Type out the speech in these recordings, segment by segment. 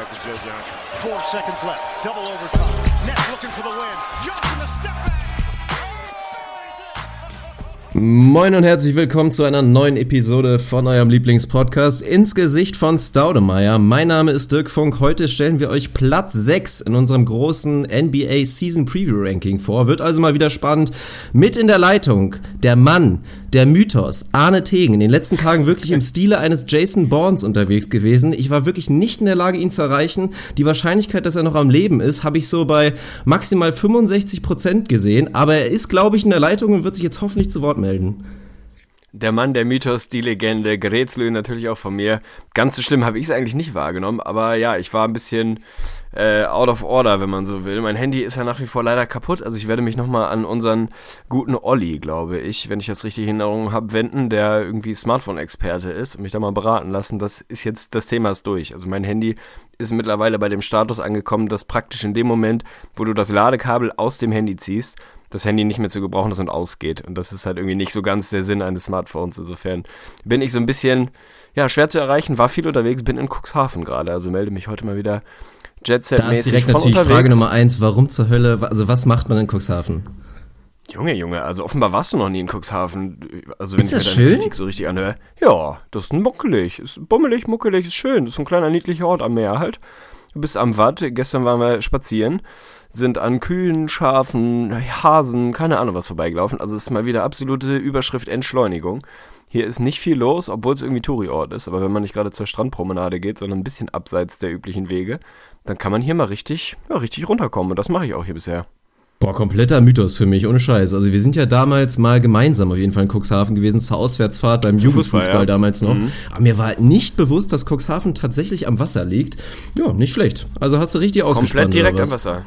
back to Joe Johnson. Four seconds left. Double overtime. Nets looking for the win. Johnson the step back. Moin und herzlich willkommen zu einer neuen Episode von eurem Lieblingspodcast ins Gesicht von Staudemeyer. Mein Name ist Dirk Funk. Heute stellen wir euch Platz 6 in unserem großen NBA Season Preview Ranking vor. Wird also mal wieder spannend. Mit in der Leitung der Mann, der Mythos, Arne Tegen. In den letzten Tagen wirklich im Stile eines Jason Bournes unterwegs gewesen. Ich war wirklich nicht in der Lage, ihn zu erreichen. Die Wahrscheinlichkeit, dass er noch am Leben ist, habe ich so bei maximal 65 Prozent gesehen. Aber er ist, glaube ich, in der Leitung und wird sich jetzt hoffentlich zu Wort melden. Der Mann, der Mythos, die Legende, Grätzlö natürlich auch von mir. Ganz so schlimm habe ich es eigentlich nicht wahrgenommen, aber ja, ich war ein bisschen äh, out of order, wenn man so will. Mein Handy ist ja nach wie vor leider kaputt, also ich werde mich nochmal an unseren guten Olli, glaube ich, wenn ich das richtig in Erinnerung habe, wenden, der irgendwie Smartphone-Experte ist und mich da mal beraten lassen. Das ist jetzt, das Thema ist durch. Also mein Handy ist mittlerweile bei dem Status angekommen, dass praktisch in dem Moment, wo du das Ladekabel aus dem Handy ziehst, das Handy nicht mehr zu gebrauchen ist und ausgeht. Und das ist halt irgendwie nicht so ganz der Sinn eines Smartphones. Insofern bin ich so ein bisschen, ja, schwer zu erreichen, war viel unterwegs, bin in Cuxhaven gerade. Also melde mich heute mal wieder Jet-Set-mäßig Da ist direkt natürlich unterwegs. Frage Nummer eins, warum zur Hölle, also was macht man in Cuxhaven? Junge, Junge, also offenbar warst du noch nie in Cuxhaven. Also wenn ist ich das mir deine Kritik so richtig anhöre. Ja, das ist muckelig, ist bummelig, muckelig, ist schön. Das ist ein kleiner niedlicher Ort am Meer halt. Du bist am Watt, gestern waren wir spazieren sind an Kühen, Schafen, Hasen, keine Ahnung was vorbeigelaufen. Also es ist mal wieder absolute Überschrift Entschleunigung. Hier ist nicht viel los, obwohl es irgendwie Touri-Ort ist. Aber wenn man nicht gerade zur Strandpromenade geht, sondern ein bisschen abseits der üblichen Wege, dann kann man hier mal richtig, ja, richtig runterkommen. Und das mache ich auch hier bisher. Boah, kompletter Mythos für mich, ohne Scheiß. Also wir sind ja damals mal gemeinsam auf jeden Fall in Cuxhaven gewesen, zur Auswärtsfahrt beim Jugendfußball ja. damals noch. Mhm. Aber mir war nicht bewusst, dass Cuxhaven tatsächlich am Wasser liegt. Ja, nicht schlecht. Also hast du richtig ausgespannt. Komplett direkt am Wasser.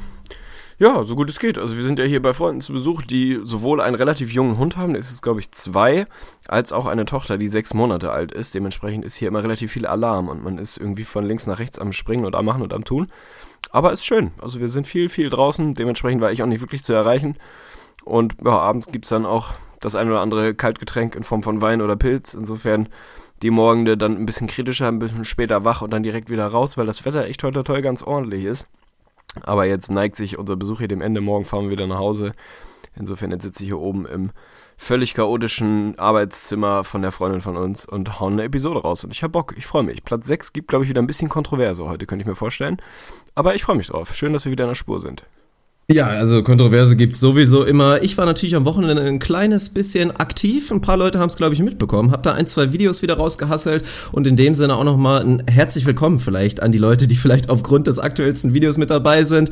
Ja, so gut es geht. Also wir sind ja hier bei Freunden zu Besuch, die sowohl einen relativ jungen Hund haben, ist es glaube ich zwei, als auch eine Tochter, die sechs Monate alt ist. Dementsprechend ist hier immer relativ viel Alarm und man ist irgendwie von links nach rechts am Springen und am Machen und am Tun. Aber ist schön. Also wir sind viel, viel draußen. Dementsprechend war ich auch nicht wirklich zu erreichen. Und ja, abends gibt es dann auch das ein oder andere Kaltgetränk in Form von Wein oder Pilz. Insofern die Morgende dann ein bisschen kritischer, ein bisschen später wach und dann direkt wieder raus, weil das Wetter echt heute toll ganz ordentlich ist. Aber jetzt neigt sich unser Besuch hier dem Ende. Morgen fahren wir wieder nach Hause. Insofern jetzt sitze ich hier oben im völlig chaotischen Arbeitszimmer von der Freundin von uns und hauen eine Episode raus. Und ich habe Bock, ich freue mich. Platz 6 gibt, glaube ich, wieder ein bisschen Kontroverse heute, könnte ich mir vorstellen. Aber ich freue mich drauf. Schön, dass wir wieder in der Spur sind. Ja, also Kontroverse gibt's sowieso immer. Ich war natürlich am Wochenende ein kleines bisschen aktiv. Ein paar Leute haben es, glaube ich, mitbekommen. Hab da ein, zwei Videos wieder rausgehasselt und in dem Sinne auch nochmal ein herzlich willkommen vielleicht an die Leute, die vielleicht aufgrund des aktuellsten Videos mit dabei sind.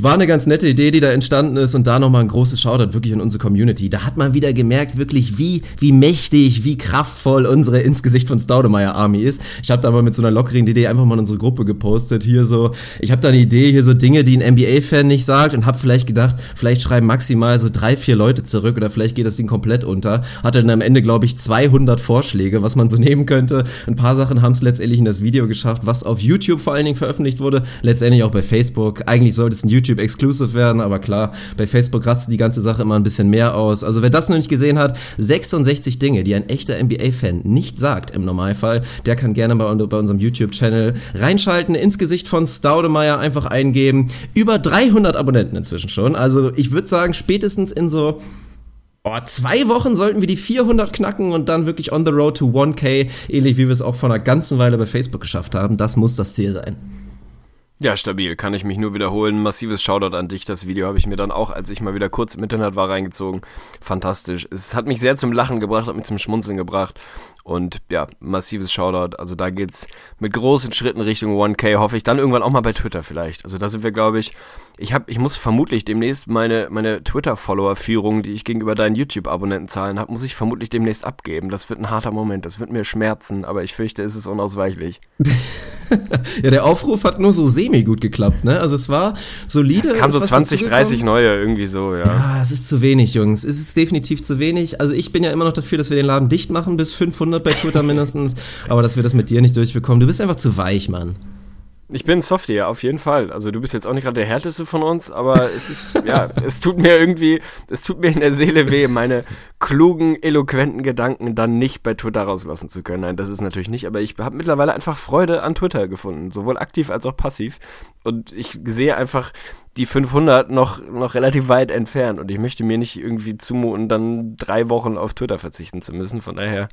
War eine ganz nette Idee, die da entstanden ist und da nochmal ein großes Shoutout wirklich in unsere Community. Da hat man wieder gemerkt, wirklich wie, wie mächtig, wie kraftvoll unsere ins Gesicht von Staudemeyer Army ist. Ich habe da mal mit so einer lockeren Idee einfach mal in unsere Gruppe gepostet. Hier so, ich habe da eine Idee, hier so Dinge, die ein NBA-Fan nicht sagt und habe vielleicht gedacht, vielleicht schreiben maximal so drei, vier Leute zurück oder vielleicht geht das Ding komplett unter. Hatte dann am Ende, glaube ich, 200 Vorschläge, was man so nehmen könnte. Ein paar Sachen haben es letztendlich in das Video geschafft, was auf YouTube vor allen Dingen veröffentlicht wurde, letztendlich auch bei Facebook. Eigentlich sollte es ein YouTube YouTube Exclusive werden, aber klar, bei Facebook rastet die ganze Sache immer ein bisschen mehr aus. Also wer das noch nicht gesehen hat, 66 Dinge, die ein echter NBA-Fan nicht sagt im Normalfall, der kann gerne mal bei unserem YouTube-Channel reinschalten, ins Gesicht von Staudemeyer einfach eingeben. Über 300 Abonnenten inzwischen schon. Also ich würde sagen, spätestens in so Oh, zwei Wochen sollten wir die 400 knacken und dann wirklich on the road to 1K, ähnlich wie wir es auch vor einer ganzen Weile bei Facebook geschafft haben. Das muss das Ziel sein. Ja, stabil, kann ich mich nur wiederholen. Massives Shoutout an dich. Das Video habe ich mir dann auch, als ich mal wieder kurz im Internet war, reingezogen. Fantastisch. Es hat mich sehr zum Lachen gebracht, hat mich zum Schmunzeln gebracht. Und ja, massives Shoutout. Also da geht's mit großen Schritten Richtung 1K, hoffe ich. Dann irgendwann auch mal bei Twitter vielleicht. Also da sind wir, glaube ich, ich habe, ich muss vermutlich demnächst meine, meine Twitter-Follower-Führung, die ich gegenüber deinen YouTube-Abonnentenzahlen habe, muss ich vermutlich demnächst abgeben. Das wird ein harter Moment. Das wird mir schmerzen, aber ich fürchte, es ist unausweichlich. ja, der Aufruf hat nur so semi gut geklappt, ne? Also es war solide. Es kann so 20, 30 neue irgendwie so, ja. Ja, es ist zu wenig, Jungs. Es ist definitiv zu wenig. Also ich bin ja immer noch dafür, dass wir den Laden dicht machen bis 500 bei Twitter mindestens, aber dass wir das mit dir nicht durchbekommen. Du bist einfach zu weich, Mann. Ich bin Softie, auf jeden Fall. Also du bist jetzt auch nicht gerade der härteste von uns, aber es ist, ja, es tut mir irgendwie, es tut mir in der Seele weh, meine klugen, eloquenten Gedanken dann nicht bei Twitter rauslassen zu können. Nein, das ist natürlich nicht, aber ich habe mittlerweile einfach Freude an Twitter gefunden, sowohl aktiv als auch passiv. Und ich sehe einfach die 500 noch, noch relativ weit entfernt und ich möchte mir nicht irgendwie zumuten, dann drei Wochen auf Twitter verzichten zu müssen. Von daher,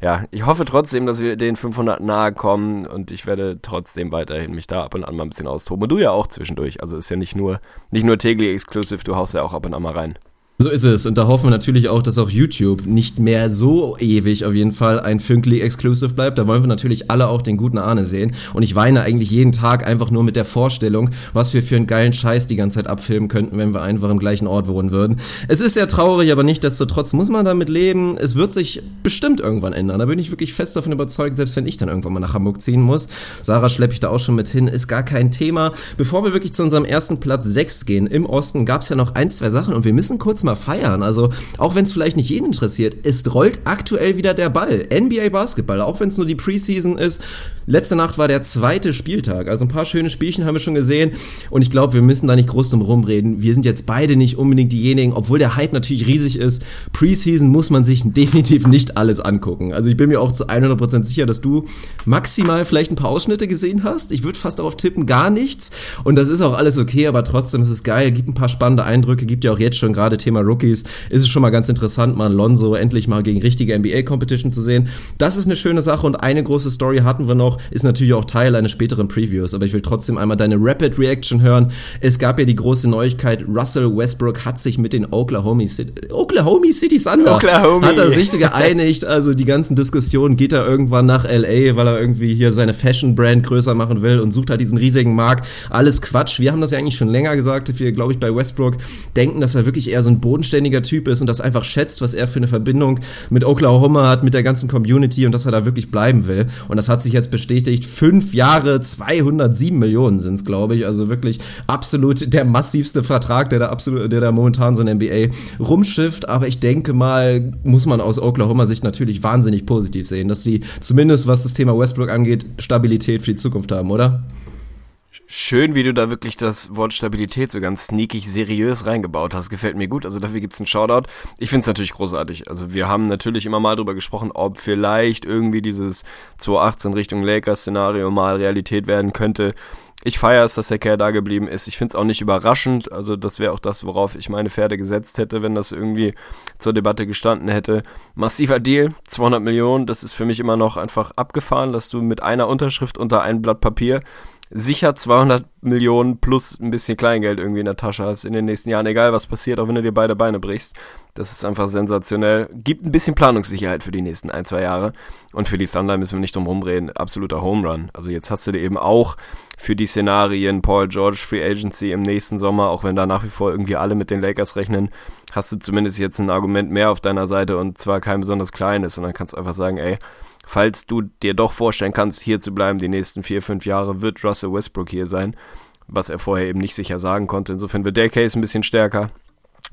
ja, ich hoffe trotzdem, dass wir den 500 nahe kommen und ich werde trotzdem weiterhin mich da ab und an mal ein bisschen austoben. Und du ja auch zwischendurch. Also ist ja nicht nur, nicht nur täglich exclusive, du haust ja auch ab und an mal rein. So ist es. Und da hoffen wir natürlich auch, dass auch YouTube nicht mehr so ewig auf jeden Fall ein Fünkli Exclusive bleibt. Da wollen wir natürlich alle auch den guten Ahne sehen. Und ich weine eigentlich jeden Tag einfach nur mit der Vorstellung, was wir für einen geilen Scheiß die ganze Zeit abfilmen könnten, wenn wir einfach im gleichen Ort wohnen würden. Es ist sehr traurig, aber nichtdestotrotz muss man damit leben. Es wird sich bestimmt irgendwann ändern. Da bin ich wirklich fest davon überzeugt, selbst wenn ich dann irgendwann mal nach Hamburg ziehen muss. Sarah schleppe ich da auch schon mit hin, ist gar kein Thema. Bevor wir wirklich zu unserem ersten Platz 6 gehen, im Osten gab es ja noch ein, zwei Sachen und wir müssen kurz mal feiern. Also, auch wenn es vielleicht nicht jeden interessiert, es rollt aktuell wieder der Ball. NBA Basketball, auch wenn es nur die Preseason ist. Letzte Nacht war der zweite Spieltag. Also ein paar schöne Spielchen haben wir schon gesehen. Und ich glaube, wir müssen da nicht groß drum rumreden. Wir sind jetzt beide nicht unbedingt diejenigen, obwohl der Hype natürlich riesig ist. Preseason muss man sich definitiv nicht alles angucken. Also ich bin mir auch zu 100% sicher, dass du maximal vielleicht ein paar Ausschnitte gesehen hast. Ich würde fast darauf tippen, gar nichts. Und das ist auch alles okay, aber trotzdem ist es geil. Gibt ein paar spannende Eindrücke. Gibt ja auch jetzt schon gerade Thema Rookies. Ist es schon mal ganz interessant, mal Lonzo endlich mal gegen richtige NBA-Competition zu sehen. Das ist eine schöne Sache und eine große Story hatten wir noch ist natürlich auch Teil eines späteren Previews, aber ich will trotzdem einmal deine Rapid Reaction hören. Es gab ja die große Neuigkeit, Russell Westbrook hat sich mit den Oklahoma City, Oklahoma City Thunder, Oklahoma. hat er sich geeinigt, also die ganzen Diskussionen, geht er irgendwann nach LA, weil er irgendwie hier seine Fashion Brand größer machen will und sucht halt diesen riesigen Markt. Alles Quatsch. Wir haben das ja eigentlich schon länger gesagt, wir glaube ich bei Westbrook denken, dass er wirklich eher so ein bodenständiger Typ ist und das einfach schätzt, was er für eine Verbindung mit Oklahoma hat, mit der ganzen Community und dass er da wirklich bleiben will. Und das hat sich jetzt bestätigt. Fünf Jahre, 207 Millionen sind es, glaube ich. Also wirklich absolut der massivste Vertrag, der da absolut, der da momentan so in NBA rumschifft. Aber ich denke mal, muss man aus Oklahoma-Sicht natürlich wahnsinnig positiv sehen, dass die zumindest, was das Thema Westbrook angeht, Stabilität für die Zukunft haben, oder? Schön, wie du da wirklich das Wort Stabilität so ganz sneakig seriös reingebaut hast. Gefällt mir gut. Also dafür gibt's einen Shoutout. Ich find's natürlich großartig. Also wir haben natürlich immer mal drüber gesprochen, ob vielleicht irgendwie dieses 2018 Richtung Lakers-Szenario mal Realität werden könnte. Ich feiere es, dass der Kerl da geblieben ist. Ich find's auch nicht überraschend. Also das wäre auch das, worauf ich meine Pferde gesetzt hätte, wenn das irgendwie zur Debatte gestanden hätte. Massiver Deal, 200 Millionen. Das ist für mich immer noch einfach abgefahren, dass du mit einer Unterschrift unter ein Blatt Papier sicher 200 Millionen plus ein bisschen Kleingeld irgendwie in der Tasche hast in den nächsten Jahren, egal was passiert, auch wenn du dir beide Beine brichst. Das ist einfach sensationell. Gibt ein bisschen Planungssicherheit für die nächsten ein, zwei Jahre. Und für die Thunder müssen wir nicht drum rumreden. Absoluter Home Run. Also jetzt hast du dir eben auch für die Szenarien Paul George Free Agency im nächsten Sommer, auch wenn da nach wie vor irgendwie alle mit den Lakers rechnen, hast du zumindest jetzt ein Argument mehr auf deiner Seite und zwar kein besonders kleines. Und dann kannst du einfach sagen, ey, falls du dir doch vorstellen kannst, hier zu bleiben die nächsten vier, fünf Jahre, wird Russell Westbrook hier sein, was er vorher eben nicht sicher sagen konnte. Insofern wird der Case ein bisschen stärker.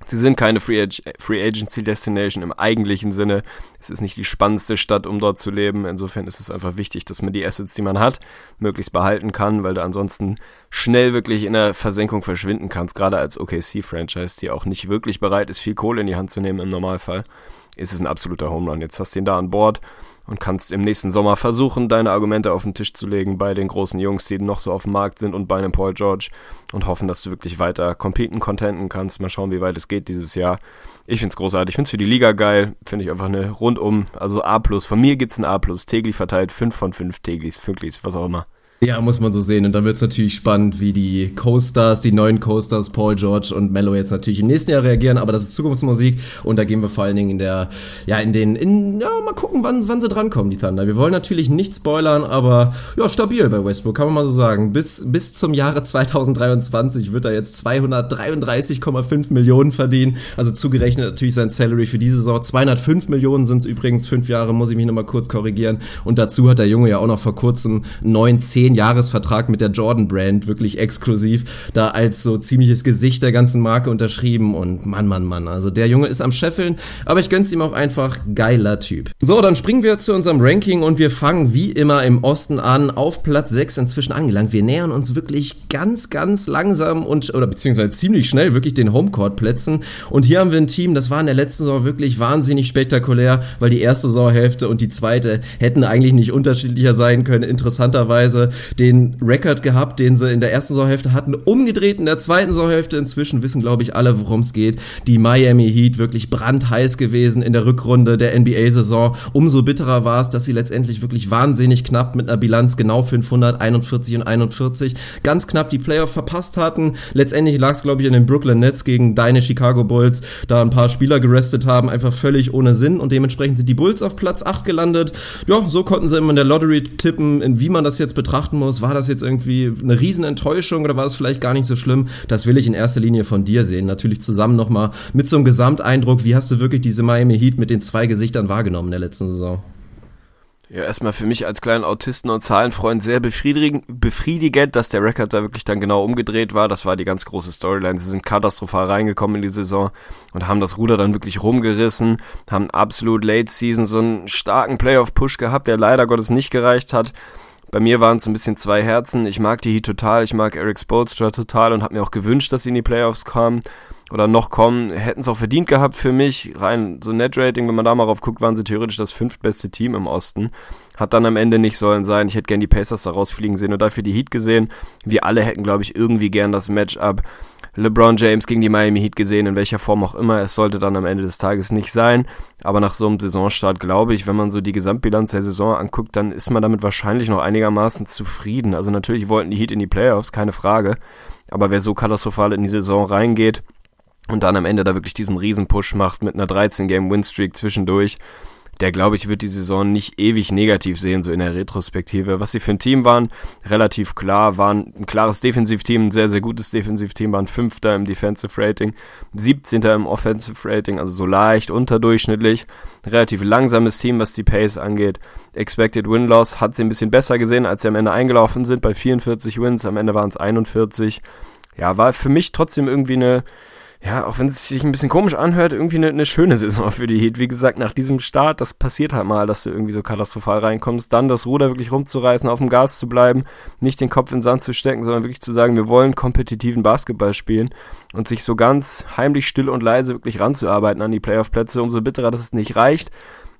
Sie sind keine Free, Ag Free Agency Destination im eigentlichen Sinne. Es ist nicht die spannendste Stadt, um dort zu leben. Insofern ist es einfach wichtig, dass man die Assets, die man hat, möglichst behalten kann, weil du ansonsten schnell wirklich in der Versenkung verschwinden kannst. Gerade als OKC-Franchise, die auch nicht wirklich bereit ist, viel Kohle in die Hand zu nehmen im Normalfall, ist es ein absoluter Home Run. Jetzt hast du ihn da an Bord und kannst im nächsten Sommer versuchen, deine Argumente auf den Tisch zu legen bei den großen Jungs, die noch so auf dem Markt sind und bei einem Paul George und hoffen, dass du wirklich weiter competen, contenten kannst. Mal schauen, wie weit es geht dieses Jahr. Ich finde es großartig. Ich es für die Liga geil. Finde ich einfach eine rundum, also A+. Von mir gibt es ein A+. Tegli verteilt 5 von 5 Teglis, Fünklis, was auch immer. Ja, muss man so sehen. Und dann wird es natürlich spannend, wie die Co-Stars, die neuen Co-Stars, Paul George und Mello jetzt natürlich im nächsten Jahr reagieren. Aber das ist Zukunftsmusik und da gehen wir vor allen Dingen in der, ja, in den, in, ja, mal gucken, wann, wann sie drankommen, die Thunder. Wir wollen natürlich nicht spoilern, aber ja, stabil bei Westbrook, kann man mal so sagen. Bis, bis zum Jahre 2023 wird er jetzt 233,5 Millionen verdienen. Also zugerechnet natürlich sein Salary für diese Saison. 205 Millionen sind es übrigens, fünf Jahre, muss ich mich nochmal kurz korrigieren. Und dazu hat der Junge ja auch noch vor kurzem 9, 10 10-Jahres-Vertrag mit der Jordan-Brand wirklich exklusiv da als so ziemliches Gesicht der ganzen Marke unterschrieben und Mann, Mann, Mann, also der Junge ist am Scheffeln, aber ich gönn's ihm auch einfach, geiler Typ. So, dann springen wir zu unserem Ranking und wir fangen wie immer im Osten an, auf Platz 6 inzwischen angelangt. Wir nähern uns wirklich ganz, ganz langsam und, oder beziehungsweise ziemlich schnell wirklich den Homecourt-Plätzen und hier haben wir ein Team, das war in der letzten Saison wirklich wahnsinnig spektakulär, weil die erste Saisonhälfte und die zweite hätten eigentlich nicht unterschiedlicher sein können. Interessanterweise den Rekord gehabt, den sie in der ersten Saisonhälfte hatten, umgedreht in der zweiten Saisonhälfte. Inzwischen wissen, glaube ich, alle, worum es geht. Die Miami Heat wirklich brandheiß gewesen in der Rückrunde der NBA-Saison. Umso bitterer war es, dass sie letztendlich wirklich wahnsinnig knapp mit einer Bilanz genau 541 und 41 ganz knapp die Playoff verpasst hatten. Letztendlich lag es, glaube ich, in den Brooklyn Nets gegen deine Chicago Bulls, da ein paar Spieler gerestet haben, einfach völlig ohne Sinn und dementsprechend sind die Bulls auf Platz 8 gelandet. Ja, so konnten sie immer in der Lottery tippen, in wie man das jetzt betrachten muss. War das jetzt irgendwie eine Riesenenttäuschung oder war es vielleicht gar nicht so schlimm? Das will ich in erster Linie von dir sehen. Natürlich zusammen nochmal mit so einem Gesamteindruck. Wie hast du wirklich diese Miami Heat mit den zwei Gesichtern wahrgenommen in der letzten Saison? Ja, erstmal für mich als kleinen Autisten und Zahlenfreund sehr befriedigend, befriedigend, dass der Rekord da wirklich dann genau umgedreht war. Das war die ganz große Storyline. Sie sind katastrophal reingekommen in die Saison und haben das Ruder dann wirklich rumgerissen, haben absolut Late Season so einen starken Playoff-Push gehabt, der leider Gottes nicht gereicht hat. Bei mir waren es ein bisschen zwei Herzen. Ich mag die Heat total, ich mag Eric Spoelstra total und habe mir auch gewünscht, dass sie in die Playoffs kommen oder noch kommen, hätten es auch verdient gehabt für mich. Rein so Net-Rating, wenn man da mal drauf guckt, waren sie theoretisch das fünftbeste Team im Osten. Hat dann am Ende nicht sollen sein. Ich hätte gern die Pacers da rausfliegen sehen und dafür die Heat gesehen. Wir alle hätten, glaube ich, irgendwie gern das Matchup LeBron James gegen die Miami Heat gesehen, in welcher Form auch immer. Es sollte dann am Ende des Tages nicht sein. Aber nach so einem Saisonstart glaube ich, wenn man so die Gesamtbilanz der Saison anguckt, dann ist man damit wahrscheinlich noch einigermaßen zufrieden. Also natürlich wollten die Heat in die Playoffs, keine Frage. Aber wer so katastrophal in die Saison reingeht, und dann am Ende da wirklich diesen Riesen-Push macht mit einer 13-Game-Win-Streak zwischendurch, der glaube ich wird die Saison nicht ewig negativ sehen, so in der Retrospektive. Was sie für ein Team waren, relativ klar, waren ein klares Defensivteam, ein sehr, sehr gutes Defensivteam, waren Fünfter im Defensive Rating, 17. im Offensive Rating, also so leicht unterdurchschnittlich, relativ langsames Team, was die Pace angeht. Expected Win-Loss hat sie ein bisschen besser gesehen, als sie am Ende eingelaufen sind, bei 44 Wins, am Ende waren es 41. Ja, war für mich trotzdem irgendwie eine ja, auch wenn es sich ein bisschen komisch anhört, irgendwie eine, eine, schöne Saison für die Heat. Wie gesagt, nach diesem Start, das passiert halt mal, dass du irgendwie so katastrophal reinkommst, dann das Ruder wirklich rumzureißen, auf dem Gas zu bleiben, nicht den Kopf in den Sand zu stecken, sondern wirklich zu sagen, wir wollen kompetitiven Basketball spielen und sich so ganz heimlich still und leise wirklich ranzuarbeiten an die Playoff-Plätze, umso bitterer, dass es nicht reicht.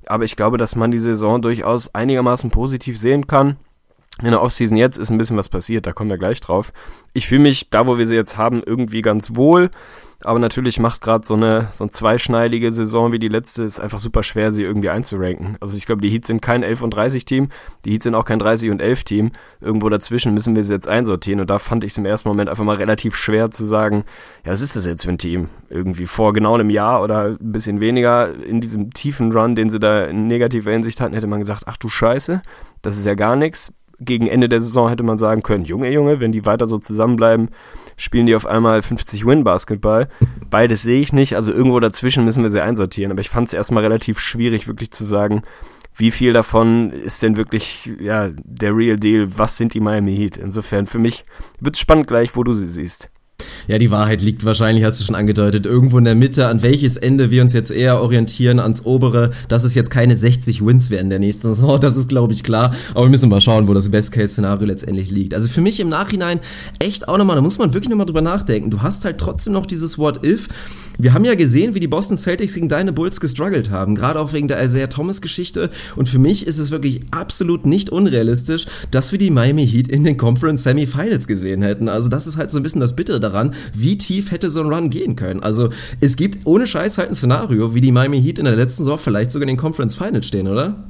Aber ich glaube, dass man die Saison durchaus einigermaßen positiv sehen kann. In der Offseason jetzt ist ein bisschen was passiert, da kommen wir gleich drauf. Ich fühle mich, da wo wir sie jetzt haben, irgendwie ganz wohl. Aber natürlich macht gerade so eine, so eine zweischneidige Saison wie die letzte, ist einfach super schwer, sie irgendwie einzuranken. Also ich glaube, die Heats sind kein 11 und 30 Team, die Heats sind auch kein 30 und 11 Team. Irgendwo dazwischen müssen wir sie jetzt einsortieren. Und da fand ich es im ersten Moment einfach mal relativ schwer zu sagen, ja, was ist das jetzt für ein Team? Irgendwie vor genau einem Jahr oder ein bisschen weniger in diesem tiefen Run, den sie da in negativer Hinsicht hatten, hätte man gesagt, ach du Scheiße, das ist ja gar nichts gegen Ende der Saison hätte man sagen können, Junge, Junge, wenn die weiter so zusammenbleiben, spielen die auf einmal 50 Win-Basketball. Beides sehe ich nicht, also irgendwo dazwischen müssen wir sie einsortieren. Aber ich fand es erstmal relativ schwierig, wirklich zu sagen, wie viel davon ist denn wirklich ja, der Real Deal? Was sind die Miami Heat? Insofern für mich wird es spannend gleich, wo du sie siehst. Ja, die Wahrheit liegt wahrscheinlich, hast du schon angedeutet, irgendwo in der Mitte. An welches Ende wir uns jetzt eher orientieren, ans obere, dass es jetzt keine 60 Wins werden der nächsten Saison, das ist, glaube ich, klar. Aber wir müssen mal schauen, wo das Best-Case-Szenario letztendlich liegt. Also für mich im Nachhinein echt auch nochmal, da muss man wirklich nochmal drüber nachdenken. Du hast halt trotzdem noch dieses What-If. Wir haben ja gesehen, wie die Boston Celtics gegen deine Bulls gestruggelt haben, gerade auch wegen der Isaiah Thomas-Geschichte. Und für mich ist es wirklich absolut nicht unrealistisch, dass wir die Miami Heat in den Conference Semifinals gesehen hätten. Also das ist halt so ein bisschen das Bitte daran, wie tief hätte so ein Run gehen können. Also es gibt ohne Scheiß halt ein Szenario, wie die Miami Heat in der letzten Saison vielleicht sogar in den Conference Finals stehen, oder?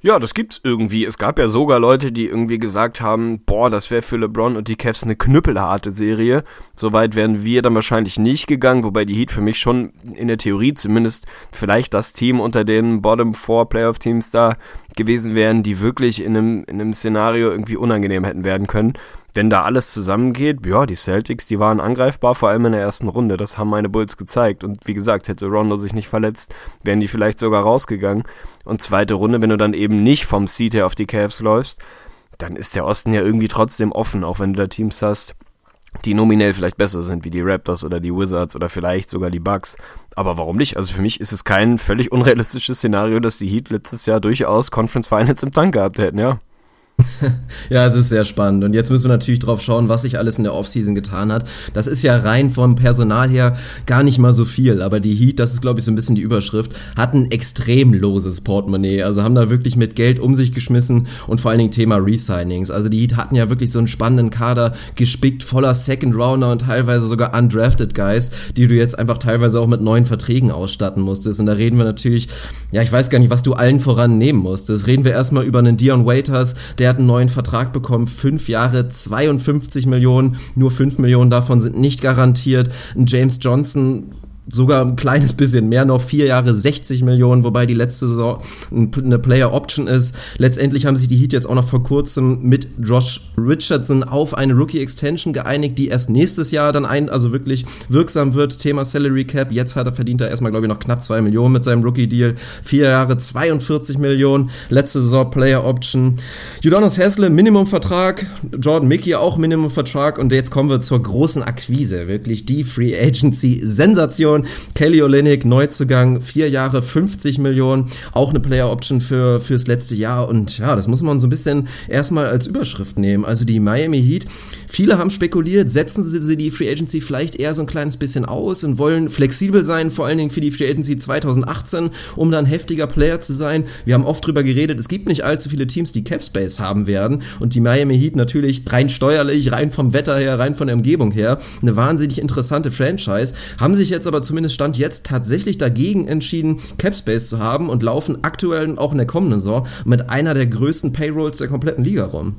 Ja, das gibt's irgendwie. Es gab ja sogar Leute, die irgendwie gesagt haben, boah, das wäre für LeBron und die Cavs eine knüppelharte Serie. Soweit wären wir dann wahrscheinlich nicht gegangen, wobei die Heat für mich schon in der Theorie zumindest vielleicht das Team unter den Bottom Four Playoff Teams da gewesen wären, die wirklich in einem, in einem Szenario irgendwie unangenehm hätten werden können wenn da alles zusammengeht, ja, die Celtics, die waren angreifbar, vor allem in der ersten Runde. Das haben meine Bulls gezeigt. Und wie gesagt, hätte Rondo sich nicht verletzt, wären die vielleicht sogar rausgegangen. Und zweite Runde, wenn du dann eben nicht vom Seed her auf die Cavs läufst, dann ist der Osten ja irgendwie trotzdem offen, auch wenn du da Teams hast, die nominell vielleicht besser sind, wie die Raptors oder die Wizards oder vielleicht sogar die Bucks. Aber warum nicht? Also für mich ist es kein völlig unrealistisches Szenario, dass die Heat letztes Jahr durchaus Conference Finals im Tank gehabt hätten, ja. ja, es ist sehr spannend. Und jetzt müssen wir natürlich drauf schauen, was sich alles in der Offseason getan hat. Das ist ja rein vom Personal her gar nicht mal so viel. Aber die Heat, das ist glaube ich so ein bisschen die Überschrift, hatten extrem loses Portemonnaie. Also haben da wirklich mit Geld um sich geschmissen und vor allen Dingen Thema Resignings. Also die Heat hatten ja wirklich so einen spannenden Kader, gespickt voller Second Rounder und teilweise sogar undrafted Guys, die du jetzt einfach teilweise auch mit neuen Verträgen ausstatten musstest. Und da reden wir natürlich, ja, ich weiß gar nicht, was du allen voran nehmen musstest. Reden wir erstmal über einen Dion Waiters, der der hat einen neuen Vertrag bekommen, fünf Jahre, 52 Millionen, nur fünf Millionen davon sind nicht garantiert. James Johnson sogar ein kleines bisschen mehr noch, vier Jahre 60 Millionen, wobei die letzte Saison eine Player Option ist. Letztendlich haben sich die Heat jetzt auch noch vor kurzem mit Josh Richardson auf eine Rookie Extension geeinigt, die erst nächstes Jahr dann ein, also wirklich wirksam wird. Thema Salary Cap. Jetzt hat er verdient er erstmal, glaube ich, noch knapp zwei Millionen mit seinem Rookie Deal. Vier Jahre 42 Millionen. Letzte Saison Player Option. Udonis Haslem, Minimumvertrag. Jordan Mickey auch Minimumvertrag. Und jetzt kommen wir zur großen Akquise. Wirklich die Free Agency Sensation. Millionen. Kelly Olynyk, Neuzugang, vier Jahre, 50 Millionen. Auch eine Player Option für, fürs letzte Jahr. Und ja, das muss man so ein bisschen erstmal als Überschrift nehmen. Also die Miami Heat, viele haben spekuliert, setzen sie die Free Agency vielleicht eher so ein kleines bisschen aus und wollen flexibel sein, vor allen Dingen für die Free Agency 2018, um dann heftiger Player zu sein. Wir haben oft drüber geredet, es gibt nicht allzu viele Teams, die Cap Space haben werden. Und die Miami Heat natürlich rein steuerlich, rein vom Wetter her, rein von der Umgebung her, eine wahnsinnig interessante Franchise. Haben sich jetzt aber zumindest Stand jetzt tatsächlich dagegen entschieden, Capspace zu haben und laufen aktuell auch in der kommenden Saison mit einer der größten Payrolls der kompletten Liga rum.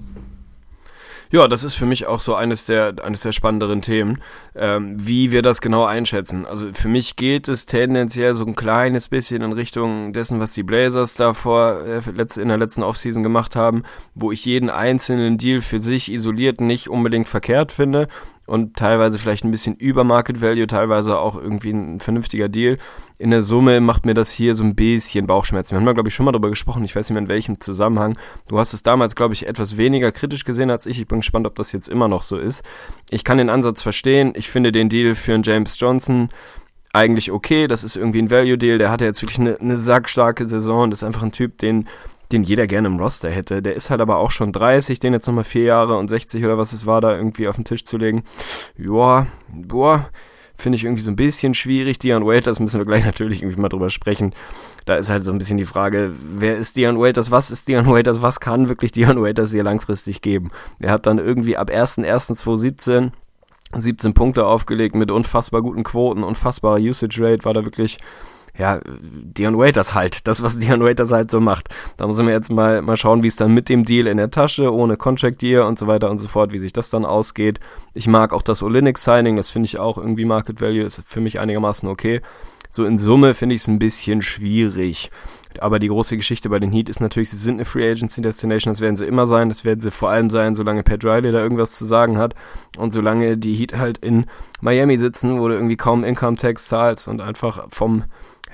Ja, das ist für mich auch so eines der, eines der spannenderen Themen, ähm, wie wir das genau einschätzen. Also für mich geht es tendenziell so ein kleines bisschen in Richtung dessen, was die Blazers da vor, äh, in der letzten Offseason gemacht haben, wo ich jeden einzelnen Deal für sich isoliert nicht unbedingt verkehrt finde und teilweise vielleicht ein bisschen über Market Value, teilweise auch irgendwie ein vernünftiger Deal. In der Summe macht mir das hier so ein bisschen Bauchschmerzen. Wir haben da, glaube ich, schon mal darüber gesprochen, ich weiß nicht mehr in welchem Zusammenhang. Du hast es damals, glaube ich, etwas weniger kritisch gesehen als ich. Ich bin gespannt, ob das jetzt immer noch so ist. Ich kann den Ansatz verstehen. Ich finde den Deal für einen James Johnson eigentlich okay. Das ist irgendwie ein Value-Deal. Der hatte jetzt wirklich eine, eine sackstarke Saison. Das ist einfach ein Typ, den den jeder gerne im Roster hätte. Der ist halt aber auch schon 30, den jetzt nochmal vier Jahre und 60 oder was es war, da irgendwie auf den Tisch zu legen. Joa, boah, finde ich irgendwie so ein bisschen schwierig. Dion Waiters müssen wir gleich natürlich irgendwie mal drüber sprechen. Da ist halt so ein bisschen die Frage, wer ist Dion Waiters, was ist Dion Waiters, was kann wirklich Dion Waiters hier langfristig geben? Er hat dann irgendwie ab 1.1.2017 17 Punkte aufgelegt mit unfassbar guten Quoten, unfassbarer Usage Rate, war da wirklich ja, Dion Waiters halt, das, was Dion Waiters halt so macht. Da müssen wir jetzt mal, mal schauen, wie es dann mit dem Deal in der Tasche, ohne Contract Year und so weiter und so fort, wie sich das dann ausgeht. Ich mag auch das Olynyk-Signing, das finde ich auch irgendwie Market Value, ist für mich einigermaßen okay. So in Summe finde ich es ein bisschen schwierig. Aber die große Geschichte bei den Heat ist natürlich, sie sind eine Free Agency Destination, das werden sie immer sein, das werden sie vor allem sein, solange Pat Riley da irgendwas zu sagen hat und solange die Heat halt in Miami sitzen, wo du irgendwie kaum Income Tax zahlst und einfach vom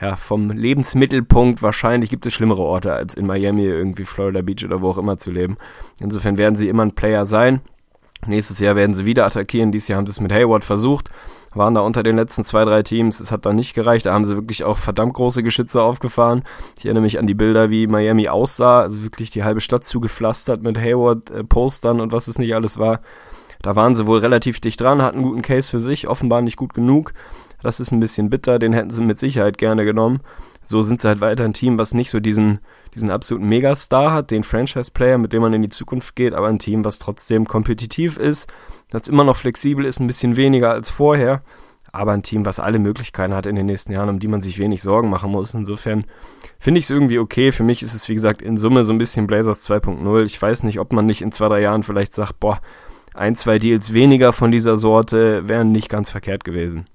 ja, vom Lebensmittelpunkt wahrscheinlich gibt es schlimmere Orte, als in Miami, irgendwie Florida Beach oder wo auch immer zu leben. Insofern werden sie immer ein Player sein. Nächstes Jahr werden sie wieder attackieren. Dieses Jahr haben sie es mit Hayward versucht, waren da unter den letzten zwei, drei Teams. Es hat dann nicht gereicht. Da haben sie wirklich auch verdammt große Geschütze aufgefahren. Ich erinnere mich an die Bilder, wie Miami aussah. Also wirklich die halbe Stadt zugepflastert mit Hayward-Postern äh, und was es nicht alles war. Da waren sie wohl relativ dicht dran, hatten einen guten Case für sich, offenbar nicht gut genug. Das ist ein bisschen bitter, den hätten sie mit Sicherheit gerne genommen. So sind sie halt weiter ein Team, was nicht so diesen, diesen absoluten Megastar hat, den Franchise-Player, mit dem man in die Zukunft geht, aber ein Team, was trotzdem kompetitiv ist, das immer noch flexibel ist, ein bisschen weniger als vorher, aber ein Team, was alle Möglichkeiten hat in den nächsten Jahren, um die man sich wenig Sorgen machen muss. Insofern finde ich es irgendwie okay. Für mich ist es, wie gesagt, in Summe so ein bisschen Blazers 2.0. Ich weiß nicht, ob man nicht in zwei, drei Jahren vielleicht sagt, boah, ein, zwei Deals weniger von dieser Sorte wären nicht ganz verkehrt gewesen.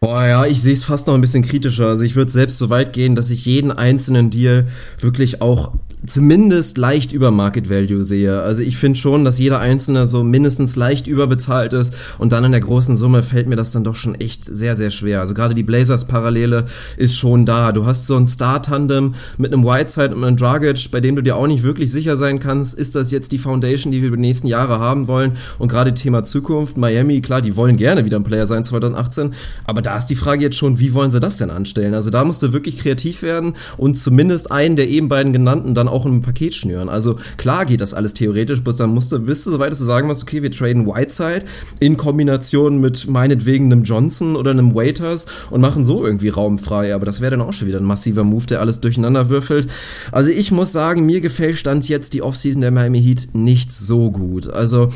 Boah, ja, ich sehe es fast noch ein bisschen kritischer. Also ich würde selbst so weit gehen, dass ich jeden einzelnen Deal wirklich auch zumindest leicht über Market Value sehe. Also ich finde schon, dass jeder Einzelne so mindestens leicht überbezahlt ist und dann in der großen Summe fällt mir das dann doch schon echt sehr, sehr schwer. Also gerade die Blazers-Parallele ist schon da. Du hast so ein Star-Tandem mit einem Whiteside und einem Dragic, bei dem du dir auch nicht wirklich sicher sein kannst, ist das jetzt die Foundation, die wir über die nächsten Jahre haben wollen und gerade Thema Zukunft, Miami, klar, die wollen gerne wieder ein Player sein 2018, aber da ist die Frage jetzt schon, wie wollen sie das denn anstellen? Also da musst du wirklich kreativ werden und zumindest einen der eben beiden genannten dann auch in ein Paket schnüren. Also klar geht das alles theoretisch, bis dann musst du, bist du soweit, dass du sagen musst, okay, wir traden Whiteside in Kombination mit meinetwegen einem Johnson oder einem Waiters und machen so irgendwie Raum frei. Aber das wäre dann auch schon wieder ein massiver Move, der alles durcheinander würfelt. Also ich muss sagen, mir gefällt Stand jetzt die Offseason der Miami Heat nicht so gut. Also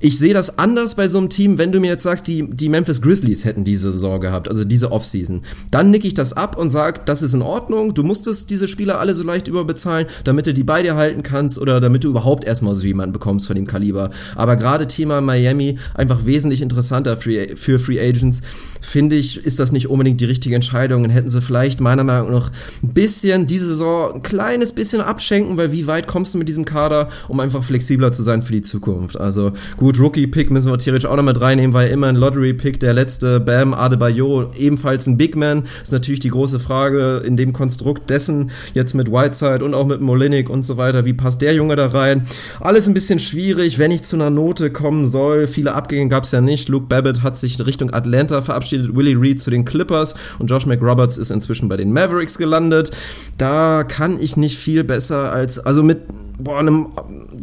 ich sehe das anders bei so einem Team, wenn du mir jetzt sagst, die, die Memphis Grizzlies hätten diese Saison gehabt, also diese Offseason. Dann nicke ich das ab und sage, das ist in Ordnung, du musstest diese Spieler alle so leicht überbezahlen, damit du die bei dir halten kannst oder damit du überhaupt erstmal so jemanden bekommst von dem Kaliber. Aber gerade Thema Miami, einfach wesentlich interessanter für, für Free Agents, finde ich, ist das nicht unbedingt die richtige Entscheidung und hätten sie vielleicht meiner Meinung nach ein bisschen diese Saison ein kleines bisschen abschenken, weil wie weit kommst du mit diesem Kader, um einfach flexibler zu sein für die Zukunft. Also gut, Gut, Rookie-Pick müssen wir theoretisch auch noch mit reinnehmen, weil immer ein Lottery-Pick, der letzte, Bam Adebayo, ebenfalls ein Big Man, ist natürlich die große Frage in dem Konstrukt dessen, jetzt mit Whiteside und auch mit Molinik und so weiter, wie passt der Junge da rein? Alles ein bisschen schwierig, wenn ich zu einer Note kommen soll. Viele Abgänge gab es ja nicht. Luke Babbitt hat sich Richtung Atlanta verabschiedet, Willie Reed zu den Clippers und Josh McRoberts ist inzwischen bei den Mavericks gelandet. Da kann ich nicht viel besser als, also mit boah, einem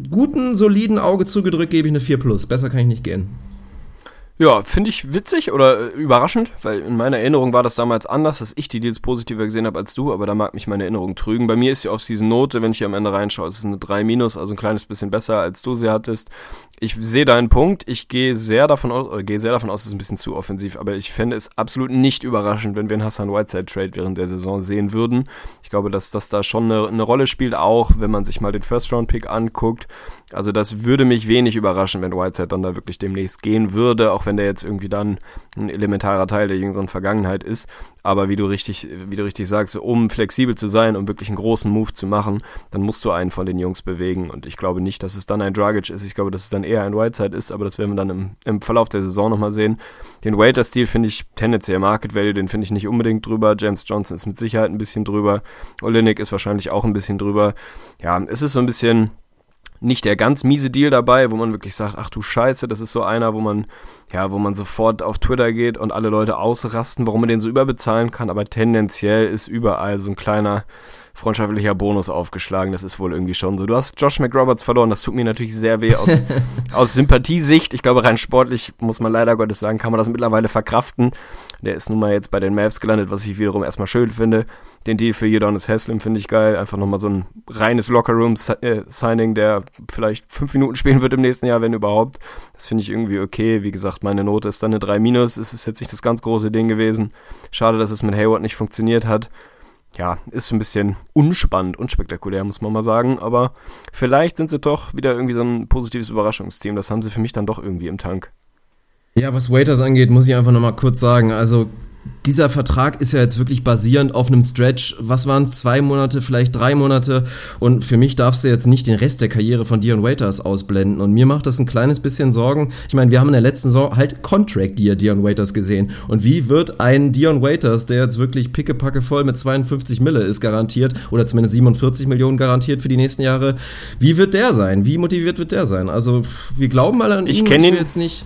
guten, soliden Auge zugedrückt gebe ich eine 4 Plus. Besser kann ich nicht gehen. Ja, finde ich witzig oder äh, überraschend, weil in meiner Erinnerung war das damals anders, dass ich die Deals positiver gesehen habe als du, aber da mag mich meine Erinnerung trügen. Bei mir ist die Off-Season-Note, wenn ich hier am Ende reinschaue, es ist eine 3 minus, also ein kleines bisschen besser, als du sie hattest. Ich sehe deinen Punkt, ich gehe sehr davon aus, oder gehe sehr davon aus, es ist ein bisschen zu offensiv, aber ich fände es absolut nicht überraschend, wenn wir einen Hassan Whiteside-Trade während der Saison sehen würden. Ich glaube, dass das da schon eine, eine Rolle spielt, auch wenn man sich mal den First-Round-Pick anguckt. Also das würde mich wenig überraschen, wenn Whiteside dann da wirklich demnächst gehen würde, auch wenn der jetzt irgendwie dann ein elementarer Teil der jüngeren Vergangenheit ist. Aber wie du richtig, wie du richtig sagst, um flexibel zu sein, um wirklich einen großen Move zu machen, dann musst du einen von den Jungs bewegen. Und ich glaube nicht, dass es dann ein Dragic ist. Ich glaube, dass es dann eher ein Whiteside ist, aber das werden wir dann im, im Verlauf der Saison nochmal sehen. Den Waiter-Stil finde ich tendenziell Market Value, den finde ich nicht unbedingt drüber. James Johnson ist mit Sicherheit ein bisschen drüber. Olenek ist wahrscheinlich auch ein bisschen drüber. Ja, es ist so ein bisschen nicht der ganz miese Deal dabei, wo man wirklich sagt, ach du Scheiße, das ist so einer, wo man, ja, wo man sofort auf Twitter geht und alle Leute ausrasten, warum man den so überbezahlen kann, aber tendenziell ist überall so ein kleiner, freundschaftlicher Bonus aufgeschlagen. Das ist wohl irgendwie schon so. Du hast Josh McRoberts verloren. Das tut mir natürlich sehr weh aus, aus Sympathiesicht. Ich glaube, rein sportlich muss man leider Gottes sagen, kann man das mittlerweile verkraften. Der ist nun mal jetzt bei den Mavs gelandet, was ich wiederum erstmal schön finde. Den Deal für Udonis Haslem finde ich geil. Einfach nochmal so ein reines Lockerroom-Signing, der vielleicht fünf Minuten spielen wird im nächsten Jahr, wenn überhaupt. Das finde ich irgendwie okay. Wie gesagt, meine Note ist dann eine 3 Es ist jetzt nicht das ganz große Ding gewesen. Schade, dass es mit Hayward nicht funktioniert hat ja, ist ein bisschen unspannend, unspektakulär, muss man mal sagen. Aber vielleicht sind sie doch wieder irgendwie so ein positives Überraschungsteam. Das haben sie für mich dann doch irgendwie im Tank. Ja, was Waiters angeht, muss ich einfach nochmal kurz sagen. Also dieser Vertrag ist ja jetzt wirklich basierend auf einem Stretch. Was waren es? Zwei Monate, vielleicht drei Monate. Und für mich darfst du jetzt nicht den Rest der Karriere von Dion Waiters ausblenden. Und mir macht das ein kleines bisschen Sorgen. Ich meine, wir haben in der letzten Saison halt Contract Year Dion Waiters gesehen. Und wie wird ein Dion Waiters, der jetzt wirklich pickepacke voll mit 52 Mille ist garantiert, oder zumindest 47 Millionen garantiert für die nächsten Jahre, wie wird der sein? Wie motiviert wird der sein? Also, wir glauben mal an ich ihn. Ich kenne ihn jetzt nicht.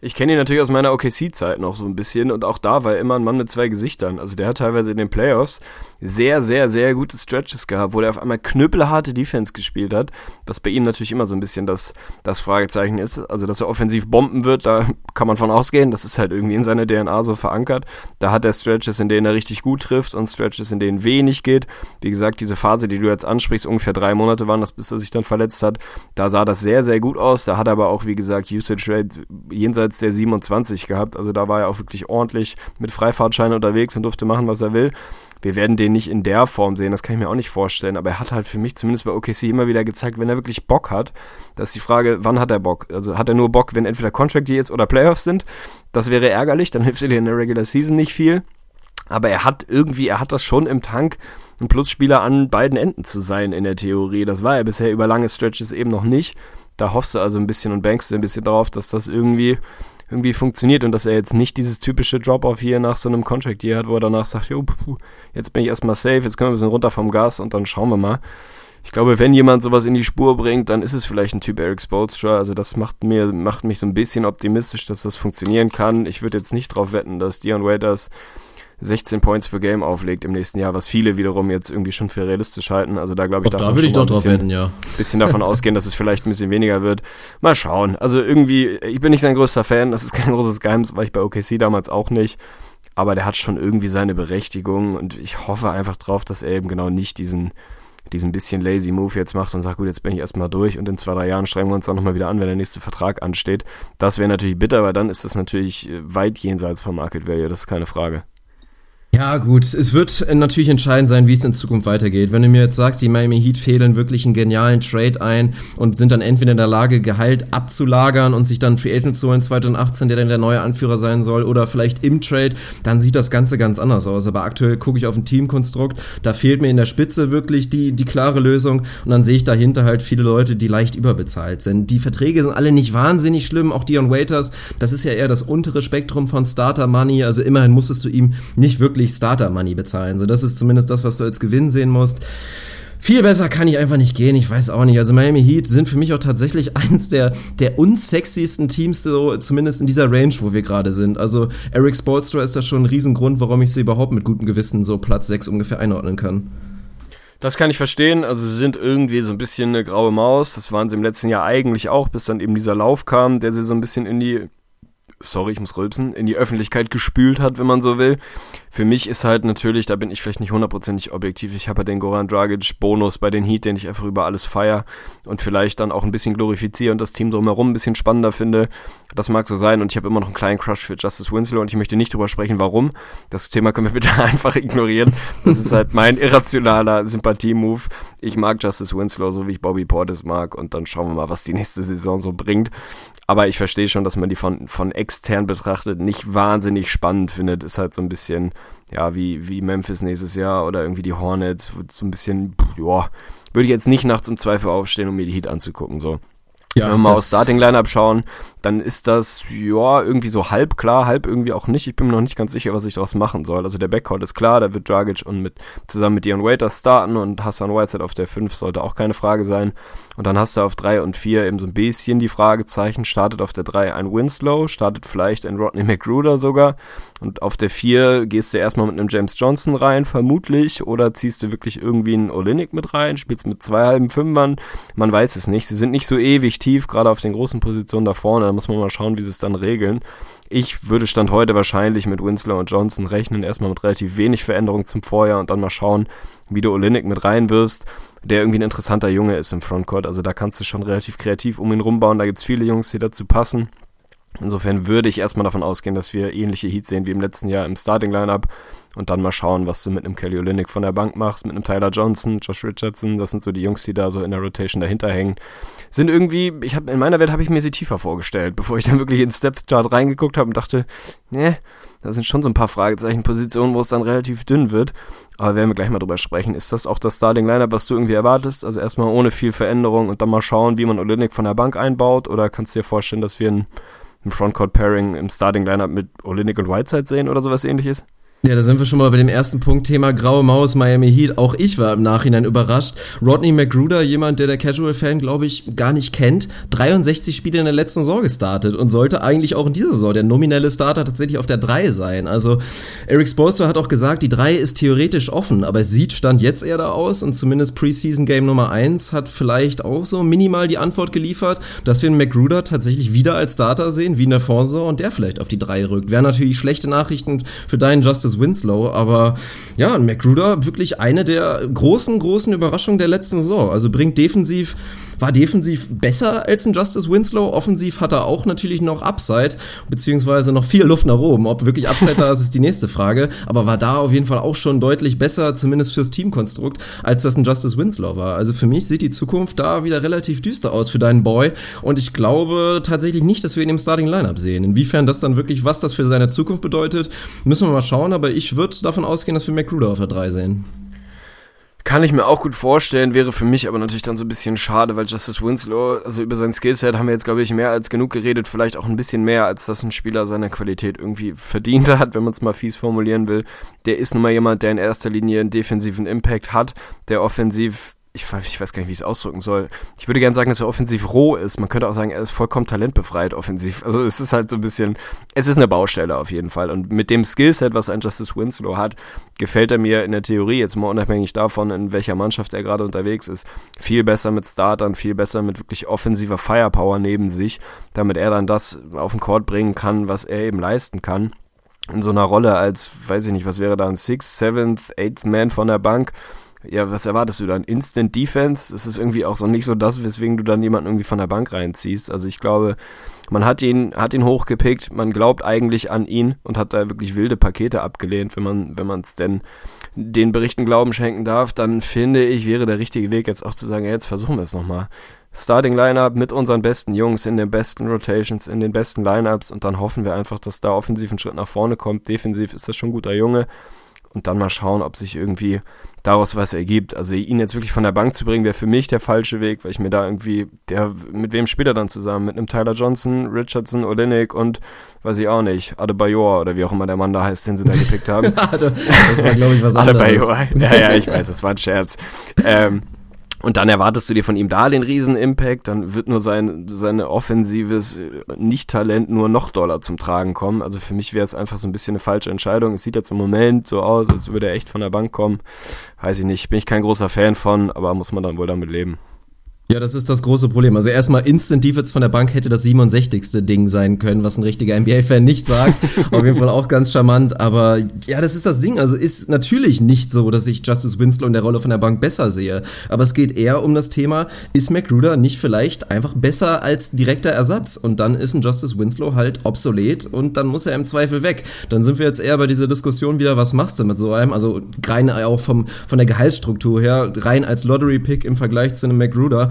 Ich kenne ihn natürlich aus meiner OKC-Zeit noch so ein bisschen und auch da war er immer ein Mann mit zwei Gesichtern. Also der hat teilweise in den Playoffs sehr, sehr, sehr gute Stretches gehabt, wo er auf einmal knüppelharte Defense gespielt hat, was bei ihm natürlich immer so ein bisschen das, das Fragezeichen ist. Also, dass er offensiv bomben wird, da kann man von ausgehen. Das ist halt irgendwie in seiner DNA so verankert. Da hat er Stretches, in denen er richtig gut trifft und Stretches, in denen wenig geht. Wie gesagt, diese Phase, die du jetzt ansprichst, ungefähr drei Monate waren das, bis er sich dann verletzt hat. Da sah das sehr, sehr gut aus. Da hat er aber auch, wie gesagt, Usage Rate jenseits der 27 gehabt. Also da war er auch wirklich ordentlich mit Freifahrtschein unterwegs und durfte machen, was er will. Wir werden den nicht in der Form sehen, das kann ich mir auch nicht vorstellen, aber er hat halt für mich zumindest bei OKC immer wieder gezeigt, wenn er wirklich Bock hat, dass die Frage, wann hat er Bock? Also hat er nur Bock, wenn entweder Contract Years oder Playoffs sind? Das wäre ärgerlich, dann hilft er dir in der Regular Season nicht viel. Aber er hat irgendwie, er hat das schon im Tank, ein Plusspieler an beiden Enden zu sein in der Theorie. Das war er bisher über lange Stretches eben noch nicht. Da hoffst du also ein bisschen und bankst du ein bisschen drauf, dass das irgendwie irgendwie funktioniert und dass er jetzt nicht dieses typische Drop-off hier nach so einem Contract hier hat, wo er danach sagt, jo, puh, jetzt bin ich erstmal safe, jetzt können wir ein bisschen runter vom Gas und dann schauen wir mal. Ich glaube, wenn jemand sowas in die Spur bringt, dann ist es vielleicht ein Typ Eric Spolstra. Also das macht mir, macht mich so ein bisschen optimistisch, dass das funktionieren kann. Ich würde jetzt nicht drauf wetten, dass Dion Waiters 16 Points per Game auflegt im nächsten Jahr, was viele wiederum jetzt irgendwie schon für realistisch halten. Also da glaube ich, da würde ich doch drauf wetten, ja. Bisschen davon ausgehen, dass es vielleicht ein bisschen weniger wird. Mal schauen. Also irgendwie, ich bin nicht sein größter Fan, das ist kein großes Geheimnis, war ich bei OKC damals auch nicht. Aber der hat schon irgendwie seine Berechtigung und ich hoffe einfach drauf, dass er eben genau nicht diesen diesen bisschen lazy Move jetzt macht und sagt, gut, jetzt bin ich erstmal durch und in zwei, drei Jahren strengen wir uns dann nochmal wieder an, wenn der nächste Vertrag ansteht. Das wäre natürlich bitter, weil dann ist das natürlich weit jenseits vom Market Value, das ist keine Frage. Ja, gut, es wird natürlich entscheidend sein, wie es in Zukunft weitergeht. Wenn du mir jetzt sagst, die Miami Heat fehlen wirklich einen genialen Trade ein und sind dann entweder in der Lage, Gehalt abzulagern und sich dann Free Agent zu holen 2018, der dann der neue Anführer sein soll, oder vielleicht im Trade, dann sieht das Ganze ganz anders aus. Aber aktuell gucke ich auf ein Teamkonstrukt, da fehlt mir in der Spitze wirklich die, die klare Lösung und dann sehe ich dahinter halt viele Leute, die leicht überbezahlt sind. Die Verträge sind alle nicht wahnsinnig schlimm, auch Dion Waiters, das ist ja eher das untere Spektrum von Starter Money, also immerhin musstest du ihm nicht wirklich wirklich Starter-Money bezahlen. So, das ist zumindest das, was du als Gewinn sehen musst. Viel besser kann ich einfach nicht gehen, ich weiß auch nicht. Also Miami Heat sind für mich auch tatsächlich eines der, der unsexiesten Teams, so zumindest in dieser Range, wo wir gerade sind. Also Eric Spolstra ist da schon ein Riesengrund, warum ich sie überhaupt mit gutem Gewissen so Platz 6 ungefähr einordnen kann. Das kann ich verstehen. Also sie sind irgendwie so ein bisschen eine graue Maus. Das waren sie im letzten Jahr eigentlich auch, bis dann eben dieser Lauf kam, der sie so ein bisschen in die sorry, ich muss rülpsen, in die Öffentlichkeit gespült hat, wenn man so will. Für mich ist halt natürlich, da bin ich vielleicht nicht hundertprozentig objektiv, ich habe ja den Goran Dragic Bonus bei den Heat, den ich einfach über alles feier und vielleicht dann auch ein bisschen glorifiziere und das Team drumherum ein bisschen spannender finde. Das mag so sein und ich habe immer noch einen kleinen Crush für Justice Winslow und ich möchte nicht drüber sprechen, warum. Das Thema können wir bitte einfach ignorieren. Das ist halt mein irrationaler Sympathie-Move. Ich mag Justice Winslow, so wie ich Bobby Portis mag und dann schauen wir mal, was die nächste Saison so bringt. Aber ich verstehe schon, dass man die von, von extern betrachtet nicht wahnsinnig spannend findet. Ist halt so ein bisschen, ja, wie, wie Memphis nächstes Jahr oder irgendwie die Hornets. So ein bisschen, ja, würde ich jetzt nicht nachts im Zweifel aufstehen, um mir die Heat anzugucken, so. Ja, Wenn wir mal aufs Starting-Lineup schauen, dann ist das, ja, irgendwie so halb klar, halb irgendwie auch nicht. Ich bin mir noch nicht ganz sicher, was ich daraus machen soll. Also der Backcourt ist klar, da wird Dragic und mit, zusammen mit Dion Waiters starten und Hassan Whiteside auf der 5 sollte auch keine Frage sein. Und dann hast du auf 3 und 4 eben so ein bisschen die Fragezeichen. Startet auf der 3 ein Winslow, startet vielleicht ein Rodney McGruder sogar. Und auf der 4 gehst du erstmal mit einem James Johnson rein, vermutlich. Oder ziehst du wirklich irgendwie einen Olinik mit rein, spielst mit zwei halben Fünfern. Man weiß es nicht. Sie sind nicht so ewig tief, gerade auf den großen Positionen da vorne. Muss man mal schauen, wie sie es dann regeln. Ich würde Stand heute wahrscheinlich mit Winslow und Johnson rechnen. Erstmal mit relativ wenig Veränderung zum Vorjahr und dann mal schauen, wie du Olinik mit reinwirfst, der irgendwie ein interessanter Junge ist im Frontcourt. Also da kannst du schon relativ kreativ um ihn rumbauen. Da gibt es viele Jungs, die dazu passen. Insofern würde ich erstmal davon ausgehen, dass wir ähnliche Heats sehen wie im letzten Jahr im Starting Lineup und dann mal schauen, was du mit einem Kelly Olynyk von der Bank machst, mit einem Tyler Johnson, Josh Richardson, das sind so die Jungs, die da so in der Rotation dahinter hängen. Sind irgendwie, ich habe in meiner Welt habe ich mir sie tiefer vorgestellt, bevor ich dann wirklich ins Depth Chart reingeguckt habe und dachte, ne, da sind schon so ein paar Fragezeichen, Positionen, wo es dann relativ dünn wird. Aber werden wir gleich mal drüber sprechen. Ist das auch das Starting Lineup, was du irgendwie erwartest? Also erstmal ohne viel Veränderung und dann mal schauen, wie man Olynyk von der Bank einbaut? Oder kannst du dir vorstellen, dass wir ein ein Frontcourt-Pairing im Starting-Lineup mit Olinik und Whiteside sehen oder sowas ähnliches? Ja, da sind wir schon mal bei dem ersten Punkt, Thema Graue Maus, Miami Heat. Auch ich war im Nachhinein überrascht. Rodney McGruder, jemand, der der Casual-Fan, glaube ich, gar nicht kennt, 63 Spiele in der letzten Saison gestartet und sollte eigentlich auch in dieser Saison der nominelle Starter tatsächlich auf der 3 sein. Also Eric Spoelstra hat auch gesagt, die 3 ist theoretisch offen, aber es sieht Stand jetzt eher da aus und zumindest Preseason Game Nummer 1 hat vielleicht auch so minimal die Antwort geliefert, dass wir einen McGruder tatsächlich wieder als Starter sehen, wie in der Vorsaison und der vielleicht auf die 3 rückt. Wäre natürlich schlechte Nachrichten für deinen Justice Winslow, aber ja, McGruder wirklich eine der großen, großen Überraschungen der letzten Saison. Also bringt defensiv war defensiv besser als ein Justice Winslow. Offensiv hat er auch natürlich noch Upside, beziehungsweise noch viel Luft nach oben. Ob wirklich Upside da ist, ist die nächste Frage. Aber war da auf jeden Fall auch schon deutlich besser, zumindest fürs Teamkonstrukt, als das ein Justice Winslow war. Also für mich sieht die Zukunft da wieder relativ düster aus für deinen Boy. Und ich glaube tatsächlich nicht, dass wir ihn im Starting Lineup sehen. Inwiefern das dann wirklich, was das für seine Zukunft bedeutet, müssen wir mal schauen. Aber ich würde davon ausgehen, dass wir McGruder auf der 3 sehen. Kann ich mir auch gut vorstellen, wäre für mich aber natürlich dann so ein bisschen schade, weil Justice Winslow, also über sein Skillset haben wir jetzt, glaube ich, mehr als genug geredet, vielleicht auch ein bisschen mehr, als dass ein Spieler seiner Qualität irgendwie verdient hat, wenn man es mal fies formulieren will. Der ist nun mal jemand, der in erster Linie einen defensiven Impact hat, der offensiv ich, ich, weiß gar nicht, wie ich es ausdrücken soll. Ich würde gerne sagen, dass er offensiv roh ist. Man könnte auch sagen, er ist vollkommen talentbefreit offensiv. Also es ist halt so ein bisschen, es ist eine Baustelle auf jeden Fall. Und mit dem Skillset, was ein Justice Winslow hat, gefällt er mir in der Theorie, jetzt mal unabhängig davon, in welcher Mannschaft er gerade unterwegs ist, viel besser mit Startern, viel besser mit wirklich offensiver Firepower neben sich, damit er dann das auf den Court bringen kann, was er eben leisten kann in so einer Rolle als, weiß ich nicht, was wäre da ein Sixth, Seventh, Eighth Man von der Bank ja, was erwartest du dann? Instant Defense? Das ist irgendwie auch so nicht so das, weswegen du dann jemanden irgendwie von der Bank reinziehst. Also ich glaube, man hat ihn, hat ihn hochgepickt, man glaubt eigentlich an ihn und hat da wirklich wilde Pakete abgelehnt, wenn man, wenn man es denn den Berichten Glauben schenken darf, dann finde ich, wäre der richtige Weg jetzt auch zu sagen, ja, jetzt versuchen wir es nochmal. Starting Lineup mit unseren besten Jungs in den besten Rotations, in den besten Lineups und dann hoffen wir einfach, dass da offensiv ein Schritt nach vorne kommt. Defensiv ist das schon ein guter Junge und dann mal schauen, ob sich irgendwie daraus was ergibt. Also ihn jetzt wirklich von der Bank zu bringen, wäre für mich der falsche Weg, weil ich mir da irgendwie, der, mit wem spielt er dann zusammen? Mit einem Tyler Johnson, Richardson, Olenek und weiß ich auch nicht, Adebayor oder wie auch immer der Mann da heißt, den sie da gepickt haben. das war, glaube ich, was anderes. Adebayor, ja, ja, ich weiß, das war ein Scherz. Ähm, und dann erwartest du dir von ihm da den Riesen-Impact, dann wird nur sein seine offensives Nicht-Talent nur noch doller zum Tragen kommen. Also für mich wäre es einfach so ein bisschen eine falsche Entscheidung. Es sieht jetzt im Moment so aus, als würde er echt von der Bank kommen. Weiß ich nicht, bin ich kein großer Fan von, aber muss man dann wohl damit leben. Ja, das ist das große Problem. Also erstmal Instant Defense von der Bank hätte das 67. Ding sein können, was ein richtiger NBA-Fan nicht sagt. Auf jeden Fall auch ganz charmant. Aber ja, das ist das Ding. Also ist natürlich nicht so, dass ich Justice Winslow in der Rolle von der Bank besser sehe. Aber es geht eher um das Thema, ist McGruder nicht vielleicht einfach besser als direkter Ersatz? Und dann ist ein Justice Winslow halt obsolet und dann muss er im Zweifel weg. Dann sind wir jetzt eher bei dieser Diskussion wieder, was machst du mit so einem? Also rein auch vom, von der Gehaltsstruktur her, rein als Lottery-Pick im Vergleich zu einem McGruder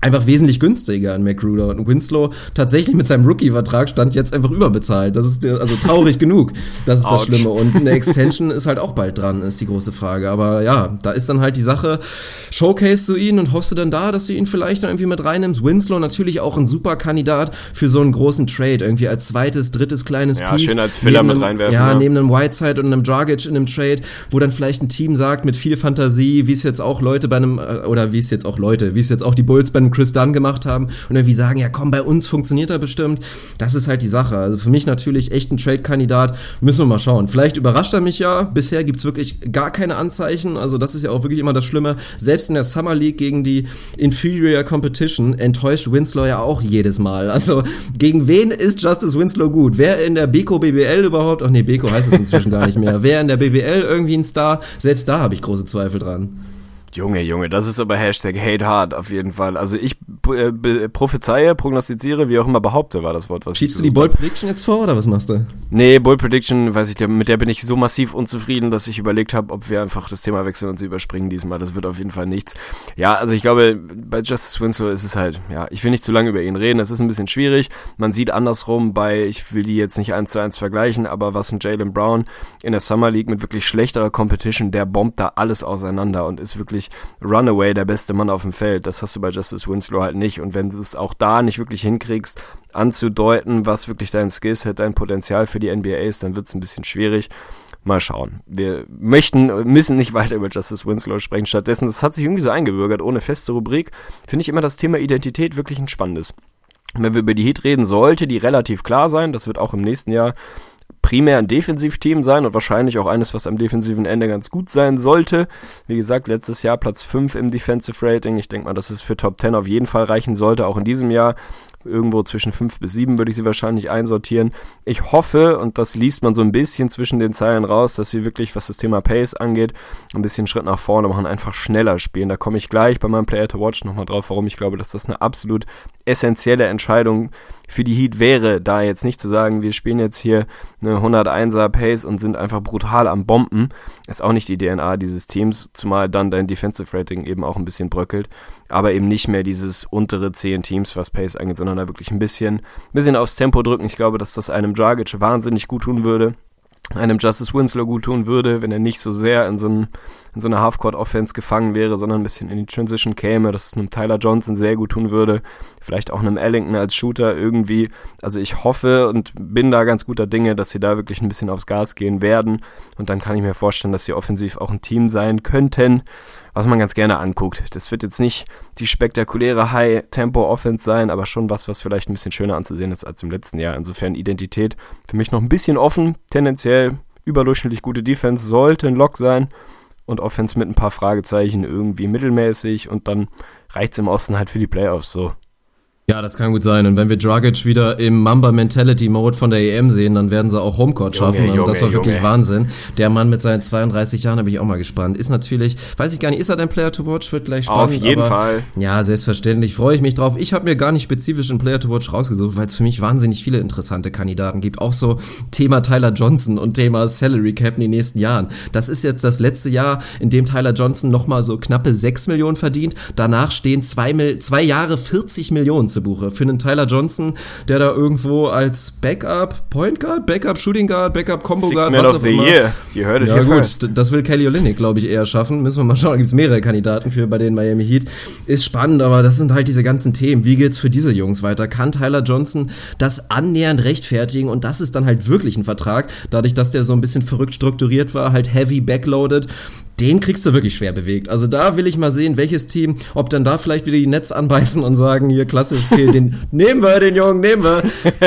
einfach wesentlich günstiger an McGruder. Und Winslow tatsächlich mit seinem Rookie-Vertrag stand jetzt einfach überbezahlt. Das ist also traurig genug. Das ist Ouch. das Schlimme. Und eine Extension ist halt auch bald dran, ist die große Frage. Aber ja, da ist dann halt die Sache, showcase du ihn und hoffst du dann da, dass du ihn vielleicht dann irgendwie mit reinnimmst. Winslow natürlich auch ein super Kandidat für so einen großen Trade. Irgendwie als zweites, drittes kleines ja, Piece. Ja, schön als Filler mit reinwerfen. Ja, ne? neben einem Whiteside und einem Dragic in einem Trade, wo dann vielleicht ein Team sagt mit viel Fantasie, wie es jetzt auch Leute bei einem, äh, oder wie es jetzt auch Leute, wie es jetzt auch die Bulls bei einem Chris Dunn gemacht haben und irgendwie sagen, ja komm, bei uns funktioniert er bestimmt. Das ist halt die Sache. Also für mich natürlich echt ein Trade-Kandidat. Müssen wir mal schauen. Vielleicht überrascht er mich ja. Bisher gibt es wirklich gar keine Anzeichen. Also das ist ja auch wirklich immer das Schlimme. Selbst in der Summer League gegen die Inferior Competition enttäuscht Winslow ja auch jedes Mal. Also gegen wen ist Justice Winslow gut? Wer in der Beko BBL überhaupt? Ach nee, Beko heißt es inzwischen gar nicht mehr. Wer in der BBL irgendwie ein Star? Selbst da habe ich große Zweifel dran. Junge, Junge, das ist aber Hashtag Hate Hard auf jeden Fall. Also ich äh, prophezeie, prognostiziere, wie auch immer behaupte, war das Wort, was Schiebst du die Bold Prediction jetzt vor oder was machst du? Nee, Bold Prediction, weiß ich, mit der bin ich so massiv unzufrieden, dass ich überlegt habe, ob wir einfach das Thema wechseln und sie überspringen diesmal. Das wird auf jeden Fall nichts. Ja, also ich glaube, bei Justice Winslow ist es halt, ja, ich will nicht zu lange über ihn reden, es ist ein bisschen schwierig. Man sieht andersrum bei, ich will die jetzt nicht eins zu eins vergleichen, aber was ein Jalen Brown in der Summer League mit wirklich schlechterer Competition, der bombt da alles auseinander und ist wirklich Runaway der beste Mann auf dem Feld. Das hast du bei Justice Winslow halt nicht. Und wenn du es auch da nicht wirklich hinkriegst, anzudeuten, was wirklich dein Skillset, dein Potenzial für die NBA ist, dann wird es ein bisschen schwierig. Mal schauen. Wir möchten, müssen nicht weiter über Justice Winslow sprechen. Stattdessen, das hat sich irgendwie so eingebürgert, ohne feste Rubrik, finde ich immer das Thema Identität wirklich ein spannendes. Wenn wir über die Heat reden, sollte die relativ klar sein. Das wird auch im nächsten Jahr primär ein Defensivteam sein und wahrscheinlich auch eines, was am defensiven Ende ganz gut sein sollte. Wie gesagt, letztes Jahr Platz 5 im Defensive Rating. Ich denke mal, dass es für Top 10 auf jeden Fall reichen sollte, auch in diesem Jahr. Irgendwo zwischen 5 bis 7 würde ich sie wahrscheinlich einsortieren. Ich hoffe, und das liest man so ein bisschen zwischen den Zeilen raus, dass sie wirklich, was das Thema Pace angeht, ein bisschen Schritt nach vorne machen, einfach schneller spielen. Da komme ich gleich bei meinem Player to Watch nochmal drauf, warum ich glaube, dass das eine absolut essentielle Entscheidung ist für die Heat wäre, da jetzt nicht zu sagen, wir spielen jetzt hier eine 101er Pace und sind einfach brutal am Bomben, ist auch nicht die DNA dieses Teams, zumal dann dein Defensive Rating eben auch ein bisschen bröckelt, aber eben nicht mehr dieses untere 10 Teams, was Pace angeht, sondern da wirklich ein bisschen, bisschen aufs Tempo drücken. Ich glaube, dass das einem Dragic wahnsinnig gut tun würde einem Justice Winslow gut tun würde, wenn er nicht so sehr in so, einem, in so einer Halfcourt-Offense gefangen wäre, sondern ein bisschen in die Transition käme, dass es einem Tyler Johnson sehr gut tun würde, vielleicht auch einem Ellington als Shooter irgendwie. Also ich hoffe und bin da ganz guter Dinge, dass sie da wirklich ein bisschen aufs Gas gehen werden und dann kann ich mir vorstellen, dass sie offensiv auch ein Team sein könnten, was man ganz gerne anguckt. Das wird jetzt nicht die spektakuläre High-Tempo-Offense sein, aber schon was, was vielleicht ein bisschen schöner anzusehen ist als im letzten Jahr. Insofern Identität für mich noch ein bisschen offen. Tendenziell überdurchschnittlich gute Defense sollte ein Lock sein und Offense mit ein paar Fragezeichen irgendwie mittelmäßig und dann reicht es im Osten halt für die Playoffs so. Ja, das kann gut sein. Und wenn wir Dragic wieder im Mamba Mentality Mode von der EM sehen, dann werden sie auch Homecourt schaffen. Junge, also das war wirklich Junge. Wahnsinn. Der Mann mit seinen 32 Jahren, da bin ich auch mal gespannt. Ist natürlich, weiß ich gar nicht, ist er dein Player to Watch? Wird gleich spannend. Auf jeden aber, Fall. Ja, selbstverständlich. Freue ich mich drauf. Ich habe mir gar nicht spezifisch einen Player to Watch rausgesucht, weil es für mich wahnsinnig viele interessante Kandidaten gibt. Auch so Thema Tyler Johnson und Thema Salary Cap in den nächsten Jahren. Das ist jetzt das letzte Jahr, in dem Tyler Johnson nochmal so knappe 6 Millionen verdient. Danach stehen zwei, zwei Jahre 40 Millionen zu Buche für einen Tyler Tyler Johnson, der da irgendwo als Backup Point Guard, Backup Shooting Guard, Backup Combo Guard, was auch immer. Year. You heard it ja gut, first. das will Kelly Olynyk, glaube ich, eher schaffen. Müssen wir mal schauen. Da gibt es mehrere Kandidaten für bei den Miami Heat. Ist spannend, aber das sind halt diese ganzen Themen. Wie geht's für diese Jungs weiter? Kann Tyler Johnson das annähernd rechtfertigen? Und das ist dann halt wirklich ein Vertrag, dadurch, dass der so ein bisschen verrückt strukturiert war, halt heavy backloaded den kriegst du wirklich schwer bewegt. Also da will ich mal sehen, welches Team, ob dann da vielleicht wieder die Netz anbeißen und sagen, hier klassisch, okay, den nehmen wir, den Jungen, nehmen wir.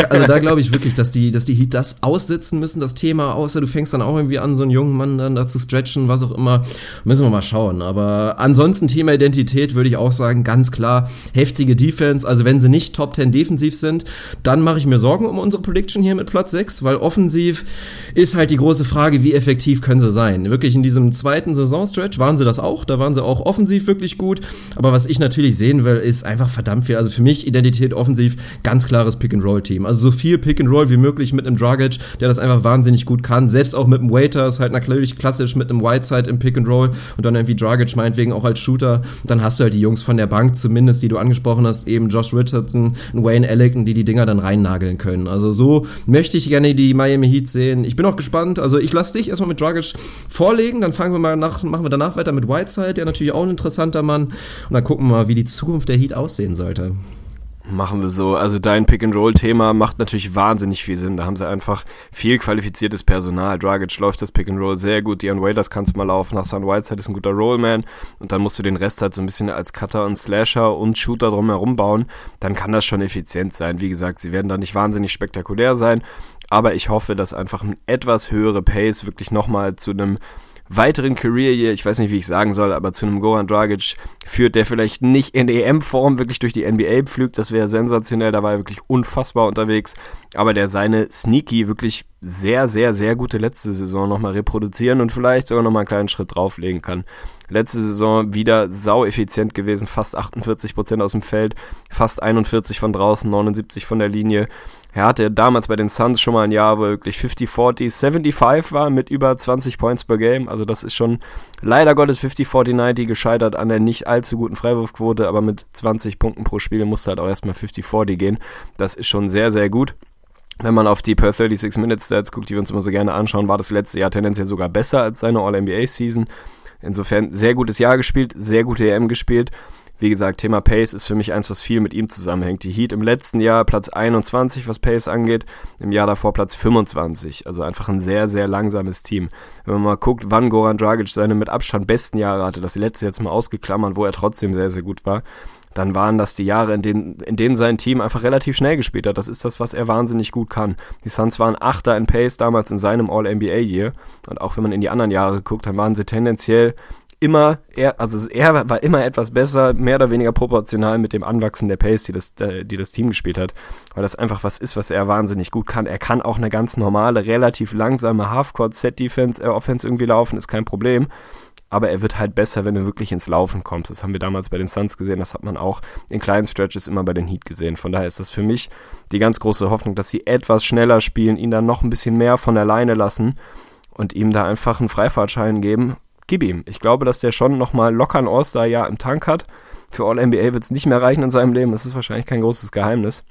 Also da glaube ich wirklich, dass die, dass die Heat das aussitzen müssen, das Thema, außer du fängst dann auch irgendwie an, so einen jungen Mann dann da zu stretchen, was auch immer. Müssen wir mal schauen. Aber ansonsten Thema Identität würde ich auch sagen, ganz klar, heftige Defense. Also wenn sie nicht Top 10 defensiv sind, dann mache ich mir Sorgen um unsere Prediction hier mit Platz 6, weil offensiv ist halt die große Frage, wie effektiv können sie sein. Wirklich in diesem zweiten Saisonstretch waren sie das auch, da waren sie auch offensiv wirklich gut. Aber was ich natürlich sehen will, ist einfach verdammt viel. Also für mich Identität offensiv ganz klares Pick-and-Roll-Team. Also so viel Pick-and-Roll wie möglich mit einem Dragic, der das einfach wahnsinnig gut kann. Selbst auch mit einem Waiters, halt natürlich klassisch mit einem Whiteside im Pick-and-Roll und dann irgendwie Dragic meinetwegen auch als Shooter. dann hast du halt die Jungs von der Bank zumindest, die du angesprochen hast, eben Josh Richardson, Wayne Ellington, die die Dinger dann reinnageln können. Also so möchte ich gerne die Miami Heat sehen. Ich bin auch gespannt. Also ich lasse dich erstmal mit Dragic vorlegen, dann fangen wir mal nach, machen wir danach weiter mit Whiteside, der natürlich auch ein interessanter Mann. Und dann gucken wir mal, wie die Zukunft der Heat aussehen sollte. Machen wir so. Also dein Pick-and-Roll-Thema macht natürlich wahnsinnig viel Sinn. Da haben sie einfach viel qualifiziertes Personal. Dragic läuft das Pick-and-Roll sehr gut. Dion Waiters kannst du mal laufen. Hassan Whiteside ist ein guter Rollman. Und dann musst du den Rest halt so ein bisschen als Cutter und Slasher und Shooter drumherum bauen. Dann kann das schon effizient sein. Wie gesagt, sie werden da nicht wahnsinnig spektakulär sein. Aber ich hoffe, dass einfach ein etwas höhere Pace wirklich nochmal zu einem weiteren Career Year, ich weiß nicht, wie ich sagen soll, aber zu einem Goran Dragic führt, der vielleicht nicht in EM-Form wirklich durch die NBA pflügt, das wäre sensationell, da war er wirklich unfassbar unterwegs, aber der seine sneaky, wirklich sehr, sehr, sehr gute letzte Saison nochmal reproduzieren und vielleicht sogar nochmal einen kleinen Schritt drauflegen kann. Letzte Saison wieder sau effizient gewesen, fast 48% aus dem Feld, fast 41 von draußen, 79 von der Linie. Er hatte damals bei den Suns schon mal ein Jahr, wo wirklich 50, 40, 75 war mit über 20 Points per Game. Also das ist schon leider Gottes 50, 40, 90 gescheitert an der nicht allzu guten Freiwurfquote, aber mit 20 Punkten pro Spiel musste halt auch erstmal 50, 40 gehen. Das ist schon sehr, sehr gut. Wenn man auf die per 36 Minute Stats guckt, die wir uns immer so gerne anschauen, war das letzte Jahr tendenziell sogar besser als seine All-NBA-Season. Insofern sehr gutes Jahr gespielt, sehr gute EM gespielt. Wie gesagt, Thema Pace ist für mich eins, was viel mit ihm zusammenhängt. Die Heat im letzten Jahr Platz 21, was Pace angeht, im Jahr davor Platz 25. Also einfach ein sehr, sehr langsames Team. Wenn man mal guckt, wann Goran Dragic seine mit Abstand besten Jahre hatte, das letzte jetzt mal ausgeklammert, wo er trotzdem sehr, sehr gut war, dann waren das die Jahre, in denen, in denen sein Team einfach relativ schnell gespielt hat. Das ist das, was er wahnsinnig gut kann. Die Suns waren Achter in Pace damals in seinem All-NBA-Year. Und auch wenn man in die anderen Jahre guckt, dann waren sie tendenziell immer, er, also er war immer etwas besser, mehr oder weniger proportional mit dem Anwachsen der Pace, die das, äh, die das Team gespielt hat, weil das einfach was ist, was er wahnsinnig gut kann. Er kann auch eine ganz normale, relativ langsame Half-Court-Set-Defense, äh, Offense irgendwie laufen, ist kein Problem. Aber er wird halt besser, wenn du wirklich ins Laufen kommst. Das haben wir damals bei den Suns gesehen, das hat man auch in kleinen Stretches immer bei den Heat gesehen. Von daher ist das für mich die ganz große Hoffnung, dass sie etwas schneller spielen, ihn dann noch ein bisschen mehr von der Leine lassen und ihm da einfach einen Freifahrtschein geben gib ihm. Ich glaube, dass der schon nochmal locker ein All-Star-Jahr im Tank hat. Für All-NBA wird es nicht mehr reichen in seinem Leben. Das ist wahrscheinlich kein großes Geheimnis.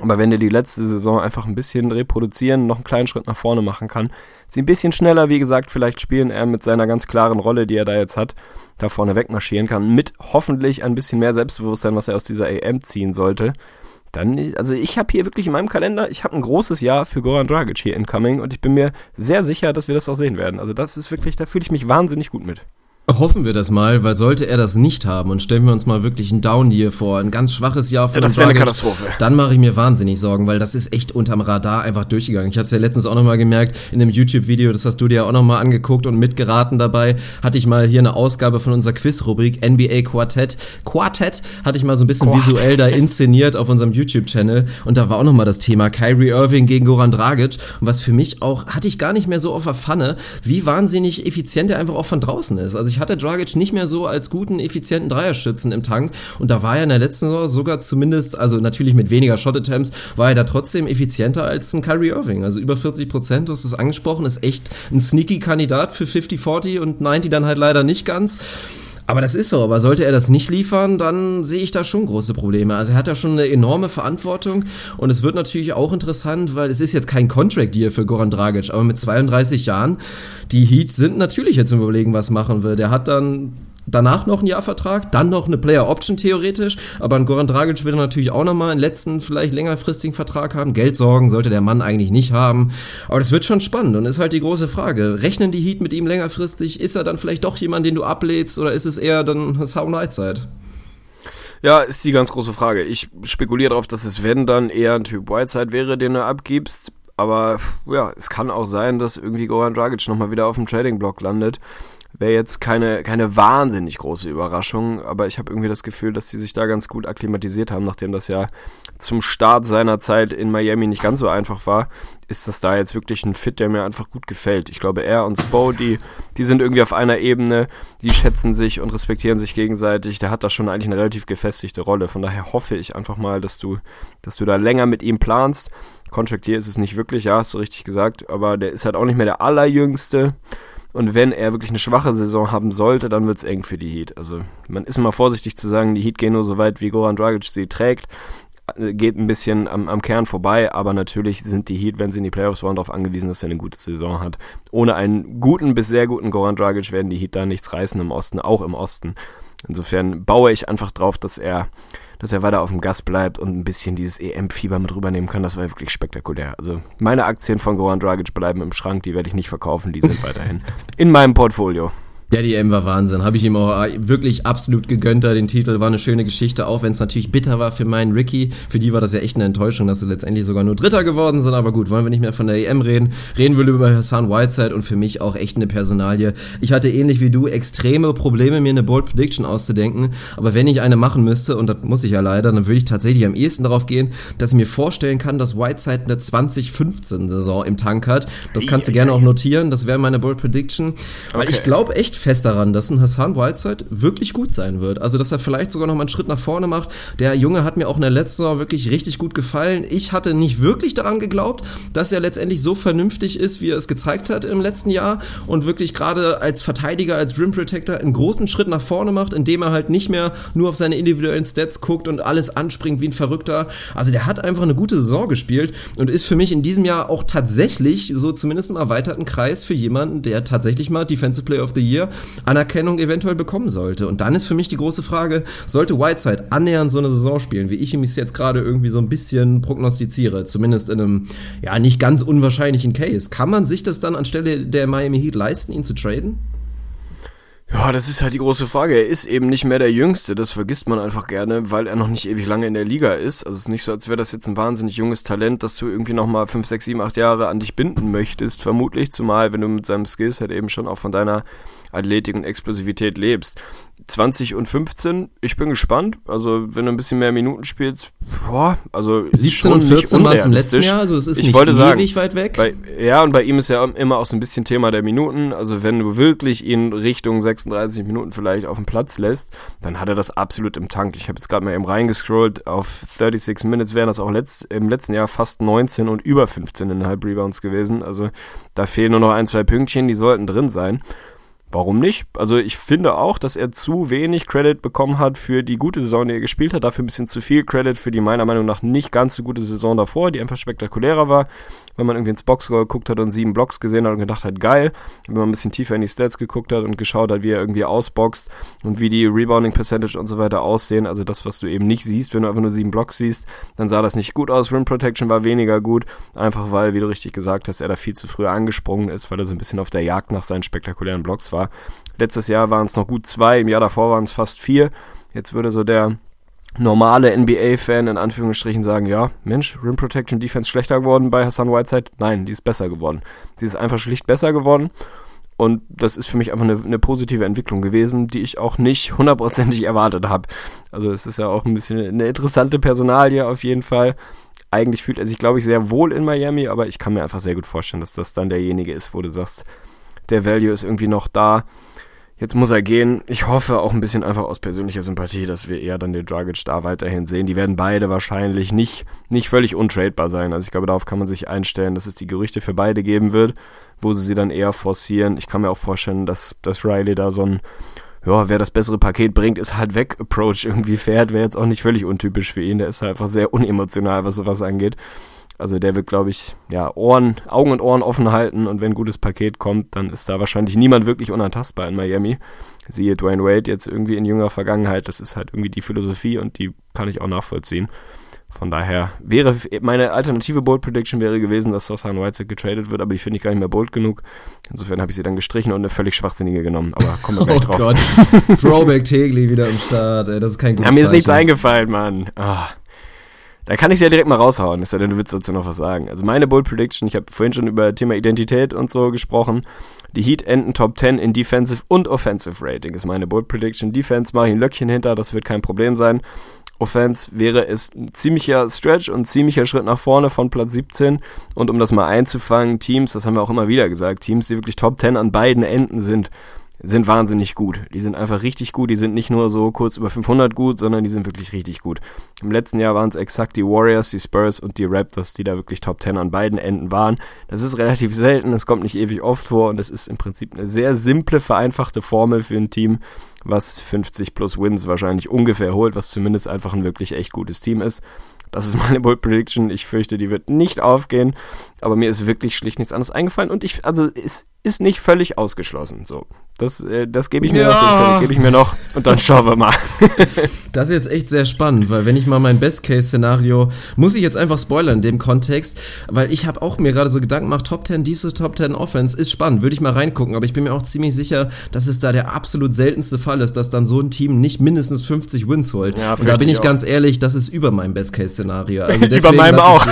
Aber wenn der die letzte Saison einfach ein bisschen reproduzieren, noch einen kleinen Schritt nach vorne machen kann, sie ein bisschen schneller, wie gesagt, vielleicht spielen, er mit seiner ganz klaren Rolle, die er da jetzt hat, da vorne wegmarschieren kann, mit hoffentlich ein bisschen mehr Selbstbewusstsein, was er aus dieser AM ziehen sollte, dann, also ich habe hier wirklich in meinem Kalender, ich habe ein großes Jahr für Goran Dragic hier incoming und ich bin mir sehr sicher, dass wir das auch sehen werden. Also das ist wirklich, da fühle ich mich wahnsinnig gut mit. Hoffen wir das mal, weil sollte er das nicht haben und stellen wir uns mal wirklich ein Down hier vor, ein ganz schwaches Jahr von ja, Das wäre eine Katastrophe. Dann mache ich mir wahnsinnig Sorgen, weil das ist echt unterm Radar einfach durchgegangen. Ich habe es ja letztens auch nochmal gemerkt in einem YouTube-Video, das hast du dir auch nochmal angeguckt und mitgeraten dabei, hatte ich mal hier eine Ausgabe von unserer Quiz-Rubrik NBA Quartett. Quartett hatte ich mal so ein bisschen Quartett. visuell da inszeniert auf unserem YouTube-Channel und da war auch nochmal das Thema Kyrie Irving gegen Goran Dragic und was für mich auch, hatte ich gar nicht mehr so auf der Pfanne, wie wahnsinnig effizient er einfach auch von draußen ist. Also ich ich hatte Dragic nicht mehr so als guten, effizienten Dreierstützen im Tank. Und da war er in der letzten Saison sogar zumindest, also natürlich mit weniger Shot-Attempts, war er da trotzdem effizienter als ein Kyrie Irving. Also über 40 Prozent, du hast es angesprochen, ist echt ein sneaky Kandidat für 50-40 und 90 dann halt leider nicht ganz. Aber das ist so, aber sollte er das nicht liefern, dann sehe ich da schon große Probleme. Also er hat da schon eine enorme Verantwortung und es wird natürlich auch interessant, weil es ist jetzt kein Contract Deal für Goran Dragic, aber mit 32 Jahren, die Heat sind natürlich jetzt im Überlegen, was machen will. Der hat dann danach noch ein Jahr Vertrag, dann noch eine Player Option theoretisch, aber ein Goran Dragic wird natürlich auch nochmal einen letzten, vielleicht längerfristigen Vertrag haben. Geldsorgen sollte der Mann eigentlich nicht haben. Aber das wird schon spannend und ist halt die große Frage. Rechnen die Heat mit ihm längerfristig? Ist er dann vielleicht doch jemand, den du ablädst oder ist es eher dann Whiteside? Ja, ist die ganz große Frage. Ich spekuliere darauf, dass es, wenn dann eher ein Typ Whiteside wäre, den du abgibst. Aber ja, es kann auch sein, dass irgendwie Goran Dragic nochmal wieder auf dem Trading-Block landet wäre jetzt keine, keine wahnsinnig große Überraschung, aber ich habe irgendwie das Gefühl, dass die sich da ganz gut akklimatisiert haben, nachdem das ja zum Start seiner Zeit in Miami nicht ganz so einfach war, ist das da jetzt wirklich ein Fit, der mir einfach gut gefällt. Ich glaube, er und Spo, die, die sind irgendwie auf einer Ebene, die schätzen sich und respektieren sich gegenseitig. Der hat da schon eigentlich eine relativ gefestigte Rolle. Von daher hoffe ich einfach mal, dass du, dass du da länger mit ihm planst. Contract hier ist es nicht wirklich, ja, hast du richtig gesagt, aber der ist halt auch nicht mehr der allerjüngste. Und wenn er wirklich eine schwache Saison haben sollte, dann wird es eng für die Heat. Also man ist immer vorsichtig zu sagen, die Heat gehen nur so weit, wie Goran Dragic sie trägt. Äh, geht ein bisschen am, am Kern vorbei, aber natürlich sind die Heat, wenn sie in die Playoffs wollen, darauf angewiesen, dass er eine gute Saison hat. Ohne einen guten bis sehr guten Goran Dragic werden die Heat da nichts reißen im Osten, auch im Osten. Insofern baue ich einfach drauf, dass er dass er weiter auf dem Gas bleibt und ein bisschen dieses EM-Fieber mit rübernehmen kann. Das war wirklich spektakulär. Also meine Aktien von Goran Dragic bleiben im Schrank, die werde ich nicht verkaufen, die sind weiterhin in meinem Portfolio. Ja, die M war Wahnsinn. Habe ich ihm auch äh, wirklich absolut gegönnt. Da den Titel war eine schöne Geschichte, auch wenn es natürlich bitter war für meinen Ricky. Für die war das ja echt eine Enttäuschung, dass sie letztendlich sogar nur Dritter geworden sind. Aber gut, wollen wir nicht mehr von der EM reden. Reden wir über Hassan Whiteside und für mich auch echt eine Personalie. Ich hatte ähnlich wie du extreme Probleme, mir eine Bold Prediction auszudenken. Aber wenn ich eine machen müsste, und das muss ich ja leider, dann würde ich tatsächlich am ehesten darauf gehen, dass ich mir vorstellen kann, dass Whiteside eine 2015-Saison im Tank hat. Das kannst du gerne auch notieren. Das wäre meine Bold Prediction. Weil okay. ich glaube echt fest daran, dass ein Hassan Whiteside wirklich gut sein wird. Also, dass er vielleicht sogar noch mal einen Schritt nach vorne macht. Der Junge hat mir auch in der letzten Saison wirklich richtig gut gefallen. Ich hatte nicht wirklich daran geglaubt, dass er letztendlich so vernünftig ist, wie er es gezeigt hat im letzten Jahr und wirklich gerade als Verteidiger, als Rim Protector einen großen Schritt nach vorne macht, indem er halt nicht mehr nur auf seine individuellen Stats guckt und alles anspringt wie ein Verrückter. Also, der hat einfach eine gute Saison gespielt und ist für mich in diesem Jahr auch tatsächlich so zumindest im erweiterten Kreis für jemanden, der tatsächlich mal Defensive Player of the Year Anerkennung eventuell bekommen sollte. Und dann ist für mich die große Frage, sollte Whiteside annähernd so eine Saison spielen, wie ich ihm jetzt gerade irgendwie so ein bisschen prognostiziere, zumindest in einem ja nicht ganz unwahrscheinlichen Case, kann man sich das dann anstelle der Miami Heat leisten, ihn zu traden? Ja, das ist halt die große Frage. Er ist eben nicht mehr der Jüngste, das vergisst man einfach gerne, weil er noch nicht ewig lange in der Liga ist. Also es ist nicht so, als wäre das jetzt ein wahnsinnig junges Talent, dass du irgendwie nochmal 5, 6, 7, 8 Jahre an dich binden möchtest, vermutlich, zumal wenn du mit seinem Skillset eben schon auch von deiner Athletik und Explosivität lebst. 20 und 15, ich bin gespannt. Also, wenn du ein bisschen mehr Minuten spielst, boah, also 17 und 14 waren zum letzten Jahr, also es ist ich nicht wollte ewig weit weg. Bei, ja, und bei ihm ist ja immer auch so ein bisschen Thema der Minuten. Also, wenn du wirklich ihn Richtung 36 Minuten vielleicht auf dem Platz lässt, dann hat er das absolut im Tank. Ich habe jetzt gerade mal eben reingescrollt, auf 36 Minutes wären das auch letzt, im letzten Jahr fast 19 und über 15,5 Rebounds gewesen. Also, da fehlen nur noch ein, zwei Pünktchen, die sollten drin sein. Warum nicht? Also ich finde auch, dass er zu wenig Credit bekommen hat für die gute Saison, die er gespielt hat. Dafür ein bisschen zu viel Credit für die meiner Meinung nach nicht ganz so gute Saison davor, die einfach spektakulärer war. Wenn man irgendwie ins Boxscore geguckt hat und sieben Blocks gesehen hat und gedacht hat, geil. Wenn man ein bisschen tiefer in die Stats geguckt hat und geschaut hat, wie er irgendwie ausboxt und wie die Rebounding Percentage und so weiter aussehen, also das, was du eben nicht siehst, wenn du einfach nur sieben Blocks siehst, dann sah das nicht gut aus. Rim Protection war weniger gut, einfach weil, wie du richtig gesagt hast, er da viel zu früh angesprungen ist, weil er so ein bisschen auf der Jagd nach seinen spektakulären Blocks war. Letztes Jahr waren es noch gut zwei, im Jahr davor waren es fast vier. Jetzt würde so der normale NBA-Fan in Anführungsstrichen sagen, ja, Mensch, Rim Protection Defense schlechter geworden bei Hassan Whiteside? Nein, die ist besser geworden. Die ist einfach schlicht besser geworden. Und das ist für mich einfach eine, eine positive Entwicklung gewesen, die ich auch nicht hundertprozentig erwartet habe. Also es ist ja auch ein bisschen eine interessante Personalie auf jeden Fall. Eigentlich fühlt er sich, glaube ich, sehr wohl in Miami, aber ich kann mir einfach sehr gut vorstellen, dass das dann derjenige ist, wo du sagst, der Value ist irgendwie noch da. Jetzt muss er gehen. Ich hoffe auch ein bisschen einfach aus persönlicher Sympathie, dass wir eher dann den Dragic da weiterhin sehen. Die werden beide wahrscheinlich nicht, nicht völlig untradebar sein. Also ich glaube, darauf kann man sich einstellen, dass es die Gerüchte für beide geben wird, wo sie sie dann eher forcieren. Ich kann mir auch vorstellen, dass, dass Riley da so ein, ja, wer das bessere Paket bringt, ist halt weg Approach irgendwie fährt. Wäre jetzt auch nicht völlig untypisch für ihn. Der ist halt einfach sehr unemotional, was sowas angeht. Also der wird, glaube ich, ja, Ohren, Augen und Ohren offen halten und wenn ein gutes Paket kommt, dann ist da wahrscheinlich niemand wirklich unantastbar in Miami. Siehe Dwayne Wade jetzt irgendwie in jüngerer Vergangenheit, das ist halt irgendwie die Philosophie und die kann ich auch nachvollziehen. Von daher wäre meine alternative Bold Prediction wäre gewesen, dass Hassan Whiteside getradet wird, aber die finde ich gar nicht mehr bold genug. Insofern habe ich sie dann gestrichen und eine völlig schwachsinnige genommen. Aber kommen wir gleich oh drauf. Gott. Throwback Tegli wieder am Start. Ey, das ist kein gutes ja, mir ist nichts eingefallen, Mann. Oh. Da kann ich ja direkt mal raushauen, ist ja denn du willst dazu noch was sagen. Also meine Bull Prediction, ich habe vorhin schon über Thema Identität und so gesprochen. Die Heat enden Top 10 in Defensive und Offensive Rating, ist meine Bull Prediction. Defense mache ich ein Löckchen hinter, das wird kein Problem sein. Offense wäre es ein ziemlicher Stretch und ziemlicher Schritt nach vorne von Platz 17. Und um das mal einzufangen, Teams, das haben wir auch immer wieder gesagt, Teams, die wirklich Top 10 an beiden Enden sind, sind wahnsinnig gut. Die sind einfach richtig gut. Die sind nicht nur so kurz über 500 gut, sondern die sind wirklich richtig gut. Im letzten Jahr waren es exakt die Warriors, die Spurs und die Raptors, die da wirklich Top 10 an beiden Enden waren. Das ist relativ selten, das kommt nicht ewig oft vor und es ist im Prinzip eine sehr simple, vereinfachte Formel für ein Team, was 50 plus Wins wahrscheinlich ungefähr holt, was zumindest einfach ein wirklich echt gutes Team ist. Das ist meine Bold Prediction. Ich fürchte, die wird nicht aufgehen. Aber mir ist wirklich schlicht nichts anderes eingefallen. Und ich, also, es ist nicht völlig ausgeschlossen. So. Das, äh, das gebe ich, mir ja. noch, geb ich mir noch und dann schauen wir mal. das ist jetzt echt sehr spannend, weil wenn ich mal mein Best-Case-Szenario, muss ich jetzt einfach spoilern in dem Kontext, weil ich habe auch mir gerade so Gedanken gemacht, Top 10 Defense, Top 10 Offense ist spannend, würde ich mal reingucken, aber ich bin mir auch ziemlich sicher, dass es da der absolut seltenste Fall ist, dass dann so ein Team nicht mindestens 50 Wins holt. Ja, und da bin ich, ich ganz ehrlich, das ist über meinem Best-Case-Szenario. Also über meinem auch.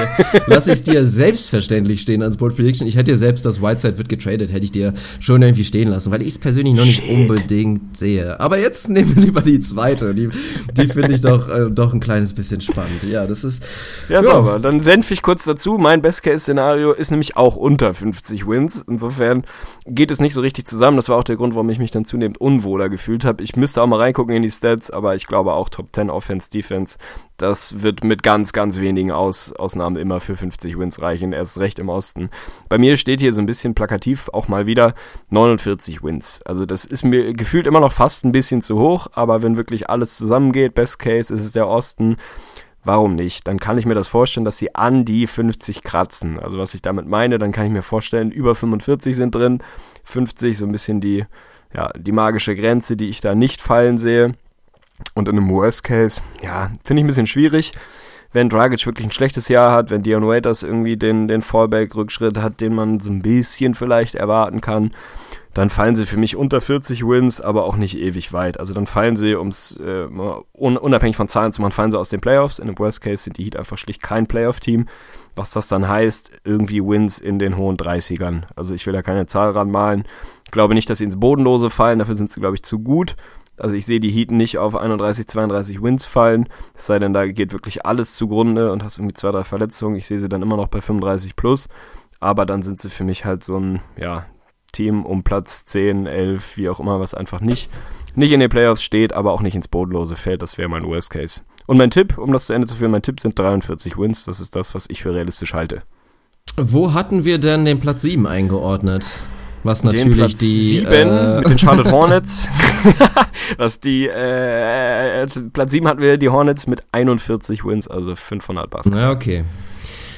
Lass ich es dir selbstverständlich stehen als Bold Prediction. Ich hätte dir selbst, dass Whiteside wird getradet, hätte ich dir schon irgendwie stehen lassen, weil ich es persönlich noch nicht Shit. unbedingt sehe. Aber jetzt nehmen wir lieber die zweite. Die, die finde ich doch, äh, doch ein kleines bisschen spannend. Ja, das ist. Ja, ja. sauber. Dann senf ich kurz dazu. Mein Best-Case-Szenario ist nämlich auch unter 50 Wins. Insofern geht es nicht so richtig zusammen. Das war auch der Grund, warum ich mich dann zunehmend unwohler gefühlt habe. Ich müsste auch mal reingucken in die Stats, aber ich glaube auch Top 10 Offense, Defense. Das wird mit ganz, ganz wenigen Aus Ausnahmen immer für 50 Wins reichen. Erst recht im Osten. Bei mir steht hier so ein bisschen plakativ auch mal wieder 49 Wins. Also das ist mir gefühlt immer noch fast ein bisschen zu hoch, aber wenn wirklich alles zusammengeht, Best Case ist es der Osten. Warum nicht? Dann kann ich mir das vorstellen, dass sie an die 50 kratzen. Also was ich damit meine, dann kann ich mir vorstellen, über 45 sind drin, 50 so ein bisschen die, ja, die magische Grenze, die ich da nicht fallen sehe. Und in einem Worst Case, ja, finde ich ein bisschen schwierig wenn Dragic wirklich ein schlechtes Jahr hat, wenn Dion Waiters irgendwie den, den Fallback-Rückschritt hat, den man so ein bisschen vielleicht erwarten kann, dann fallen sie für mich unter 40 Wins, aber auch nicht ewig weit. Also dann fallen sie, um es äh, unabhängig von Zahlen zu machen, fallen sie aus den Playoffs. In dem Worst Case sind die Heat einfach schlicht kein Playoff-Team. Was das dann heißt, irgendwie Wins in den hohen 30ern. Also ich will da keine Zahl ranmalen. Ich glaube nicht, dass sie ins Bodenlose fallen, dafür sind sie, glaube ich, zu gut. Also ich sehe die Heat nicht auf 31, 32 Wins fallen. Es sei denn, da geht wirklich alles zugrunde und hast irgendwie zwei, drei Verletzungen. Ich sehe sie dann immer noch bei 35 plus. Aber dann sind sie für mich halt so ein, ja, Team um Platz 10, 11, wie auch immer, was einfach nicht, nicht in den Playoffs steht, aber auch nicht ins Bodenlose fällt. Das wäre mein Worst Case. Und mein Tipp, um das zu Ende zu führen, mein Tipp sind 43 Wins. Das ist das, was ich für realistisch halte. Wo hatten wir denn den Platz 7 eingeordnet? Was natürlich die. Sieben äh, mit den Charlotte Hornets. was die. Äh, Platz 7 hatten wir die Hornets mit 41 Wins, also 500 Basketball. Ja, okay.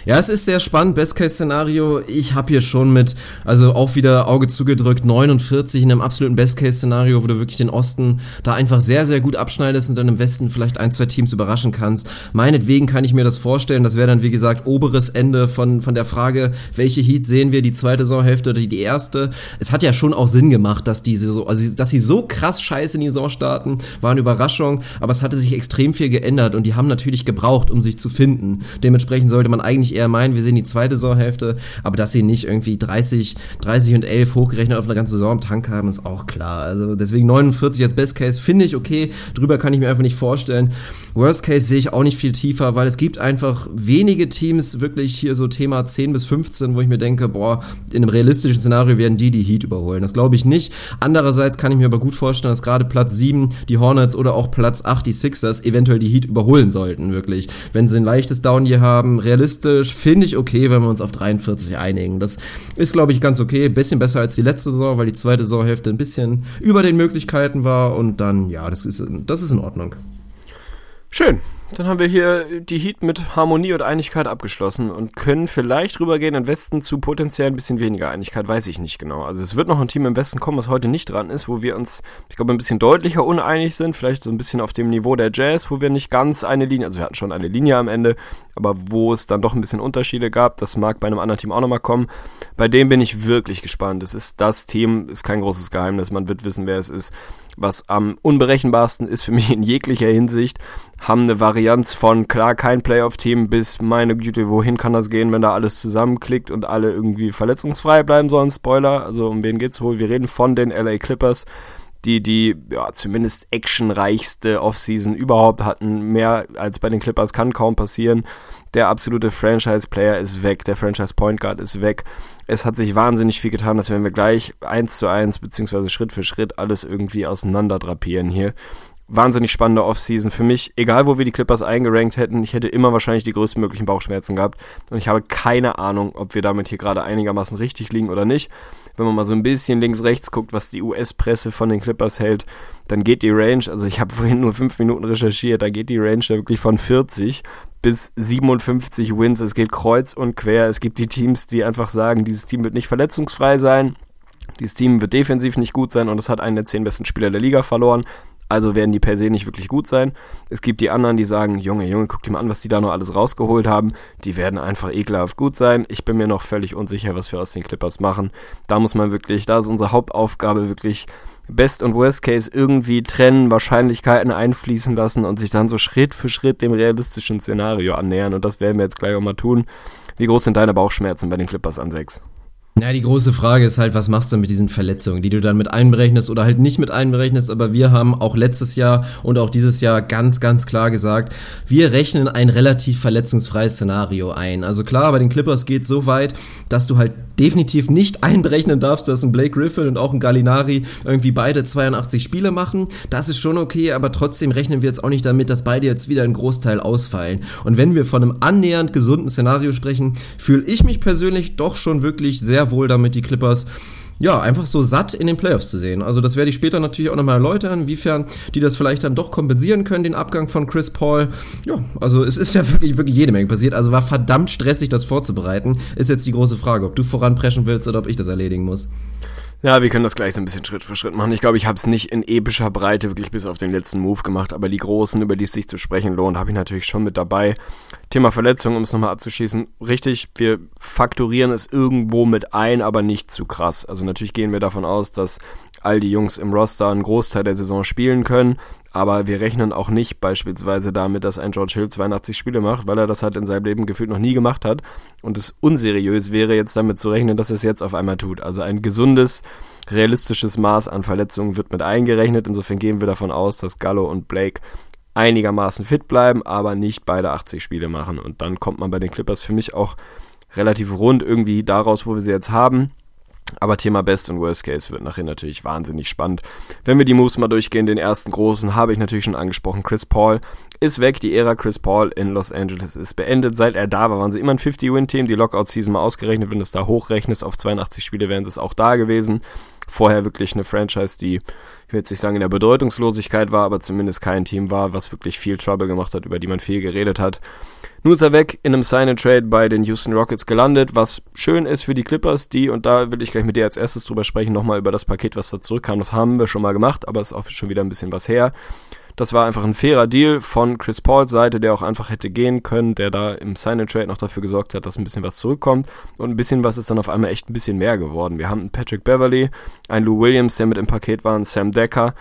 Ja, es ist sehr spannend. Best-Case-Szenario. Ich habe hier schon mit, also auch wieder Auge zugedrückt, 49 in einem absoluten Best-Case-Szenario, wo du wirklich den Osten da einfach sehr, sehr gut abschneidest und dann im Westen vielleicht ein, zwei Teams überraschen kannst. Meinetwegen kann ich mir das vorstellen. Das wäre dann, wie gesagt, oberes Ende von, von der Frage, welche Heat sehen wir, die zweite Saisonhälfte oder die erste. Es hat ja schon auch Sinn gemacht, dass diese so, also dass sie so krass scheiße in die Saison starten, war eine Überraschung, aber es hatte sich extrem viel geändert und die haben natürlich gebraucht, um sich zu finden. Dementsprechend sollte man eigentlich eher meinen, wir sehen die zweite Saisonhälfte, aber dass sie nicht irgendwie 30, 30 und 11 hochgerechnet auf eine ganze Saison im Tank haben, ist auch klar. Also deswegen 49 als Best Case finde ich okay, drüber kann ich mir einfach nicht vorstellen. Worst Case sehe ich auch nicht viel tiefer, weil es gibt einfach wenige Teams, wirklich hier so Thema 10 bis 15, wo ich mir denke, boah, in einem realistischen Szenario werden die die Heat überholen. Das glaube ich nicht. Andererseits kann ich mir aber gut vorstellen, dass gerade Platz 7 die Hornets oder auch Platz 8 die Sixers eventuell die Heat überholen sollten, wirklich. Wenn sie ein leichtes Down hier haben, realistisch finde ich okay, wenn wir uns auf 43 einigen. Das ist, glaube ich, ganz okay. Bisschen besser als die letzte Saison, weil die zweite Saisonhälfte ein bisschen über den Möglichkeiten war. Und dann, ja, das ist, das ist in Ordnung. Schön. Dann haben wir hier die Heat mit Harmonie und Einigkeit abgeschlossen und können vielleicht rübergehen im Westen zu potenziell ein bisschen weniger Einigkeit, weiß ich nicht genau. Also es wird noch ein Team im Westen kommen, was heute nicht dran ist, wo wir uns, ich glaube, ein bisschen deutlicher uneinig sind, vielleicht so ein bisschen auf dem Niveau der Jazz, wo wir nicht ganz eine Linie, also wir hatten schon eine Linie am Ende, aber wo es dann doch ein bisschen Unterschiede gab, das mag bei einem anderen Team auch nochmal kommen. Bei dem bin ich wirklich gespannt. Es ist das Team, ist kein großes Geheimnis, man wird wissen, wer es ist was am unberechenbarsten ist für mich in jeglicher Hinsicht, haben eine Varianz von klar kein Playoff-Team bis meine Güte, wohin kann das gehen, wenn da alles zusammenklickt und alle irgendwie verletzungsfrei bleiben sollen. Spoiler, also um wen geht's wohl? Wir reden von den LA Clippers, die die ja, zumindest actionreichste Offseason überhaupt hatten. Mehr als bei den Clippers kann kaum passieren. Der absolute Franchise-Player ist weg, der Franchise-Point Guard ist weg. Es hat sich wahnsinnig viel getan, dass wenn wir gleich eins zu eins beziehungsweise Schritt für Schritt alles irgendwie auseinander drapieren hier. Wahnsinnig spannende Offseason für mich. Egal, wo wir die Clippers eingerankt hätten, ich hätte immer wahrscheinlich die größten möglichen Bauchschmerzen gehabt. Und ich habe keine Ahnung, ob wir damit hier gerade einigermaßen richtig liegen oder nicht wenn man mal so ein bisschen links-rechts guckt, was die US-Presse von den Clippers hält, dann geht die Range, also ich habe vorhin nur fünf Minuten recherchiert, da geht die Range da wirklich von 40 bis 57 Wins. Es geht kreuz und quer. Es gibt die Teams, die einfach sagen, dieses Team wird nicht verletzungsfrei sein. Dieses Team wird defensiv nicht gut sein und es hat einen der zehn besten Spieler der Liga verloren. Also werden die per se nicht wirklich gut sein. Es gibt die anderen, die sagen, Junge, Junge, guck dir mal an, was die da noch alles rausgeholt haben. Die werden einfach ekelhaft gut sein. Ich bin mir noch völlig unsicher, was wir aus den Clippers machen. Da muss man wirklich, da ist unsere Hauptaufgabe wirklich Best und Worst Case irgendwie trennen, Wahrscheinlichkeiten einfließen lassen und sich dann so Schritt für Schritt dem realistischen Szenario annähern. Und das werden wir jetzt gleich auch mal tun. Wie groß sind deine Bauchschmerzen bei den Clippers an 6? Ja, die große Frage ist halt, was machst du mit diesen Verletzungen, die du dann mit einberechnest oder halt nicht mit einberechnest. Aber wir haben auch letztes Jahr und auch dieses Jahr ganz, ganz klar gesagt, wir rechnen ein relativ verletzungsfreies Szenario ein. Also klar, bei den Clippers geht es so weit, dass du halt definitiv nicht einberechnen darfst, dass ein Blake Griffin und auch ein Gallinari irgendwie beide 82 Spiele machen. Das ist schon okay, aber trotzdem rechnen wir jetzt auch nicht damit, dass beide jetzt wieder einen Großteil ausfallen. Und wenn wir von einem annähernd gesunden Szenario sprechen, fühle ich mich persönlich doch schon wirklich sehr wohl damit, die Clippers ja, einfach so satt in den Playoffs zu sehen. Also das werde ich später natürlich auch nochmal erläutern, inwiefern die das vielleicht dann doch kompensieren können, den Abgang von Chris Paul. Ja, also es ist ja wirklich, wirklich jede Menge passiert. Also war verdammt stressig, das vorzubereiten. Ist jetzt die große Frage, ob du voranpreschen willst oder ob ich das erledigen muss. Ja, wir können das gleich so ein bisschen Schritt für Schritt machen. Ich glaube, ich habe es nicht in epischer Breite wirklich bis auf den letzten Move gemacht, aber die großen, über die es sich zu sprechen lohnt, habe ich natürlich schon mit dabei. Thema Verletzung, um es nochmal abzuschließen. Richtig, wir fakturieren es irgendwo mit ein, aber nicht zu krass. Also natürlich gehen wir davon aus, dass all die Jungs im Roster einen Großteil der Saison spielen können. Aber wir rechnen auch nicht beispielsweise damit, dass ein George Hill 82 Spiele macht, weil er das halt in seinem Leben gefühlt noch nie gemacht hat. Und es unseriös wäre jetzt damit zu rechnen, dass er es jetzt auf einmal tut. Also ein gesundes, realistisches Maß an Verletzungen wird mit eingerechnet. Insofern gehen wir davon aus, dass Gallo und Blake einigermaßen fit bleiben, aber nicht beide 80 Spiele machen. Und dann kommt man bei den Clippers für mich auch relativ rund irgendwie daraus, wo wir sie jetzt haben. Aber Thema Best und Worst Case wird nachher natürlich wahnsinnig spannend. Wenn wir die Moves mal durchgehen, den ersten großen habe ich natürlich schon angesprochen. Chris Paul ist weg. Die Ära Chris Paul in Los Angeles ist beendet. Seit er da war, waren sie immer ein 50-Win-Team. Die Lockout-Season mal ausgerechnet, wenn du es da hochrechnest auf 82 Spiele, wären sie es auch da gewesen. Vorher wirklich eine Franchise, die ich will jetzt nicht sagen in der Bedeutungslosigkeit war, aber zumindest kein Team war, was wirklich viel Trouble gemacht hat, über die man viel geredet hat. Nun ist er weg in einem Sign-and-Trade bei den Houston Rockets gelandet, was schön ist für die Clippers, die, und da will ich gleich mit dir als erstes drüber sprechen, nochmal über das Paket, was da zurückkam. Das haben wir schon mal gemacht, aber es ist auch schon wieder ein bisschen was her. Das war einfach ein fairer Deal von Chris Pauls Seite, der auch einfach hätte gehen können, der da im Sign-and-Trade noch dafür gesorgt hat, dass ein bisschen was zurückkommt. Und ein bisschen was ist dann auf einmal echt ein bisschen mehr geworden. Wir haben einen Patrick Beverly, einen Lou Williams, der mit im Paket war, einen Sam Decker,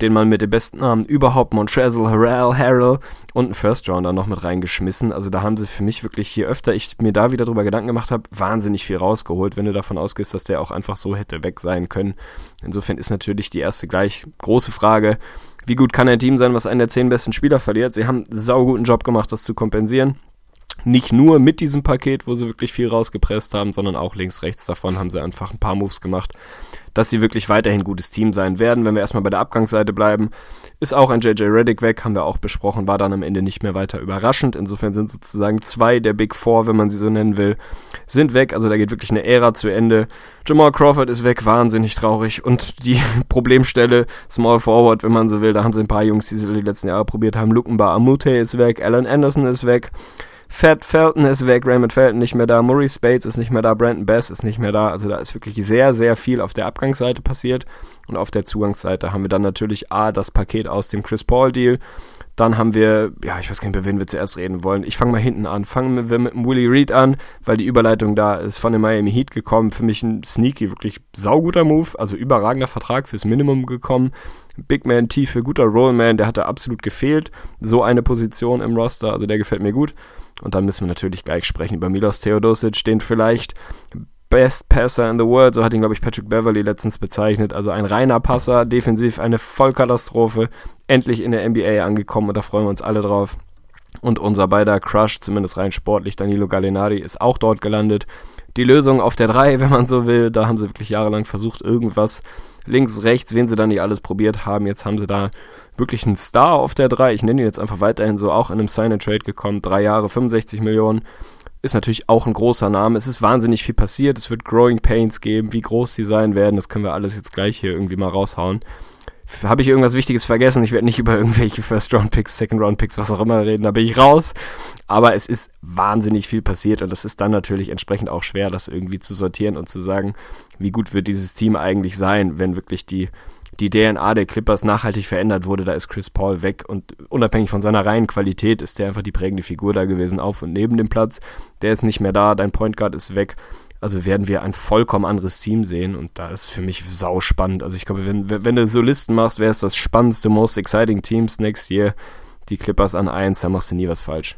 den man mit den besten Namen überhaupt, Montrezl, Harrell, Harrell und einen First Rounder noch mit reingeschmissen. Also da haben sie für mich wirklich, je öfter ich mir da wieder drüber Gedanken gemacht habe, wahnsinnig viel rausgeholt, wenn du davon ausgehst, dass der auch einfach so hätte weg sein können. Insofern ist natürlich die erste gleich große Frage, wie gut kann ein Team sein, was einen der zehn besten Spieler verliert? Sie haben einen sauguten Job gemacht, das zu kompensieren. Nicht nur mit diesem Paket, wo sie wirklich viel rausgepresst haben, sondern auch links, rechts davon haben sie einfach ein paar Moves gemacht, dass sie wirklich weiterhin gutes Team sein werden. Wenn wir erstmal bei der Abgangsseite bleiben, ist auch ein JJ Reddick weg, haben wir auch besprochen, war dann am Ende nicht mehr weiter überraschend. Insofern sind sozusagen zwei der Big Four, wenn man sie so nennen will, sind weg. Also da geht wirklich eine Ära zu Ende. Jamal Crawford ist weg, wahnsinnig traurig. Und die Problemstelle Small Forward, wenn man so will, da haben sie ein paar Jungs, die sie die letzten Jahre probiert haben. Lukenbar Amute ist weg, Alan Anderson ist weg. Fat Felton ist weg, Raymond Felton nicht mehr da, Murray Spades ist nicht mehr da, Brandon Bass ist nicht mehr da. Also da ist wirklich sehr, sehr viel auf der Abgangsseite passiert. Und auf der Zugangsseite haben wir dann natürlich A, das Paket aus dem Chris Paul Deal. Dann haben wir, ja, ich weiß gar nicht, über wen wir zuerst reden wollen. Ich fange mal hinten an. Fangen wir mit dem Willie Reed an, weil die Überleitung da ist von dem Miami Heat gekommen. Für mich ein sneaky, wirklich sauguter Move. Also überragender Vertrag fürs Minimum gekommen. Big Man, Tiefe, guter Rollman, der hatte absolut gefehlt. So eine Position im Roster, also der gefällt mir gut. Und dann müssen wir natürlich gleich sprechen über Milos Theodosic, den vielleicht Best Passer in the World, so hat ihn, glaube ich, Patrick Beverly letztens bezeichnet. Also ein reiner Passer, defensiv eine Vollkatastrophe. Endlich in der NBA angekommen und da freuen wir uns alle drauf. Und unser beider Crush, zumindest rein sportlich, Danilo Gallinari, ist auch dort gelandet. Die Lösung auf der 3, wenn man so will, da haben sie wirklich jahrelang versucht, irgendwas links, rechts, wen sie dann nicht alles probiert haben. Jetzt haben sie da wirklich einen Star auf der 3. Ich nenne ihn jetzt einfach weiterhin so, auch in einem Sign-and-Trade gekommen. Drei Jahre, 65 Millionen. Ist natürlich auch ein großer Name. Es ist wahnsinnig viel passiert. Es wird Growing Pains geben. Wie groß die sein werden, das können wir alles jetzt gleich hier irgendwie mal raushauen. Habe ich irgendwas Wichtiges vergessen? Ich werde nicht über irgendwelche First-Round-Picks, Second-Round-Picks, was auch immer reden, da bin ich raus. Aber es ist wahnsinnig viel passiert und es ist dann natürlich entsprechend auch schwer, das irgendwie zu sortieren und zu sagen, wie gut wird dieses Team eigentlich sein, wenn wirklich die die DNA der Clippers nachhaltig verändert wurde, da ist Chris Paul weg und unabhängig von seiner reinen Qualität ist der einfach die prägende Figur da gewesen, auf und neben dem Platz. Der ist nicht mehr da, dein Point Guard ist weg. Also werden wir ein vollkommen anderes Team sehen und da ist für mich sau spannend. Also ich glaube, wenn, wenn du so Listen machst, wer ist das spannendste, most exciting Teams next year? Die Clippers an eins, da machst du nie was falsch.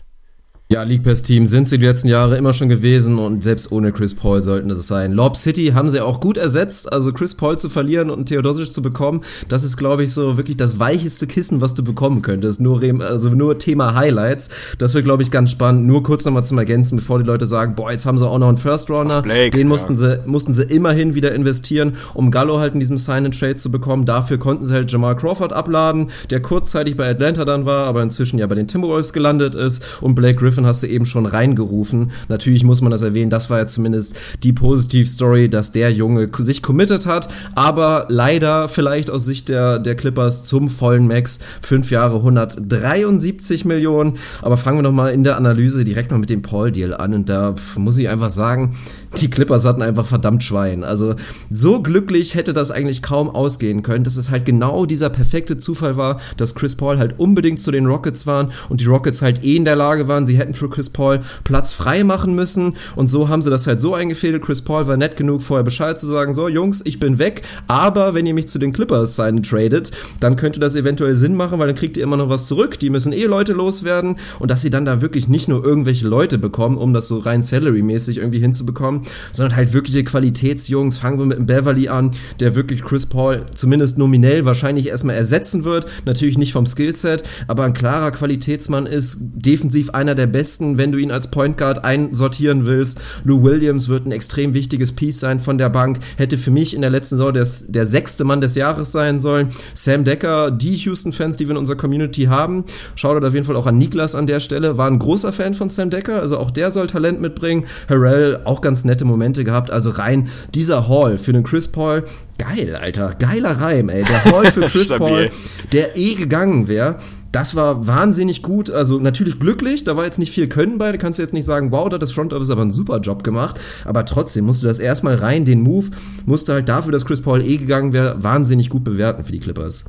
Ja, League Pass Team sind sie die letzten Jahre immer schon gewesen und selbst ohne Chris Paul sollten das sein. Lob City haben sie auch gut ersetzt, also Chris Paul zu verlieren und Theodosic zu bekommen, das ist glaube ich so wirklich das weicheste Kissen, was du bekommen könntest. Nur also nur Thema Highlights, das wird glaube ich ganz spannend. Nur kurz nochmal zum ergänzen, bevor die Leute sagen, boah, jetzt haben sie auch noch einen First Runner, Blake, den mussten ja. sie mussten sie immerhin wieder investieren, um Gallo halt in diesem Sign and Trade zu bekommen. Dafür konnten sie halt Jamal Crawford abladen, der kurzzeitig bei Atlanta dann war, aber inzwischen ja bei den Timberwolves gelandet ist und Blake Griffin Griffin hast du eben schon reingerufen. Natürlich muss man das erwähnen, das war ja zumindest die Positivstory, dass der Junge sich committed hat, aber leider vielleicht aus Sicht der, der Clippers zum vollen Max. Fünf Jahre 173 Millionen. Aber fangen wir nochmal in der Analyse direkt mal mit dem Paul-Deal an. Und da muss ich einfach sagen, die Clippers hatten einfach verdammt Schwein. Also so glücklich hätte das eigentlich kaum ausgehen können, dass es halt genau dieser perfekte Zufall war, dass Chris Paul halt unbedingt zu den Rockets waren und die Rockets halt eh in der Lage waren, sie hätten für Chris Paul Platz frei machen müssen und so haben sie das halt so eingefädelt. Chris Paul war nett genug, vorher Bescheid zu sagen, so Jungs, ich bin weg, aber wenn ihr mich zu den Clippers sein tradet, dann könnte das eventuell Sinn machen, weil dann kriegt ihr immer noch was zurück. Die müssen eh Leute loswerden und dass sie dann da wirklich nicht nur irgendwelche Leute bekommen, um das so rein salary-mäßig irgendwie hinzubekommen, sondern halt wirkliche Qualitätsjungs. Fangen wir mit dem Beverly an, der wirklich Chris Paul zumindest nominell wahrscheinlich erstmal ersetzen wird. Natürlich nicht vom Skillset, aber ein klarer Qualitätsmann ist, defensiv einer der besten, wenn du ihn als Point Guard einsortieren willst. Lou Williams wird ein extrem wichtiges Piece sein von der Bank. Hätte für mich in der letzten Saison des, der sechste Mann des Jahres sein sollen. Sam Decker, die Houston-Fans, die wir in unserer Community haben, schaut auf jeden Fall auch an Niklas an der Stelle, war ein großer Fan von Sam Decker, also auch der soll Talent mitbringen. Harrell auch ganz nette Momente gehabt, also rein dieser Hall für den Chris Paul, geil, Alter, geiler Reim, ey. Der Hall für Chris Paul, der eh gegangen wäre. Das war wahnsinnig gut, also natürlich glücklich, da war jetzt nicht viel Können bei, da kannst du jetzt nicht sagen, wow, da hat das Front Office aber einen super Job gemacht, aber trotzdem musst du das erstmal rein, den Move, musst du halt dafür, dass Chris Paul eh gegangen wäre, wahnsinnig gut bewerten für die Clippers.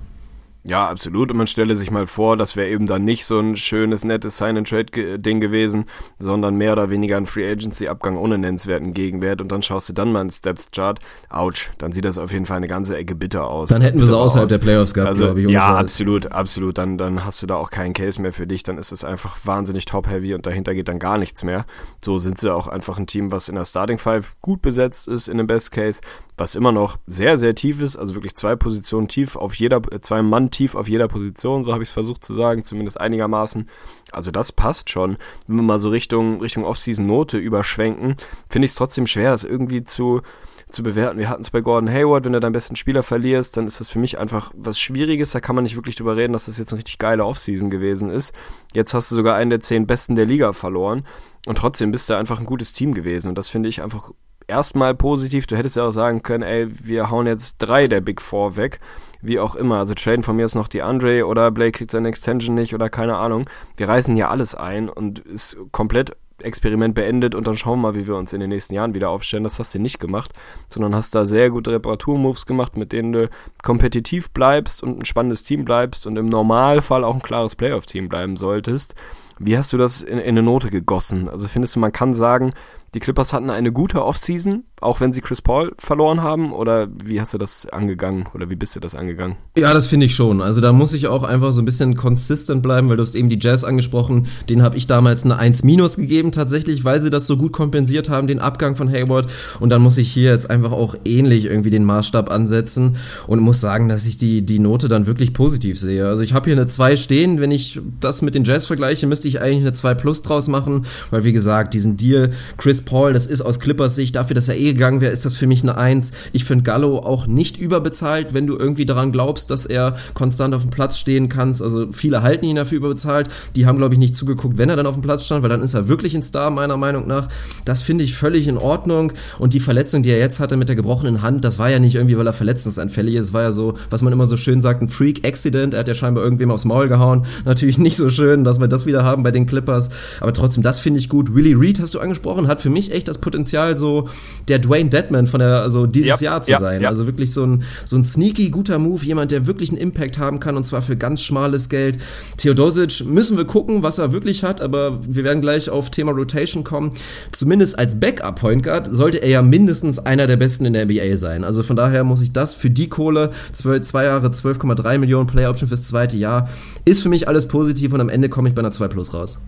Ja, absolut. Und man stelle sich mal vor, das wäre eben dann nicht so ein schönes, nettes Sign-and-Trade-Ding gewesen, sondern mehr oder weniger ein Free-Agency-Abgang ohne nennenswerten Gegenwert. Und dann schaust du dann mal ins Depth-Chart. Autsch, dann sieht das auf jeden Fall eine ganze Ecke bitter aus. Dann hätten wir sie außerhalb aus. der Playoffs gehabt, also, glaube ich. Ja, Scheiß. absolut, absolut. Dann, dann hast du da auch keinen Case mehr für dich. Dann ist es einfach wahnsinnig top-heavy und dahinter geht dann gar nichts mehr. So sind sie auch einfach ein Team, was in der Starting Five gut besetzt ist, in dem Best Case was immer noch sehr, sehr tief ist, also wirklich zwei Positionen tief auf jeder, äh, zwei Mann tief auf jeder Position, so habe ich es versucht zu sagen, zumindest einigermaßen. Also das passt schon. Wenn wir mal so Richtung, Richtung Off-Season-Note überschwenken, finde ich es trotzdem schwer, das irgendwie zu, zu bewerten. Wir hatten es bei Gordon Hayward, wenn du deinen besten Spieler verlierst, dann ist das für mich einfach was Schwieriges. Da kann man nicht wirklich drüber reden, dass das jetzt eine richtig geile Offseason gewesen ist. Jetzt hast du sogar einen der zehn Besten der Liga verloren. Und trotzdem bist du einfach ein gutes Team gewesen. Und das finde ich einfach erstmal positiv. Du hättest ja auch sagen können, ey, wir hauen jetzt drei der Big Four weg. Wie auch immer. Also traden von mir ist noch die Andre oder Blake kriegt seine Extension nicht oder keine Ahnung. Wir reißen hier alles ein und ist komplett Experiment beendet und dann schauen wir mal, wie wir uns in den nächsten Jahren wieder aufstellen. Das hast du nicht gemacht, sondern hast da sehr gute Reparaturmoves gemacht, mit denen du kompetitiv bleibst und ein spannendes Team bleibst und im Normalfall auch ein klares Playoff-Team bleiben solltest. Wie hast du das in, in eine Note gegossen? Also findest du, man kann sagen, die Clippers hatten eine gute Offseason, auch wenn sie Chris Paul verloren haben? Oder wie hast du das angegangen? Oder wie bist du das angegangen? Ja, das finde ich schon. Also da muss ich auch einfach so ein bisschen consistent bleiben, weil du hast eben die Jazz angesprochen. Den habe ich damals eine 1 minus gegeben tatsächlich, weil sie das so gut kompensiert haben, den Abgang von Hayward. Und dann muss ich hier jetzt einfach auch ähnlich irgendwie den Maßstab ansetzen und muss sagen, dass ich die, die Note dann wirklich positiv sehe. Also ich habe hier eine 2 stehen. Wenn ich das mit den Jazz vergleiche, müsste ich eigentlich eine 2 plus draus machen, weil wie gesagt, diesen Deal Chris Paul, das ist aus Clippers Sicht dafür, dass er eh gegangen wäre, ist das für mich eine Eins. Ich finde Gallo auch nicht überbezahlt, wenn du irgendwie daran glaubst, dass er konstant auf dem Platz stehen kannst. Also viele halten ihn dafür überbezahlt. Die haben, glaube ich, nicht zugeguckt, wenn er dann auf dem Platz stand, weil dann ist er wirklich ein Star, meiner Meinung nach. Das finde ich völlig in Ordnung. Und die Verletzung, die er jetzt hatte mit der gebrochenen Hand, das war ja nicht irgendwie, weil er verletzungsanfällig ist. War ja so, was man immer so schön sagt, ein Freak-Accident. Er hat ja scheinbar irgendwem aufs Maul gehauen. Natürlich nicht so schön, dass wir das wieder haben bei den Clippers. Aber trotzdem, das finde ich gut. Willie Reed hast du angesprochen, hat für mich mich echt das Potenzial, so der Dwayne Deadman von der, also dieses ja, Jahr zu ja, sein. Ja. Also wirklich so ein, so ein sneaky guter Move, jemand, der wirklich einen Impact haben kann und zwar für ganz schmales Geld. Theodosic müssen wir gucken, was er wirklich hat, aber wir werden gleich auf Thema Rotation kommen. Zumindest als Backup-Point Guard sollte er ja mindestens einer der besten in der NBA sein. Also von daher muss ich das für die Kohle, zwei, zwei Jahre 12,3 Millionen Player Option fürs zweite Jahr, ist für mich alles positiv und am Ende komme ich bei einer 2 Plus raus.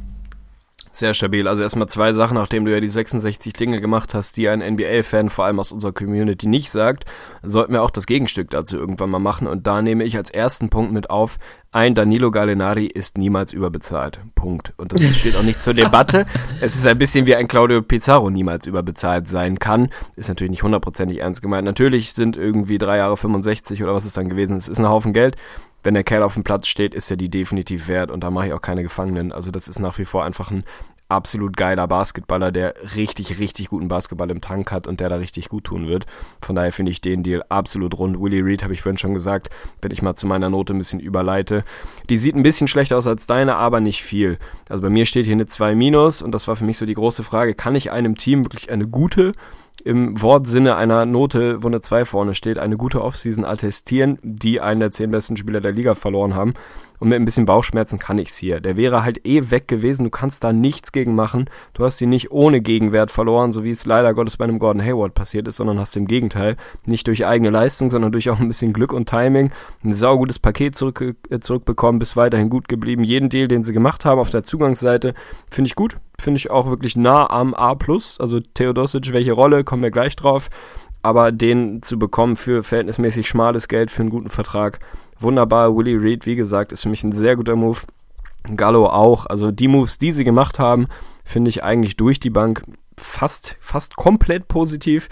Sehr stabil. Also erstmal zwei Sachen, nachdem du ja die 66 Dinge gemacht hast, die ein NBA-Fan vor allem aus unserer Community nicht sagt, sollten wir auch das Gegenstück dazu irgendwann mal machen. Und da nehme ich als ersten Punkt mit auf, ein Danilo Gallinari ist niemals überbezahlt. Punkt. Und das steht auch nicht zur Debatte. Es ist ein bisschen wie ein Claudio Pizarro niemals überbezahlt sein kann. Ist natürlich nicht hundertprozentig ernst gemeint. Natürlich sind irgendwie drei Jahre 65 oder was es dann gewesen ist, ist ein Haufen Geld wenn der Kerl auf dem Platz steht, ist er die definitiv wert und da mache ich auch keine Gefangenen. Also das ist nach wie vor einfach ein absolut geiler Basketballer, der richtig, richtig guten Basketball im Tank hat und der da richtig gut tun wird. Von daher finde ich den Deal absolut rund. Willie Reed habe ich vorhin schon gesagt, wenn ich mal zu meiner Note ein bisschen überleite. Die sieht ein bisschen schlechter aus als deine, aber nicht viel. Also bei mir steht hier eine 2 minus und das war für mich so die große Frage, kann ich einem Team wirklich eine gute im Wortsinne einer Note, wo eine 2 vorne steht, eine gute Offseason attestieren, die einen der 10 besten Spieler der Liga verloren haben. Und mit ein bisschen Bauchschmerzen kann ich's hier. Der wäre halt eh weg gewesen. Du kannst da nichts gegen machen. Du hast ihn nicht ohne Gegenwert verloren, so wie es leider Gottes bei einem Gordon Hayward passiert ist, sondern hast im Gegenteil nicht durch eigene Leistung, sondern durch auch ein bisschen Glück und Timing ein saugutes Paket zurück, äh, zurückbekommen, bis weiterhin gut geblieben. Jeden Deal, den sie gemacht haben auf der Zugangsseite, finde ich gut. Finde ich auch wirklich nah am A+. Also Theodosic, welche Rolle, kommen wir gleich drauf. Aber den zu bekommen für verhältnismäßig schmales Geld, für einen guten Vertrag, wunderbar. Willie Reed, wie gesagt, ist für mich ein sehr guter Move. Gallo auch. Also die Moves, die sie gemacht haben, finde ich eigentlich durch die Bank fast, fast komplett positiv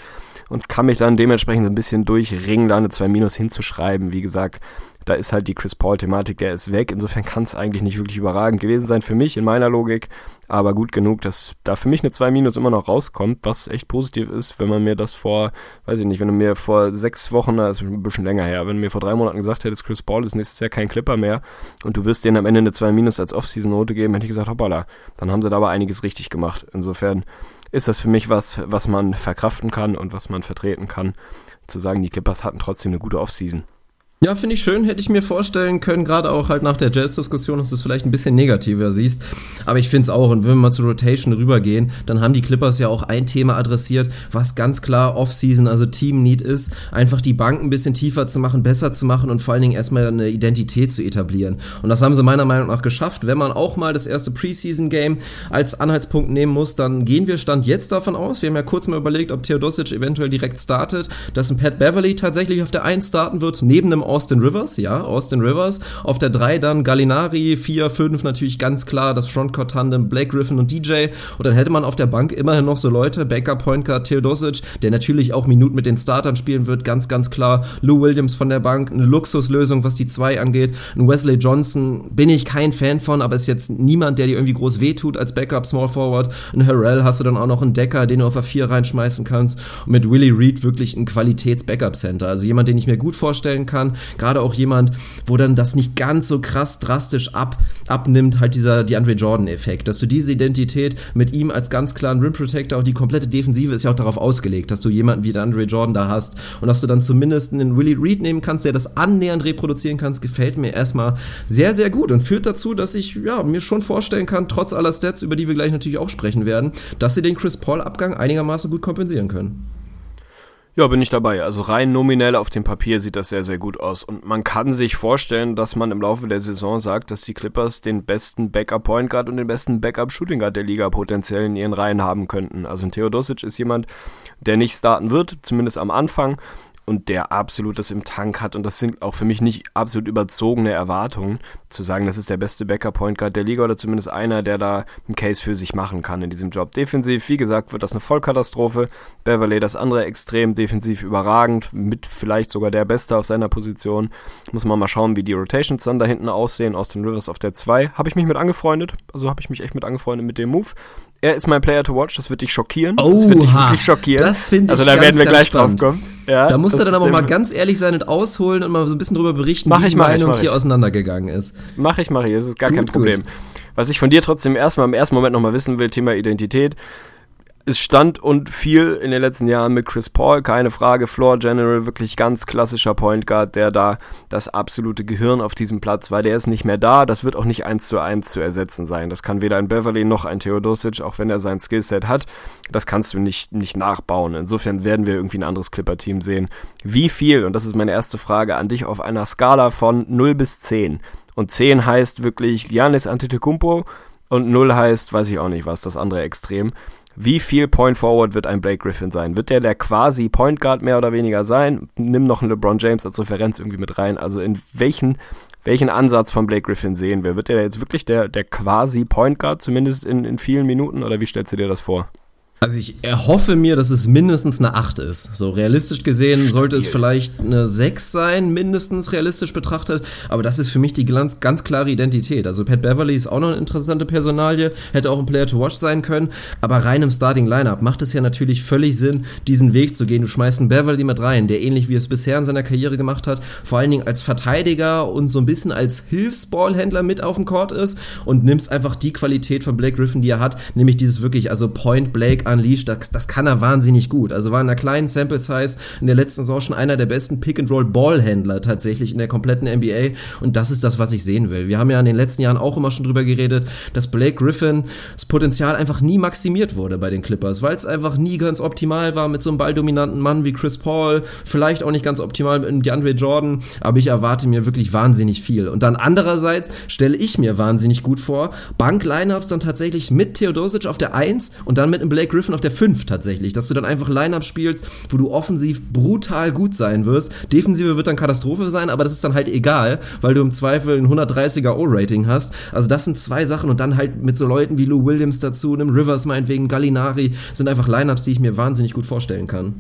und kann mich dann dementsprechend so ein bisschen durchringen, da eine 2 Minus hinzuschreiben. Wie gesagt, da ist halt die Chris Paul-Thematik, der ist weg. Insofern kann es eigentlich nicht wirklich überragend gewesen sein für mich in meiner Logik. Aber gut genug, dass da für mich eine 2 Minus immer noch rauskommt, was echt positiv ist, wenn man mir das vor, weiß ich nicht, wenn du mir vor sechs Wochen, das ist ein bisschen länger her, wenn du mir vor drei Monaten gesagt hättest, Chris Paul ist nächstes Jahr kein Clipper mehr und du wirst denen am Ende eine 2 Minus als Off-Season-Note geben, hätte ich gesagt, hoppala, dann haben sie da aber einiges richtig gemacht. Insofern ist das für mich was, was man verkraften kann und was man vertreten kann, zu sagen, die Clippers hatten trotzdem eine gute Off-Season. Ja, finde ich schön. Hätte ich mir vorstellen können, gerade auch halt nach der Jazz-Diskussion, dass du es vielleicht ein bisschen negativer siehst. Aber ich finde es auch. Und wenn wir mal zur Rotation rübergehen, dann haben die Clippers ja auch ein Thema adressiert, was ganz klar Off-Season, also Team-Need ist. Einfach die Bank ein bisschen tiefer zu machen, besser zu machen und vor allen Dingen erstmal eine Identität zu etablieren. Und das haben sie meiner Meinung nach geschafft. Wenn man auch mal das erste Preseason-Game als Anhaltspunkt nehmen muss, dann gehen wir Stand jetzt davon aus. Wir haben ja kurz mal überlegt, ob Theodosic eventuell direkt startet, dass ein Pat Beverly tatsächlich auf der 1 starten wird, neben einem Austin Rivers, ja, Austin Rivers. Auf der 3 dann Gallinari, 4, 5 natürlich ganz klar das Frontcourt-Tandem Blake Griffin und DJ. Und dann hätte man auf der Bank immerhin noch so Leute, Backup Point Guard Theodosic, der natürlich auch Minuten mit den Startern spielen wird, ganz, ganz klar. Lou Williams von der Bank, eine Luxuslösung, was die 2 angeht. Ein Wesley Johnson bin ich kein Fan von, aber ist jetzt niemand, der dir irgendwie groß wehtut als Backup Small Forward. Ein Harrell hast du dann auch noch einen Decker, den du auf der 4 reinschmeißen kannst. Und mit Willie Reed wirklich ein Qualitäts-Backup-Center. Also jemand, den ich mir gut vorstellen kann, Gerade auch jemand, wo dann das nicht ganz so krass drastisch ab, abnimmt, halt dieser DeAndre Jordan-Effekt. Dass du diese Identität mit ihm als ganz klaren Rim Protector und die komplette Defensive ist ja auch darauf ausgelegt, dass du jemanden wie DeAndre Jordan da hast und dass du dann zumindest einen Willie Reed nehmen kannst, der das annähernd reproduzieren kannst, gefällt mir erstmal sehr, sehr gut und führt dazu, dass ich ja, mir schon vorstellen kann, trotz aller Stats, über die wir gleich natürlich auch sprechen werden, dass sie den Chris Paul-Abgang einigermaßen gut kompensieren können. Ja, bin ich dabei. Also rein nominell auf dem Papier sieht das sehr, sehr gut aus. Und man kann sich vorstellen, dass man im Laufe der Saison sagt, dass die Clippers den besten Backup Point Guard und den besten Backup Shooting Guard der Liga potenziell in ihren Reihen haben könnten. Also ein Theodosic ist jemand, der nicht starten wird, zumindest am Anfang und der absolut das im Tank hat. Und das sind auch für mich nicht absolut überzogene Erwartungen, zu sagen, das ist der beste Backup-Point Guard der Liga oder zumindest einer, der da einen Case für sich machen kann in diesem Job. Defensiv, wie gesagt, wird das eine Vollkatastrophe. Beverly das andere extrem defensiv überragend, mit vielleicht sogar der Beste auf seiner Position. Muss man mal schauen, wie die Rotations dann da hinten aussehen. Austin Rivers auf der 2. Habe ich mich mit angefreundet. Also habe ich mich echt mit angefreundet mit dem Move er ist mein Player to watch, das wird dich schockieren. Oh, das wird dich wirklich schockieren. Das finde ich Also da ganz, werden wir gleich drauf kommen. Ja, da musst du dann aber mal ganz ehrlich sein und ausholen und mal so ein bisschen drüber berichten, mach wie ich, die Meinung ich, hier auseinandergegangen ist. Mach ich, mach ich, das ist gar gut, kein Problem. Gut. Was ich von dir trotzdem erstmal im ersten Moment nochmal wissen will, Thema Identität es stand und fiel in den letzten Jahren mit Chris Paul, keine Frage. Floor General, wirklich ganz klassischer Point Guard, der da das absolute Gehirn auf diesem Platz war. Der ist nicht mehr da. Das wird auch nicht eins zu eins zu ersetzen sein. Das kann weder ein Beverly noch ein Theodosic, auch wenn er sein Skillset hat. Das kannst du nicht, nicht nachbauen. Insofern werden wir irgendwie ein anderes Clipper-Team sehen. Wie viel, und das ist meine erste Frage an dich, auf einer Skala von 0 bis 10. Und 10 heißt wirklich Giannis Antetokounmpo und 0 heißt, weiß ich auch nicht was, das andere Extrem. Wie viel Point Forward wird ein Blake Griffin sein? Wird der der quasi Point Guard mehr oder weniger sein? Nimm noch einen LeBron James als Referenz irgendwie mit rein. Also in welchen, welchen Ansatz von Blake Griffin sehen wir? Wird der jetzt wirklich der, der quasi Point Guard, zumindest in, in vielen Minuten? Oder wie stellst du dir das vor? Also ich erhoffe mir, dass es mindestens eine 8 ist. So realistisch gesehen sollte es vielleicht eine 6 sein, mindestens realistisch betrachtet. Aber das ist für mich die ganz, ganz klare Identität. Also Pat Beverly ist auch noch eine interessante Personalie, hätte auch ein Player to watch sein können. Aber rein im Starting Lineup macht es ja natürlich völlig Sinn, diesen Weg zu gehen. Du schmeißt einen Beverly mit rein, der ähnlich wie es bisher in seiner Karriere gemacht hat, vor allen Dingen als Verteidiger und so ein bisschen als Hilfsballhändler mit auf dem Court ist und nimmst einfach die Qualität von Blake Griffin, die er hat, nämlich dieses wirklich, also Point Blake Unleashed, das, das kann er wahnsinnig gut. Also war in einer kleinen Sample Size in der letzten Saison schon einer der besten Pick-and-Roll-Ballhändler tatsächlich in der kompletten NBA. Und das ist das, was ich sehen will. Wir haben ja in den letzten Jahren auch immer schon drüber geredet, dass Blake Griffin das Potenzial einfach nie maximiert wurde bei den Clippers, weil es einfach nie ganz optimal war mit so einem balldominanten Mann wie Chris Paul, vielleicht auch nicht ganz optimal mit DeAndre Jordan, aber ich erwarte mir wirklich wahnsinnig viel. Und dann andererseits stelle ich mir wahnsinnig gut vor, Bank-Lineups dann tatsächlich mit Theodosic auf der 1 und dann mit einem Blake Griffin auf der 5 tatsächlich, dass du dann einfach Line-Up spielst, wo du offensiv brutal gut sein wirst. Defensive wird dann Katastrophe sein, aber das ist dann halt egal, weil du im Zweifel ein 130er O-Rating hast. Also das sind zwei Sachen und dann halt mit so Leuten wie Lou Williams dazu, einem Rivers meinetwegen, Gallinari, sind einfach Line-Ups, die ich mir wahnsinnig gut vorstellen kann.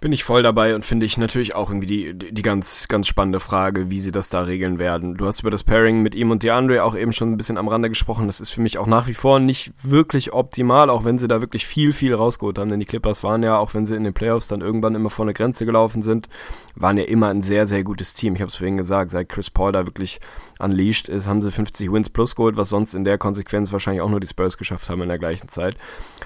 Bin ich voll dabei und finde ich natürlich auch irgendwie die, die ganz, ganz spannende Frage, wie sie das da regeln werden. Du hast über das Pairing mit ihm und DeAndre auch eben schon ein bisschen am Rande gesprochen. Das ist für mich auch nach wie vor nicht wirklich optimal, auch wenn sie da wirklich viel, viel rausgeholt haben. Denn die Clippers waren ja, auch wenn sie in den Playoffs dann irgendwann immer vor eine Grenze gelaufen sind, waren ja immer ein sehr, sehr gutes Team. Ich habe es vorhin gesagt, seit Chris Paul da wirklich unleashed ist, haben sie 50 Wins plus geholt, was sonst in der Konsequenz wahrscheinlich auch nur die Spurs geschafft haben in der gleichen Zeit.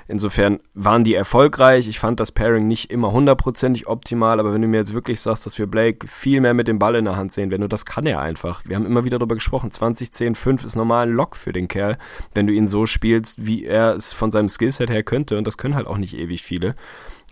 Insofern waren die erfolgreich. Ich fand das Pairing nicht immer 100% hundertprozentig optimal, aber wenn du mir jetzt wirklich sagst, dass wir Blake viel mehr mit dem Ball in der Hand sehen, wenn du das kann er einfach. Wir haben immer wieder darüber gesprochen, 20, 10, 5 ist normal ein Lock für den Kerl, wenn du ihn so spielst, wie er es von seinem Skillset her könnte und das können halt auch nicht ewig viele.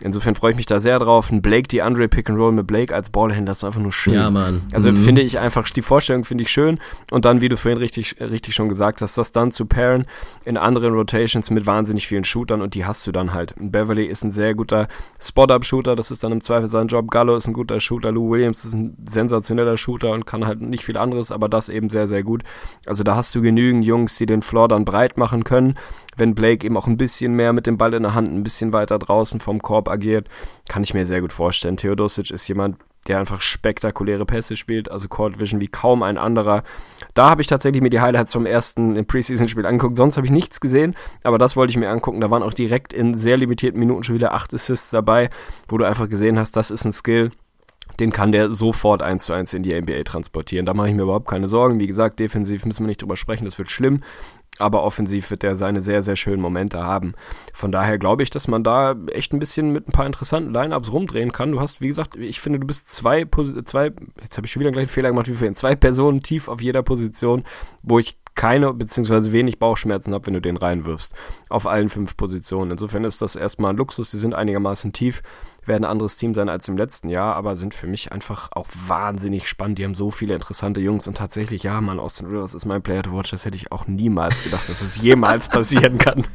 Insofern freue ich mich da sehr drauf. Ein Blake, die Andre Pick and Roll mit Blake als Ballhändler ist einfach nur schön. Ja, Mann. Also mhm. finde ich einfach, die Vorstellung finde ich schön. Und dann, wie du vorhin richtig, richtig schon gesagt hast, das dann zu pairen in anderen Rotations mit wahnsinnig vielen Shootern und die hast du dann halt. Beverly ist ein sehr guter Spot-Up-Shooter, das ist dann im Zweifel sein Job. Gallo ist ein guter Shooter. Lou Williams ist ein sensationeller Shooter und kann halt nicht viel anderes, aber das eben sehr, sehr gut. Also da hast du genügend Jungs, die den Floor dann breit machen können wenn Blake eben auch ein bisschen mehr mit dem Ball in der Hand, ein bisschen weiter draußen vom Korb agiert, kann ich mir sehr gut vorstellen. Theodosic ist jemand, der einfach spektakuläre Pässe spielt, also Court Vision wie kaum ein anderer. Da habe ich tatsächlich mir die Highlights vom ersten Preseason-Spiel angeguckt, sonst habe ich nichts gesehen, aber das wollte ich mir angucken. Da waren auch direkt in sehr limitierten Minuten schon wieder acht Assists dabei, wo du einfach gesehen hast, das ist ein Skill, den kann der sofort eins zu eins in die NBA transportieren. Da mache ich mir überhaupt keine Sorgen. Wie gesagt, defensiv müssen wir nicht drüber sprechen, das wird schlimm aber offensiv wird er seine sehr, sehr schönen Momente haben. Von daher glaube ich, dass man da echt ein bisschen mit ein paar interessanten Lineups rumdrehen kann. Du hast, wie gesagt, ich finde, du bist zwei, zwei jetzt habe ich schon wieder gleich einen Fehler gemacht, wie vorhin, zwei Personen tief auf jeder Position, wo ich keine beziehungsweise wenig Bauchschmerzen habe, wenn du den reinwirfst. Auf allen fünf Positionen. Insofern ist das erstmal ein Luxus, die sind einigermaßen tief werden ein anderes Team sein als im letzten Jahr, aber sind für mich einfach auch wahnsinnig spannend. Die haben so viele interessante Jungs und tatsächlich, ja, Mann, Austin Rivers ist mein Player to watch. Das hätte ich auch niemals gedacht, dass es jemals passieren kann.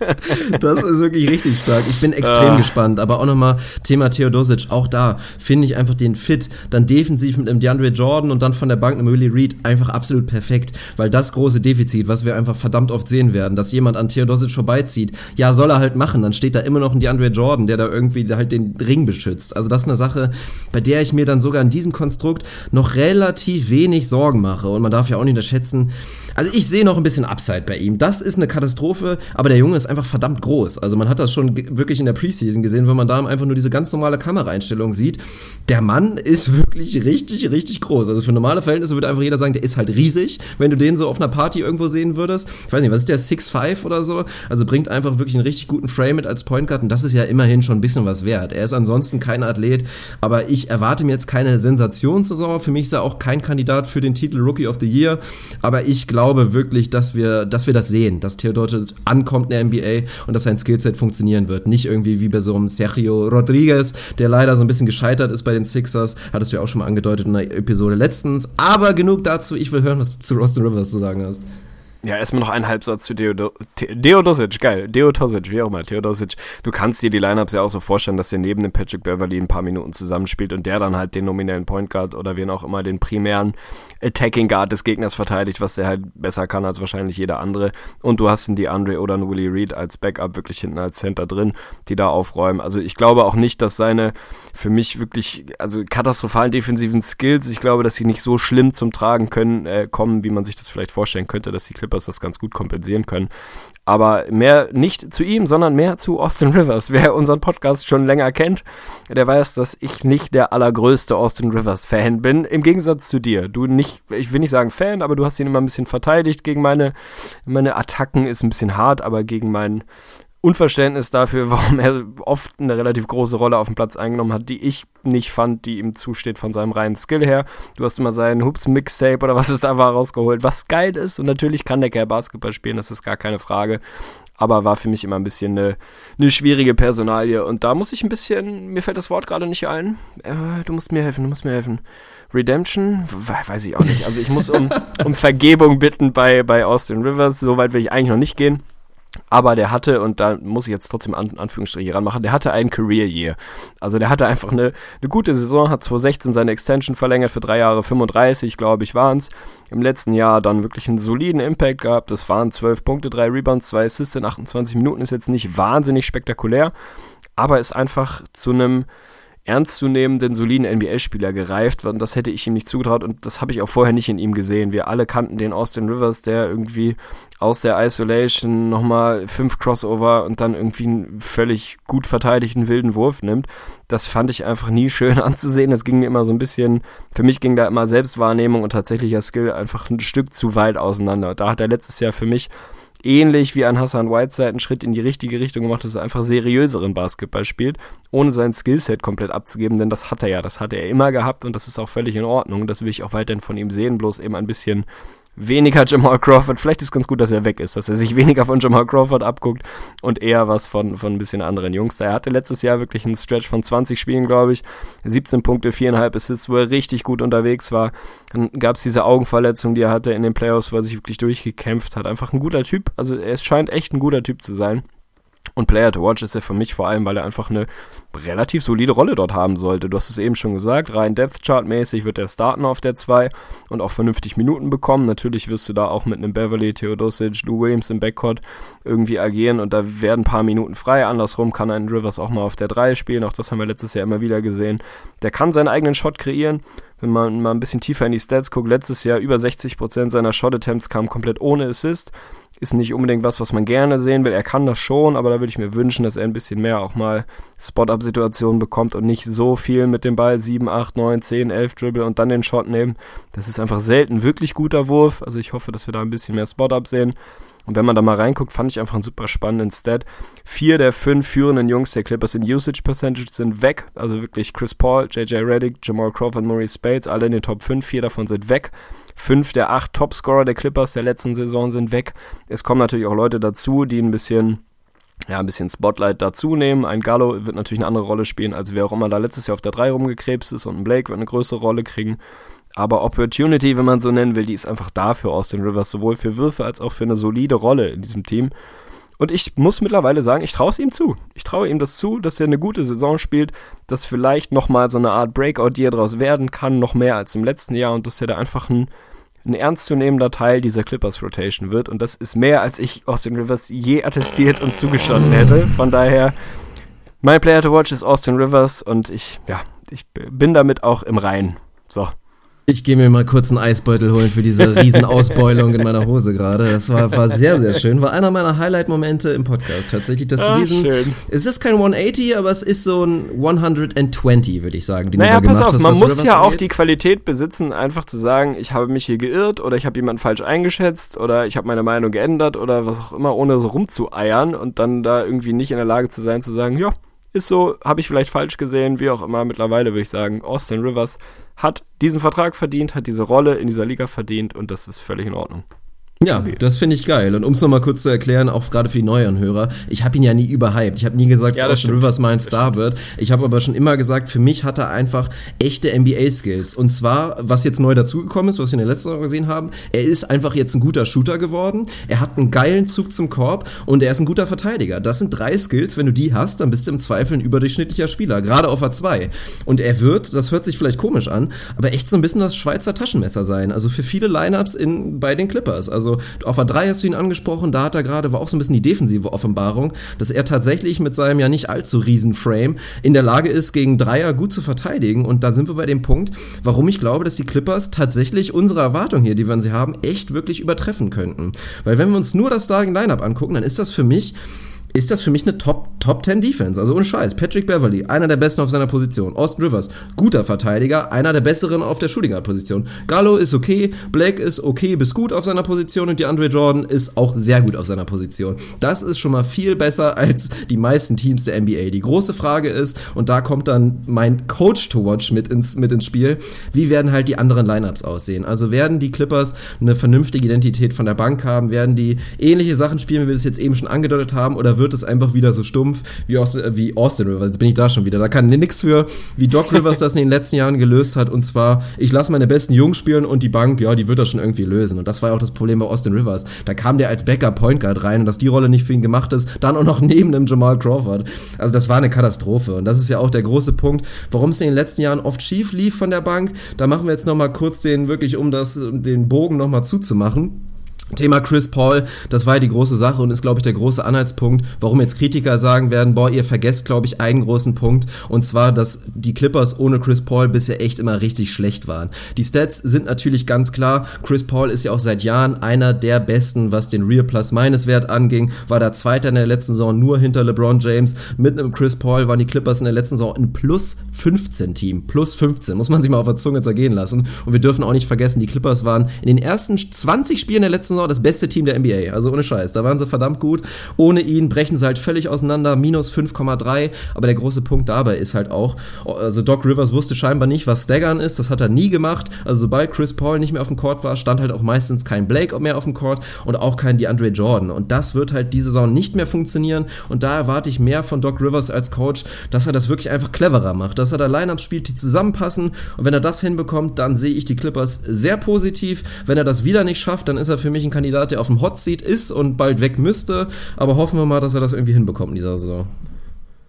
das ist wirklich richtig stark. Ich bin extrem uh. gespannt. Aber auch nochmal Thema Theodosic, auch da finde ich einfach den Fit dann defensiv mit einem DeAndre Jordan und dann von der Bank einem Willie Reed einfach absolut perfekt, weil das große Defizit, was wir einfach verdammt oft sehen werden, dass jemand an Theodosic vorbeizieht, ja, soll er halt machen, dann steht da immer noch ein DeAndre Jordan, der da irgendwie halt den Ring beschützt. Also das ist eine Sache, bei der ich mir dann sogar in diesem Konstrukt noch relativ wenig Sorgen mache. Und man darf ja auch nicht unterschätzen, also ich sehe noch ein bisschen Upside bei ihm. Das ist eine Katastrophe, aber der Junge ist einfach verdammt groß. Also man hat das schon wirklich in der Preseason gesehen, wenn man da einfach nur diese ganz normale Kameraeinstellung sieht. Der Mann ist wirklich richtig, richtig groß. Also für normale Verhältnisse würde einfach jeder sagen, der ist halt riesig, wenn du den so auf einer Party irgendwo sehen würdest. Ich weiß nicht, was ist der 6'5 oder so? Also bringt einfach wirklich einen richtig guten Frame mit als Point Guard und das ist ja immerhin schon ein bisschen was wert. Er ist ansonsten kein Athlet, aber ich erwarte mir jetzt keine Sensationssaison. Für mich ist er auch kein Kandidat für den Titel Rookie of the Year, aber ich glaube, glaube wirklich, dass wir, dass wir das sehen, dass Theodosic ankommt in der NBA und dass sein Skillset funktionieren wird. Nicht irgendwie wie bei so einem Sergio Rodriguez, der leider so ein bisschen gescheitert ist bei den Sixers. Hattest du ja auch schon mal angedeutet in der Episode letztens. Aber genug dazu. Ich will hören, was du zu Austin Rivers zu sagen hast. Ja, erstmal noch ein Halbsatz zu Deodo Deodosic, geil. Deodosic, wie auch immer, Theodosic. Du kannst dir die Lineups ja auch so vorstellen, dass der neben dem Patrick Beverly ein paar Minuten zusammenspielt und der dann halt den nominellen Point Guard oder wen auch immer den primären Attacking Guard des Gegners verteidigt, was der halt besser kann als wahrscheinlich jeder andere. Und du hast einen DeAndre oder einen Willie Reed als Backup wirklich hinten als Center drin, die da aufräumen. Also ich glaube auch nicht, dass seine für mich wirklich, also katastrophalen defensiven Skills, ich glaube, dass sie nicht so schlimm zum Tragen können, äh, kommen, wie man sich das vielleicht vorstellen könnte, dass die Clippers Clippers das ganz gut kompensieren können. Aber mehr nicht zu ihm, sondern mehr zu Austin Rivers. Wer unseren Podcast schon länger kennt, der weiß, dass ich nicht der allergrößte Austin Rivers Fan bin. Im Gegensatz zu dir. Du nicht, ich will nicht sagen Fan, aber du hast ihn immer ein bisschen verteidigt gegen meine, meine Attacken, ist ein bisschen hart, aber gegen meinen Unverständnis dafür, warum er oft eine relativ große Rolle auf dem Platz eingenommen hat, die ich nicht fand, die ihm zusteht von seinem reinen Skill her. Du hast immer seinen Hoops Mixtape oder was es da war rausgeholt, was geil ist und natürlich kann der Kerl Basketball spielen, das ist gar keine Frage. Aber war für mich immer ein bisschen eine, eine schwierige Personalie und da muss ich ein bisschen, mir fällt das Wort gerade nicht ein. Äh, du musst mir helfen, du musst mir helfen. Redemption? Weiß ich auch nicht. Also ich muss um, um Vergebung bitten bei, bei Austin Rivers. So weit will ich eigentlich noch nicht gehen. Aber der hatte, und da muss ich jetzt trotzdem An Anführungsstriche ranmachen, der hatte einen Career Year. Also der hatte einfach eine, eine gute Saison, hat 2016 seine Extension verlängert für drei Jahre, 35, glaube ich, waren es. Im letzten Jahr dann wirklich einen soliden Impact gehabt. Das waren 12 Punkte, 3 Rebounds, 2 Assists in 28 Minuten. Ist jetzt nicht wahnsinnig spektakulär, aber ist einfach zu einem ernstzunehmenden, soliden NBA-Spieler gereift. Und das hätte ich ihm nicht zugetraut und das habe ich auch vorher nicht in ihm gesehen. Wir alle kannten den Austin Rivers, der irgendwie aus der Isolation nochmal fünf Crossover und dann irgendwie einen völlig gut verteidigten wilden Wurf nimmt. Das fand ich einfach nie schön anzusehen. Das ging mir immer so ein bisschen, für mich ging da immer Selbstwahrnehmung und tatsächlicher Skill einfach ein Stück zu weit auseinander. Da hat er letztes Jahr für mich ähnlich wie ein Hassan Whiteside einen Schritt in die richtige Richtung gemacht, dass er einfach seriöseren Basketball spielt, ohne sein Skillset komplett abzugeben, denn das hat er ja, das hat er immer gehabt und das ist auch völlig in Ordnung. Das will ich auch weiterhin von ihm sehen, bloß eben ein bisschen weniger Jamal Crawford. Vielleicht ist es ganz gut, dass er weg ist, dass er sich weniger von Jamal Crawford abguckt und eher was von, von ein bisschen anderen Jungs. Er hatte letztes Jahr wirklich einen Stretch von 20 Spielen, glaube ich. 17 Punkte, 4,5 Assists, wo er richtig gut unterwegs war. Dann gab es diese Augenverletzung, die er hatte in den Playoffs, wo er sich wirklich durchgekämpft hat. Einfach ein guter Typ. Also er scheint echt ein guter Typ zu sein. Und Player to Watch ist er für mich vor allem, weil er einfach eine relativ solide Rolle dort haben sollte. Du hast es eben schon gesagt, rein Depth Chart mäßig wird er starten auf der 2 und auch vernünftig Minuten bekommen. Natürlich wirst du da auch mit einem Beverly, Theodosic, Lou Williams im Backcourt irgendwie agieren und da werden ein paar Minuten frei. Andersrum kann ein Rivers auch mal auf der 3 spielen. Auch das haben wir letztes Jahr immer wieder gesehen. Der kann seinen eigenen Shot kreieren wenn man mal ein bisschen tiefer in die Stats guckt, letztes Jahr über 60% seiner Shot-Attempts kamen komplett ohne Assist. Ist nicht unbedingt was, was man gerne sehen will. Er kann das schon, aber da würde ich mir wünschen, dass er ein bisschen mehr auch mal Spot-Up-Situationen bekommt und nicht so viel mit dem Ball 7, 8, 9, 10, 11 Dribble und dann den Shot nehmen. Das ist einfach selten wirklich guter Wurf. Also ich hoffe, dass wir da ein bisschen mehr Spot-Up sehen. Und wenn man da mal reinguckt, fand ich einfach einen super spannenden Stat. Vier der fünf führenden Jungs der Clippers in Usage Percentage sind weg. Also wirklich Chris Paul, JJ Reddick, Jamal Crawford, Maurice Spades, alle in den Top 5. Vier davon sind weg. Fünf der acht Topscorer der Clippers der letzten Saison sind weg. Es kommen natürlich auch Leute dazu, die ein bisschen ja, ein bisschen Spotlight dazu nehmen. Ein Gallo wird natürlich eine andere Rolle spielen, als wer auch immer da letztes Jahr auf der 3 rumgekrebst ist und ein Blake wird eine größere Rolle kriegen. Aber Opportunity, wenn man so nennen will, die ist einfach da für Austin Rivers, sowohl für Würfe als auch für eine solide Rolle in diesem Team. Und ich muss mittlerweile sagen, ich traue es ihm zu. Ich traue ihm das zu, dass er eine gute Saison spielt, dass vielleicht nochmal so eine Art Breakout-Year draus werden kann, noch mehr als im letzten Jahr und dass er da einfach ein, ein ernstzunehmender Teil dieser Clippers-Rotation wird. Und das ist mehr, als ich Austin Rivers je attestiert und zugestanden hätte. Von daher, mein Player to watch ist Austin Rivers und ich, ja, ich bin damit auch im Reinen. So. Ich gehe mir mal kurz einen Eisbeutel holen für diese riesen Ausbeulung in meiner Hose gerade. Das war, war sehr, sehr schön. War einer meiner Highlight-Momente im Podcast. Tatsächlich, dass Ach, du diesen. Schön. Es ist kein 180, aber es ist so ein 120, würde ich sagen, den naja, du da pass auf, hast, man muss ja auch die Qualität besitzen, einfach zu sagen, ich habe mich hier geirrt oder ich habe jemanden falsch eingeschätzt oder ich habe meine Meinung geändert oder was auch immer, ohne so rumzueiern und dann da irgendwie nicht in der Lage zu sein, zu sagen, ja, ist so, habe ich vielleicht falsch gesehen, wie auch immer. Mittlerweile würde ich sagen, Austin Rivers hat diesen Vertrag verdient, hat diese Rolle in dieser Liga verdient und das ist völlig in Ordnung. Ja, das finde ich geil. Und um es nochmal kurz zu erklären, auch gerade für die neueren Hörer, ich habe ihn ja nie überhyped. Ich habe nie gesagt, ja, dass Austin Rivers mein Star wird. Ich habe aber schon immer gesagt, für mich hat er einfach echte NBA-Skills. Und zwar, was jetzt neu dazugekommen ist, was wir in der letzten Saison gesehen haben, er ist einfach jetzt ein guter Shooter geworden. Er hat einen geilen Zug zum Korb und er ist ein guter Verteidiger. Das sind drei Skills. Wenn du die hast, dann bist du im Zweifel ein überdurchschnittlicher Spieler, gerade auf A2. Und er wird, das hört sich vielleicht komisch an, aber echt so ein bisschen das Schweizer Taschenmesser sein. Also für viele Lineups in, bei den Clippers. Also also auf der 3 hast du ihn angesprochen, da hat er gerade, war auch so ein bisschen die defensive Offenbarung, dass er tatsächlich mit seinem ja nicht allzu riesen Frame in der Lage ist, gegen Dreier gut zu verteidigen. Und da sind wir bei dem Punkt, warum ich glaube, dass die Clippers tatsächlich unsere Erwartungen hier, die wir an sie haben, echt wirklich übertreffen könnten. Weil wenn wir uns nur das Starting Lineup angucken, dann ist das für mich ist das für mich eine Top, Top 10 Defense. Also ohne Scheiß. Patrick Beverly, einer der besten auf seiner Position. Austin Rivers, guter Verteidiger, einer der besseren auf der Shooting Guard Position. Gallo ist okay, Black ist okay bis gut auf seiner Position und die Andre Jordan ist auch sehr gut auf seiner Position. Das ist schon mal viel besser als die meisten Teams der NBA. Die große Frage ist, und da kommt dann mein Coach to watch mit ins, mit ins Spiel, wie werden halt die anderen Lineups aussehen? Also werden die Clippers eine vernünftige Identität von der Bank haben? Werden die ähnliche Sachen spielen, wie wir es jetzt eben schon angedeutet haben? Oder wird es einfach wieder so stumpf wie, Austin, äh, wie Austin Rivers? Jetzt bin ich da schon wieder. Da kann nix für, wie Doc Rivers das in den letzten Jahren gelöst hat. Und zwar, ich lasse meine besten Jungs spielen und die Bank, ja, die wird das schon irgendwie lösen. Und das war ja auch das Problem bei Austin Rivers. Da kam der als Backup Point Guard rein und dass die Rolle nicht für ihn gemacht ist, dann auch noch neben dem Jamal Crawford. Also das war eine Katastrophe. Und das ist ja auch der große Punkt, warum es in den letzten Jahren oft schief lief von der Bank. Da machen wir jetzt nochmal kurz den, wirklich um das, den Bogen nochmal zuzumachen. Thema Chris Paul, das war ja die große Sache und ist, glaube ich, der große Anhaltspunkt, warum jetzt Kritiker sagen werden, boah, ihr vergesst, glaube ich, einen großen Punkt. Und zwar, dass die Clippers ohne Chris Paul bisher echt immer richtig schlecht waren. Die Stats sind natürlich ganz klar, Chris Paul ist ja auch seit Jahren einer der Besten, was den Real Plus-Minus-Wert anging, war der Zweiter in der letzten Saison nur hinter LeBron James. Mit einem Chris Paul waren die Clippers in der letzten Saison ein Plus 15 Team, Plus 15, muss man sich mal auf der Zunge zergehen lassen. Und wir dürfen auch nicht vergessen, die Clippers waren in den ersten 20 Spielen der letzten Saison das beste Team der NBA. Also ohne Scheiß. Da waren sie verdammt gut. Ohne ihn brechen sie halt völlig auseinander. Minus 5,3. Aber der große Punkt dabei ist halt auch, also Doc Rivers wusste scheinbar nicht, was Staggern ist. Das hat er nie gemacht. Also sobald Chris Paul nicht mehr auf dem Court war, stand halt auch meistens kein Blake mehr auf dem Court und auch kein DeAndre Jordan. Und das wird halt diese Saison nicht mehr funktionieren. Und da erwarte ich mehr von Doc Rivers als Coach, dass er das wirklich einfach cleverer macht. Dass er da Lineups spielt, die zusammenpassen. Und wenn er das hinbekommt, dann sehe ich die Clippers sehr positiv. Wenn er das wieder nicht schafft, dann ist er für mich ein Kandidat, der auf dem Hot Seat ist und bald weg müsste. Aber hoffen wir mal, dass er das irgendwie hinbekommt in dieser Saison.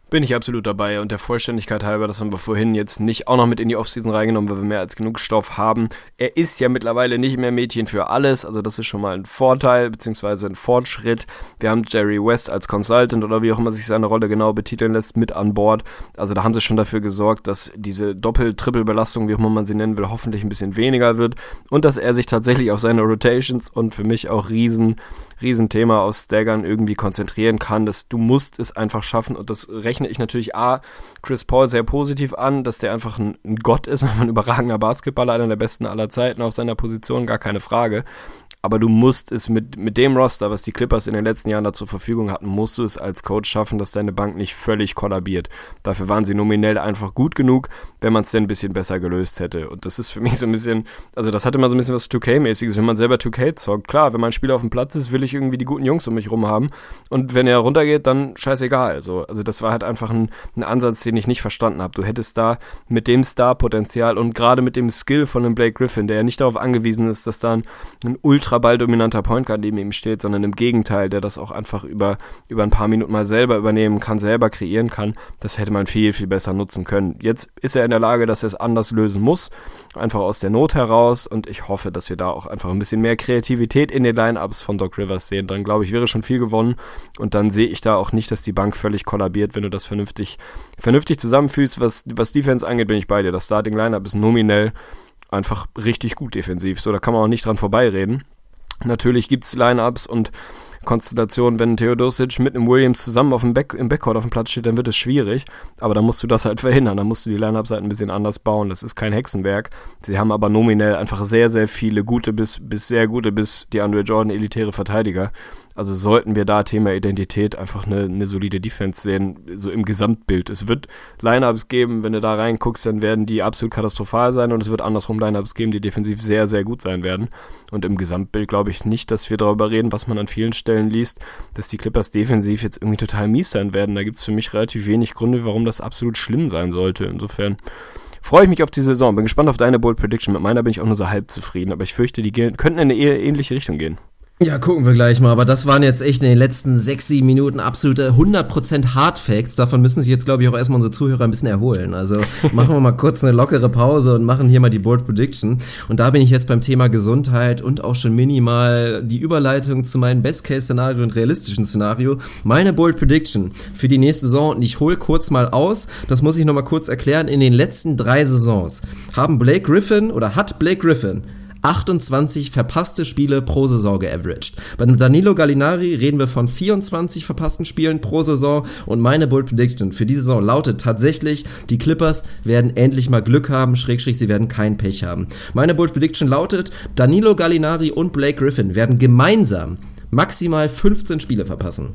Bin ich absolut dabei und der Vollständigkeit halber, das haben wir vorhin jetzt nicht auch noch mit in die Offseason reingenommen, weil wir mehr als genug Stoff haben. Er ist ja mittlerweile nicht mehr Mädchen für alles, also das ist schon mal ein Vorteil beziehungsweise ein Fortschritt. Wir haben Jerry West als Consultant oder wie auch immer sich seine Rolle genau betiteln lässt mit an Bord. Also da haben sie schon dafür gesorgt, dass diese Doppel-Triple-Belastung, wie auch immer man sie nennen will, hoffentlich ein bisschen weniger wird und dass er sich tatsächlich auf seine Rotations und für mich auch riesen Riesenthema aus Staggern irgendwie konzentrieren kann. dass du musst es einfach schaffen und das rechne ich natürlich A, Chris Paul sehr positiv an, dass der einfach ein, ein Gott ist, ein überragender Basketballer, einer der besten aller Zeiten auf seiner Position, gar keine Frage aber du musst es mit, mit dem Roster, was die Clippers in den letzten Jahren da zur Verfügung hatten, musst du es als Coach schaffen, dass deine Bank nicht völlig kollabiert. Dafür waren sie nominell einfach gut genug, wenn man es denn ein bisschen besser gelöst hätte. Und das ist für mich so ein bisschen, also das hat immer so ein bisschen was 2K-mäßiges, wenn man selber 2K zockt. Klar, wenn mein Spieler auf dem Platz ist, will ich irgendwie die guten Jungs um mich rum haben. Und wenn er runtergeht, dann scheißegal. So, also das war halt einfach ein, ein Ansatz, den ich nicht verstanden habe. Du hättest da mit dem Star-Potenzial und gerade mit dem Skill von einem Blake Griffin, der ja nicht darauf angewiesen ist, dass da ein, ein ultra ultra balldominanter Point Guard neben ihm steht, sondern im Gegenteil, der das auch einfach über, über ein paar Minuten mal selber übernehmen kann, selber kreieren kann, das hätte man viel, viel besser nutzen können. Jetzt ist er in der Lage, dass er es anders lösen muss, einfach aus der Not heraus und ich hoffe, dass wir da auch einfach ein bisschen mehr Kreativität in den Lineups von Doc Rivers sehen. Dann glaube ich, wäre schon viel gewonnen und dann sehe ich da auch nicht, dass die Bank völlig kollabiert, wenn du das vernünftig, vernünftig zusammenfühlst. Was, was Defense angeht, bin ich bei dir. Das Starting Lineup ist nominell einfach richtig gut defensiv. So, da kann man auch nicht dran vorbeireden. Natürlich gibt es Lineups und Konstellationen, wenn Theodosic mit einem Williams zusammen auf dem Back, im Backcourt auf dem Platz steht, dann wird es schwierig. Aber dann musst du das halt verhindern. Dann musst du die Lineups halt ein bisschen anders bauen. Das ist kein Hexenwerk. Sie haben aber nominell einfach sehr, sehr viele gute bis, bis sehr gute bis die Andre Jordan elitäre Verteidiger. Also sollten wir da Thema Identität einfach eine, eine solide Defense sehen, so im Gesamtbild. Es wird Lineups geben, wenn du da reinguckst, dann werden die absolut katastrophal sein und es wird andersrum Lineups geben, die defensiv sehr, sehr gut sein werden. Und im Gesamtbild glaube ich nicht, dass wir darüber reden, was man an vielen Stellen liest, dass die Clippers defensiv jetzt irgendwie total mies sein werden. Da gibt es für mich relativ wenig Gründe, warum das absolut schlimm sein sollte. Insofern freue ich mich auf die Saison. Bin gespannt auf deine Bold Prediction. Mit meiner bin ich auch nur so halb zufrieden, aber ich fürchte, die könnten in eine ähnliche Richtung gehen. Ja, gucken wir gleich mal. Aber das waren jetzt echt in den letzten sechs, sieben Minuten absolute 100% Hard Facts. Davon müssen sich jetzt, glaube ich, auch erstmal unsere Zuhörer ein bisschen erholen. Also machen wir mal kurz eine lockere Pause und machen hier mal die Bold Prediction. Und da bin ich jetzt beim Thema Gesundheit und auch schon minimal die Überleitung zu meinem Best-Case-Szenario und realistischen Szenario. Meine Bold Prediction für die nächste Saison. Und ich hole kurz mal aus. Das muss ich nochmal kurz erklären. In den letzten drei Saisons haben Blake Griffin oder hat Blake Griffin 28 verpasste Spiele pro Saison geaveraged. Bei Danilo Gallinari reden wir von 24 verpassten Spielen pro Saison und meine Bull Prediction für diese Saison lautet tatsächlich, die Clippers werden endlich mal Glück haben, Schrägstrich, sie werden kein Pech haben. Meine Bull Prediction lautet, Danilo Gallinari und Blake Griffin werden gemeinsam maximal 15 Spiele verpassen.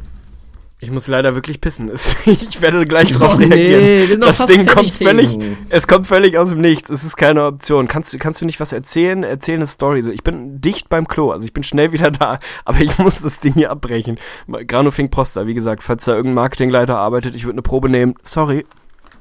Ich muss leider wirklich pissen. Ich werde gleich drauf oh, reagieren. Nee, wir das Ding kommt völlig, es kommt völlig aus dem Nichts. Es ist keine Option. Kannst, kannst du nicht was erzählen? Erzähl eine Story. So, ich bin dicht beim Klo, also ich bin schnell wieder da, aber ich muss das Ding hier abbrechen. Grano Fink Poster, wie gesagt, falls da irgendein Marketingleiter arbeitet, ich würde eine Probe nehmen. Sorry.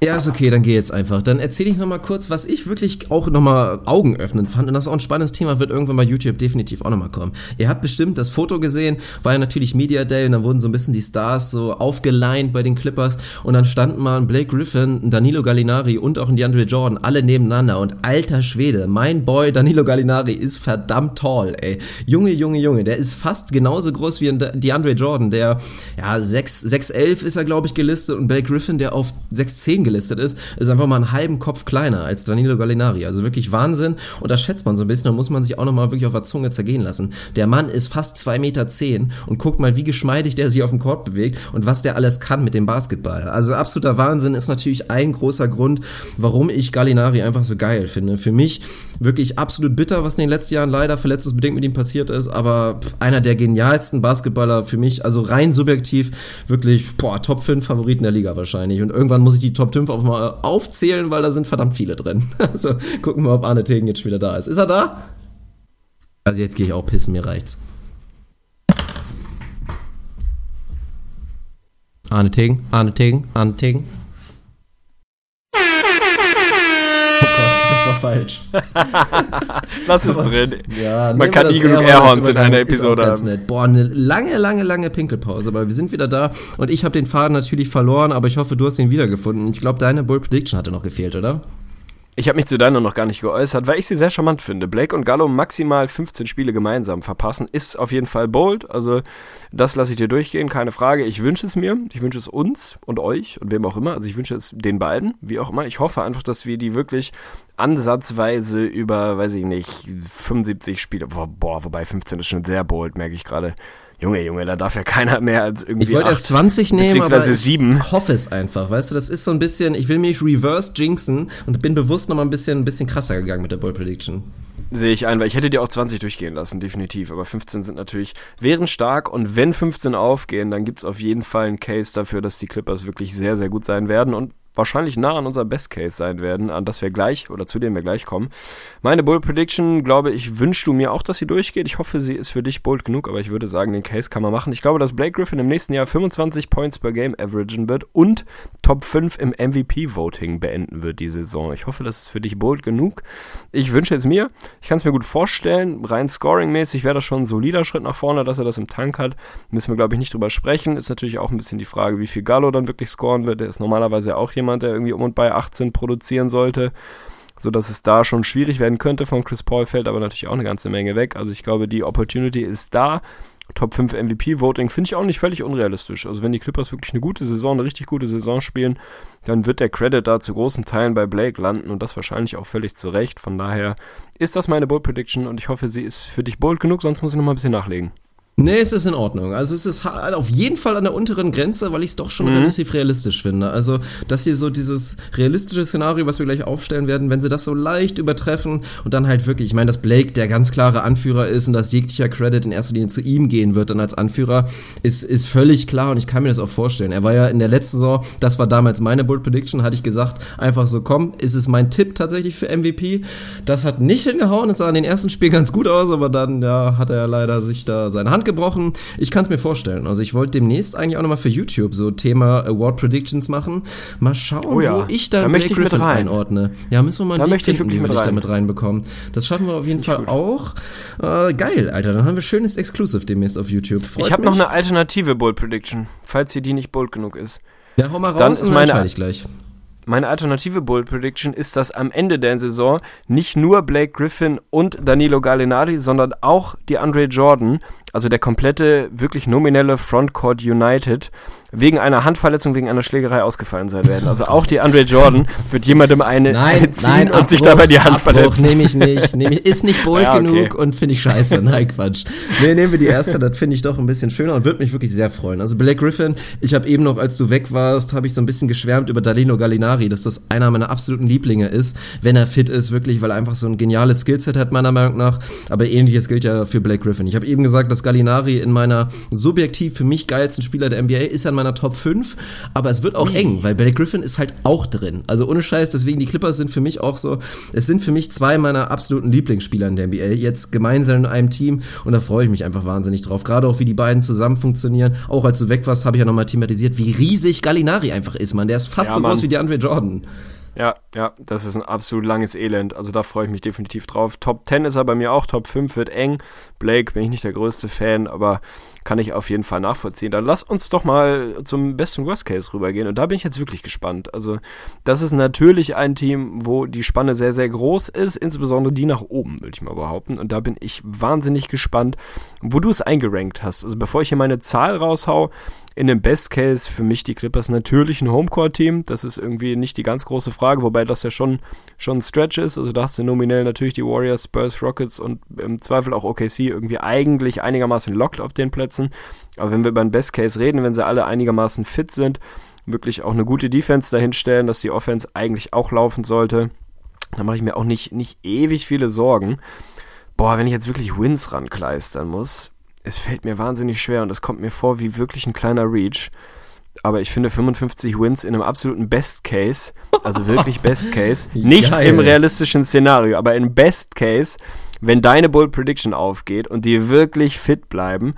Ja, ist okay, dann geh jetzt einfach. Dann erzähle ich nochmal kurz, was ich wirklich auch nochmal Augen öffnen fand. Und das ist auch ein spannendes Thema, wird irgendwann bei YouTube definitiv auch nochmal kommen. Ihr habt bestimmt das Foto gesehen, war ja natürlich Media Day und da wurden so ein bisschen die Stars so aufgeleint bei den Clippers und dann standen mal ein Blake Griffin, ein Danilo Gallinari und auch ein DeAndre Jordan alle nebeneinander und alter Schwede, mein Boy Danilo Gallinari ist verdammt tall, ey. Junge, Junge, Junge, der ist fast genauso groß wie ein DeAndre Jordan, der, ja, 6'11 ist er, glaube ich, gelistet und Blake Griffin, der auf 6'10 gelistet gelistet ist, ist einfach mal einen halben Kopf kleiner als Danilo Gallinari. Also wirklich Wahnsinn. Und das schätzt man so ein bisschen. Da muss man sich auch nochmal wirklich auf der Zunge zergehen lassen. Der Mann ist fast 2,10 Meter zehn und guckt mal, wie geschmeidig der sich auf dem Court bewegt und was der alles kann mit dem Basketball. Also absoluter Wahnsinn ist natürlich ein großer Grund, warum ich Gallinari einfach so geil finde. Für mich wirklich absolut bitter, was in den letzten Jahren leider verletzungsbedingt mit ihm passiert ist, aber einer der genialsten Basketballer für mich, also rein subjektiv, wirklich, boah, Top 5 Favoriten der Liga wahrscheinlich. Und irgendwann muss ich die Top 5 auf mal aufzählen, weil da sind verdammt viele drin. Also gucken wir, ob Arne Tegen jetzt wieder da ist. Ist er da? Also jetzt gehe ich auch pissen, mir reicht's. Arne Tegen, Arne Tegen, Arne Tegen. War falsch. Lass es drin. Ja, Man kann nie genug Airhorns in einer Episode haben. Nett. Boah, eine lange, lange, lange Pinkelpause. Aber wir sind wieder da und ich habe den Faden natürlich verloren, aber ich hoffe, du hast ihn wiedergefunden. Ich glaube, deine Bull Prediction hatte noch gefehlt, oder? Ich habe mich zu deiner noch gar nicht geäußert, weil ich sie sehr charmant finde. Blake und Gallo maximal 15 Spiele gemeinsam verpassen, ist auf jeden Fall bold. Also das lasse ich dir durchgehen, keine Frage. Ich wünsche es mir, ich wünsche es uns und euch und wem auch immer. Also ich wünsche es den beiden, wie auch immer. Ich hoffe einfach, dass wir die wirklich ansatzweise über, weiß ich nicht, 75 Spiele, boah, wobei 15 ist schon sehr bold, merke ich gerade. Junge, Junge, da darf ja keiner mehr als irgendwie. Ich wollte erst 20 nehmen, beziehungsweise aber sieben. ich hoffe es einfach, weißt du, das ist so ein bisschen, ich will mich reverse jinxen und bin bewusst nochmal ein bisschen, ein bisschen krasser gegangen mit der Bold Prediction. Sehe ich ein, weil ich hätte dir auch 20 durchgehen lassen, definitiv. Aber 15 sind natürlich, wären stark und wenn 15 aufgehen, dann gibt es auf jeden Fall einen Case dafür, dass die Clippers wirklich sehr, sehr gut sein werden. Und wahrscheinlich nah an unserem Best Case sein werden, an das wir gleich oder zu dem wir gleich kommen. Meine Bull Prediction, glaube ich, wünschst du mir auch, dass sie durchgeht. Ich hoffe, sie ist für dich bold genug, aber ich würde sagen, den Case kann man machen. Ich glaube, dass Blake Griffin im nächsten Jahr 25 Points per Game averagen wird und Top 5 im MVP Voting beenden wird die Saison. Ich hoffe, das ist für dich bold genug. Ich wünsche es mir. Ich kann es mir gut vorstellen. Rein scoring-mäßig wäre das schon ein solider Schritt nach vorne, dass er das im Tank hat. Müssen wir, glaube ich, nicht drüber sprechen. Ist natürlich auch ein bisschen die Frage, wie viel Gallo dann wirklich scoren wird. Der ist normalerweise auch jemand, jemand, der irgendwie um und bei 18 produzieren sollte, sodass es da schon schwierig werden könnte. Von Chris Paul fällt aber natürlich auch eine ganze Menge weg. Also ich glaube, die Opportunity ist da. Top 5 MVP-Voting finde ich auch nicht völlig unrealistisch. Also wenn die Clippers wirklich eine gute Saison, eine richtig gute Saison spielen, dann wird der Credit da zu großen Teilen bei Blake landen und das wahrscheinlich auch völlig zu Recht. Von daher ist das meine Bold Prediction und ich hoffe, sie ist für dich bold genug, sonst muss ich noch mal ein bisschen nachlegen. Nee, es ist in Ordnung. Also es ist auf jeden Fall an der unteren Grenze, weil ich es doch schon mhm. relativ realistisch finde. Also, dass hier so dieses realistische Szenario, was wir gleich aufstellen werden, wenn sie das so leicht übertreffen und dann halt wirklich, ich meine, dass Blake der ganz klare Anführer ist und dass jeglicher Credit in erster Linie zu ihm gehen wird dann als Anführer, ist, ist völlig klar und ich kann mir das auch vorstellen. Er war ja in der letzten Saison, das war damals meine Bold Prediction, hatte ich gesagt, einfach so, komm, ist es mein Tipp tatsächlich für MVP. Das hat nicht hingehauen, es sah in den ersten Spielen ganz gut aus, aber dann, ja, hat er ja leider sich da seine Hand gebrochen. Ich kann es mir vorstellen. Also ich wollte demnächst eigentlich auch nochmal für YouTube so Thema Award Predictions machen. Mal schauen, oh ja. wo ich da, da Blake ich Griffin einordne. Ja, müssen wir mal einen da Weg finden, wie wir dich da mit reinbekommen. Das schaffen wir auf jeden Fall gut. auch. Äh, geil, Alter. Dann haben wir schönes Exclusive demnächst auf YouTube. Freut ich habe noch eine alternative Bold Prediction, falls hier die nicht bold genug ist. Ja, hau mal raus dann ist und dann entscheide ich gleich meine alternative Bold Prediction ist, dass am Ende der Saison nicht nur Blake Griffin und Danilo Gallinari, sondern auch die Andre Jordan, also der komplette, wirklich nominelle Frontcourt United, wegen einer Handverletzung, wegen einer Schlägerei ausgefallen sein werden. Also auch die Andre Jordan wird jemandem eine, nein, ziehen nein, und Abbruch, sich dabei die Hand Abbruch, verletzen. Nehme ich nicht. Nehm ich, ist nicht bold ja, okay. genug und finde ich scheiße. Nein, Quatsch. Nee, nehmen wir die erste, das finde ich doch ein bisschen schöner und würde mich wirklich sehr freuen. Also Blake Griffin, ich habe eben noch, als du weg warst, habe ich so ein bisschen geschwärmt über Dalino Gallinari, dass das einer meiner absoluten Lieblinge ist, wenn er fit ist, wirklich, weil er einfach so ein geniales Skillset hat, meiner Meinung nach. Aber ähnliches gilt ja für Blake Griffin. Ich habe eben gesagt, dass Gallinari in meiner subjektiv für mich geilsten Spieler der NBA ist in meiner Top 5, aber es wird auch Ui. eng, weil Blake Griffin ist halt auch drin. Also ohne Scheiß, deswegen die Clippers sind für mich auch so, es sind für mich zwei meiner absoluten Lieblingsspieler in der NBA, jetzt gemeinsam in einem Team und da freue ich mich einfach wahnsinnig drauf. Gerade auch, wie die beiden zusammen funktionieren. Auch als du weg warst, habe ich ja nochmal thematisiert, wie riesig Gallinari einfach ist, man. Der ist fast ja, so Mann. groß wie die Andre Jordan. Ja, ja, das ist ein absolut langes Elend. Also da freue ich mich definitiv drauf. Top 10 ist er bei mir auch, Top 5 wird eng. Blake bin ich nicht der größte Fan, aber kann ich auf jeden Fall nachvollziehen. Dann lass uns doch mal zum Best und Worst Case rübergehen. Und da bin ich jetzt wirklich gespannt. Also, das ist natürlich ein Team, wo die Spanne sehr, sehr groß ist, insbesondere die nach oben, würde ich mal behaupten. Und da bin ich wahnsinnig gespannt, wo du es eingerankt hast. Also, bevor ich hier meine Zahl raushau, in dem Best Case für mich die Clippers natürlich ein Homecourt-Team. Das ist irgendwie nicht die ganz große Frage, wobei das ja schon, schon ein Stretch ist. Also da hast du nominell natürlich die Warriors, Spurs, Rockets und im Zweifel auch OKC irgendwie eigentlich einigermaßen locked auf den Plätzen. Aber wenn wir über den Best Case reden, wenn sie alle einigermaßen fit sind, wirklich auch eine gute Defense dahinstellen, dass die Offense eigentlich auch laufen sollte, dann mache ich mir auch nicht, nicht ewig viele Sorgen. Boah, wenn ich jetzt wirklich Wins rankleistern muss, es fällt mir wahnsinnig schwer und es kommt mir vor wie wirklich ein kleiner Reach. Aber ich finde 55 Wins in einem absoluten Best Case, also wirklich Best Case, nicht Geil. im realistischen Szenario, aber im Best Case, wenn deine Bold Prediction aufgeht und die wirklich fit bleiben,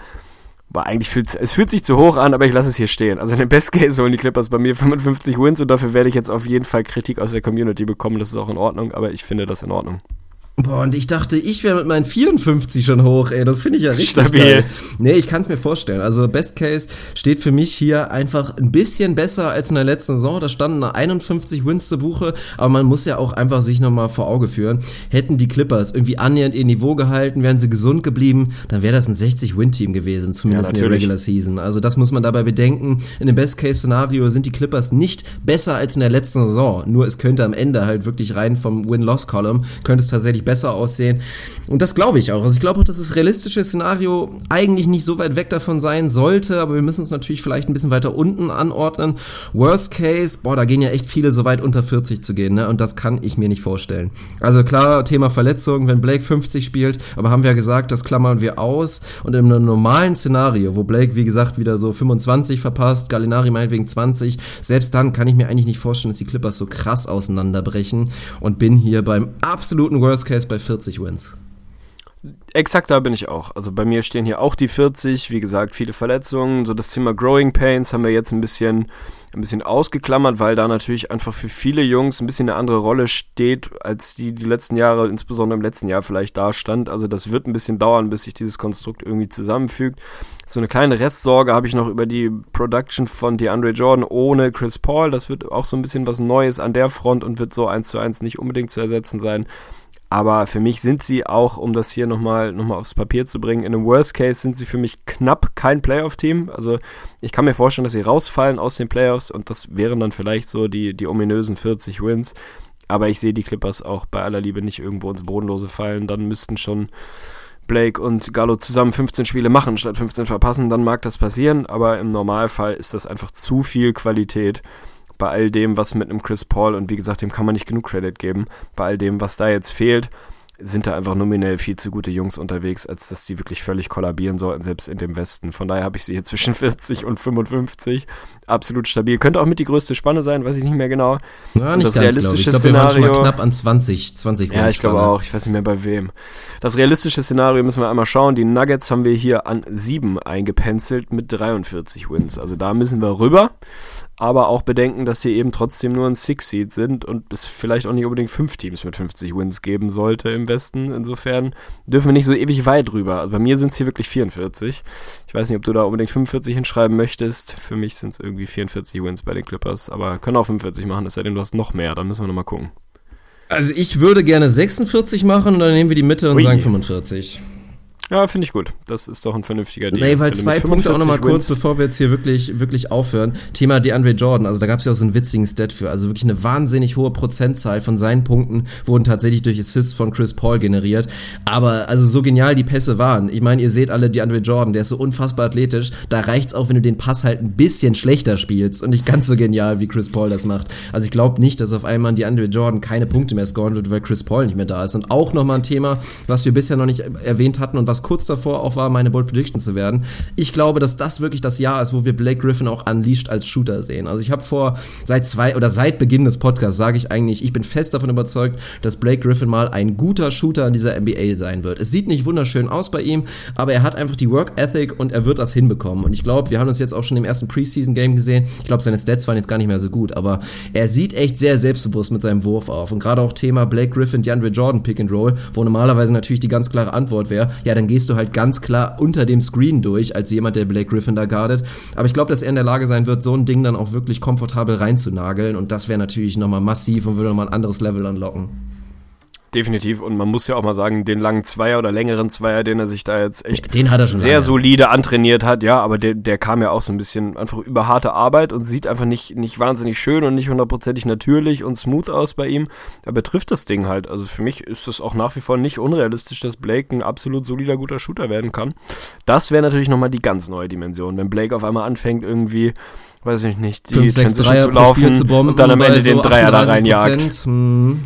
war eigentlich fühlt es fühlt sich zu hoch an, aber ich lasse es hier stehen. Also in dem Best Case holen die Clippers bei mir 55 Wins und dafür werde ich jetzt auf jeden Fall Kritik aus der Community bekommen. Das ist auch in Ordnung, aber ich finde das in Ordnung. Boah, und ich dachte, ich wäre mit meinen 54 schon hoch, ey. Das finde ich ja richtig Stabil. geil. Nee, ich kann es mir vorstellen. Also Best Case steht für mich hier einfach ein bisschen besser als in der letzten Saison. Da standen 51 Wins zu Buche, aber man muss ja auch einfach sich nochmal vor Auge führen. Hätten die Clippers irgendwie annähernd ihr Niveau gehalten, wären sie gesund geblieben, dann wäre das ein 60-Win-Team gewesen, zumindest ja, in der Regular Season. Also das muss man dabei bedenken. In dem Best Case-Szenario sind die Clippers nicht besser als in der letzten Saison. Nur es könnte am Ende halt wirklich rein vom Win-Loss-Column, könnte es tatsächlich besser aussehen. Und das glaube ich auch. Also ich glaube auch, dass das realistische Szenario eigentlich nicht so weit weg davon sein sollte, aber wir müssen uns natürlich vielleicht ein bisschen weiter unten anordnen. Worst Case, boah, da gehen ja echt viele so weit unter 40 zu gehen, ne? Und das kann ich mir nicht vorstellen. Also klar, Thema Verletzung, wenn Blake 50 spielt, aber haben wir ja gesagt, das klammern wir aus. Und in einem normalen Szenario, wo Blake, wie gesagt, wieder so 25 verpasst, Gallinari meinetwegen 20, selbst dann kann ich mir eigentlich nicht vorstellen, dass die Clippers so krass auseinanderbrechen und bin hier beim absoluten Worst Case bei 40 Wins. Exakt da bin ich auch. Also bei mir stehen hier auch die 40, wie gesagt, viele Verletzungen. So das Thema Growing Pains haben wir jetzt ein bisschen, ein bisschen ausgeklammert, weil da natürlich einfach für viele Jungs ein bisschen eine andere Rolle steht, als die die letzten Jahre, insbesondere im letzten Jahr vielleicht da stand. Also das wird ein bisschen dauern, bis sich dieses Konstrukt irgendwie zusammenfügt. So eine kleine Restsorge habe ich noch über die Production von DeAndre Jordan ohne Chris Paul. Das wird auch so ein bisschen was Neues an der Front und wird so eins zu eins nicht unbedingt zu ersetzen sein. Aber für mich sind sie auch, um das hier nochmal noch mal aufs Papier zu bringen, in einem Worst Case sind sie für mich knapp kein Playoff-Team. Also ich kann mir vorstellen, dass sie rausfallen aus den Playoffs und das wären dann vielleicht so die, die ominösen 40 Wins. Aber ich sehe die Clippers auch bei aller Liebe nicht irgendwo ins Bodenlose fallen. Dann müssten schon Blake und Gallo zusammen 15 Spiele machen, statt 15 verpassen. Dann mag das passieren, aber im Normalfall ist das einfach zu viel Qualität bei all dem, was mit einem Chris Paul und wie gesagt, dem kann man nicht genug Credit geben, bei all dem, was da jetzt fehlt, sind da einfach nominell viel zu gute Jungs unterwegs, als dass die wirklich völlig kollabieren sollten, selbst in dem Westen. Von daher habe ich sie hier zwischen 40 und 55. Absolut stabil. Könnte auch mit die größte Spanne sein, weiß ich nicht mehr genau. Ja, nicht das ganz, realistische glaub ich. ich glaube, wir waren schon mal knapp an 20, 20 Ja, ich glaube auch. Ich weiß nicht mehr bei wem. Das realistische Szenario müssen wir einmal schauen. Die Nuggets haben wir hier an 7 eingepenzelt mit 43 Wins. Also da müssen wir rüber aber auch bedenken, dass sie eben trotzdem nur ein Six-Seed sind und es vielleicht auch nicht unbedingt fünf Teams mit 50 Wins geben sollte im Westen. Insofern dürfen wir nicht so ewig weit rüber. Also bei mir sind es hier wirklich 44. Ich weiß nicht, ob du da unbedingt 45 hinschreiben möchtest. Für mich sind es irgendwie 44 Wins bei den Clippers, aber können auch 45 machen, es sei denn, du hast noch mehr. Dann müssen wir nochmal gucken. Also ich würde gerne 46 machen und dann nehmen wir die Mitte und Ui. sagen 45. Ja, finde ich gut. Das ist doch ein vernünftiger Deal. Nee, weil zwei Punkte auch nochmal kurz, bevor wir jetzt hier wirklich, wirklich aufhören. Thema DeAndre Jordan. Also da gab es ja auch so einen witzigen Stat für. Also wirklich eine wahnsinnig hohe Prozentzahl von seinen Punkten wurden tatsächlich durch Assists von Chris Paul generiert. Aber also so genial die Pässe waren. Ich meine, ihr seht alle DeAndre Jordan, der ist so unfassbar athletisch. Da reicht's auch, wenn du den Pass halt ein bisschen schlechter spielst und nicht ganz so genial, wie Chris Paul das macht. Also ich glaube nicht, dass auf einmal DeAndre Jordan keine Punkte mehr scoren wird, weil Chris Paul nicht mehr da ist. Und auch nochmal ein Thema, was wir bisher noch nicht erwähnt hatten und was was kurz davor auch war, meine Bold Prediction zu werden. Ich glaube, dass das wirklich das Jahr ist, wo wir Blake Griffin auch unleashed als Shooter sehen. Also ich habe vor, seit zwei oder seit Beginn des Podcasts sage ich eigentlich, ich bin fest davon überzeugt, dass Blake Griffin mal ein guter Shooter in dieser NBA sein wird. Es sieht nicht wunderschön aus bei ihm, aber er hat einfach die Work Ethic und er wird das hinbekommen. Und ich glaube, wir haben das jetzt auch schon im ersten Preseason-Game gesehen. Ich glaube, seine Stats waren jetzt gar nicht mehr so gut, aber er sieht echt sehr selbstbewusst mit seinem Wurf auf. Und gerade auch Thema Blake Griffin, DeAndre Jordan Pick and Roll, wo normalerweise natürlich die ganz klare Antwort wäre, ja, dann gehst du halt ganz klar unter dem Screen durch, als jemand, der Blake Griffin da guardet. Aber ich glaube, dass er in der Lage sein wird, so ein Ding dann auch wirklich komfortabel reinzunageln. Und das wäre natürlich nochmal massiv und würde nochmal ein anderes Level anlocken. Definitiv. Und man muss ja auch mal sagen, den langen Zweier oder längeren Zweier, den er sich da jetzt echt den hat er schon sehr lange. solide antrainiert hat, ja, aber der, der kam ja auch so ein bisschen einfach über harte Arbeit und sieht einfach nicht, nicht wahnsinnig schön und nicht hundertprozentig natürlich und smooth aus bei ihm. Aber er trifft das Ding halt. Also für mich ist es auch nach wie vor nicht unrealistisch, dass Blake ein absolut solider, guter Shooter werden kann. Das wäre natürlich nochmal die ganz neue Dimension, wenn Blake auf einmal anfängt, irgendwie weiß ich nicht, die 5, 6 Transition zu laufen zu bomben und dann am Ende so den Dreier da 38%. reinjagt. Hm.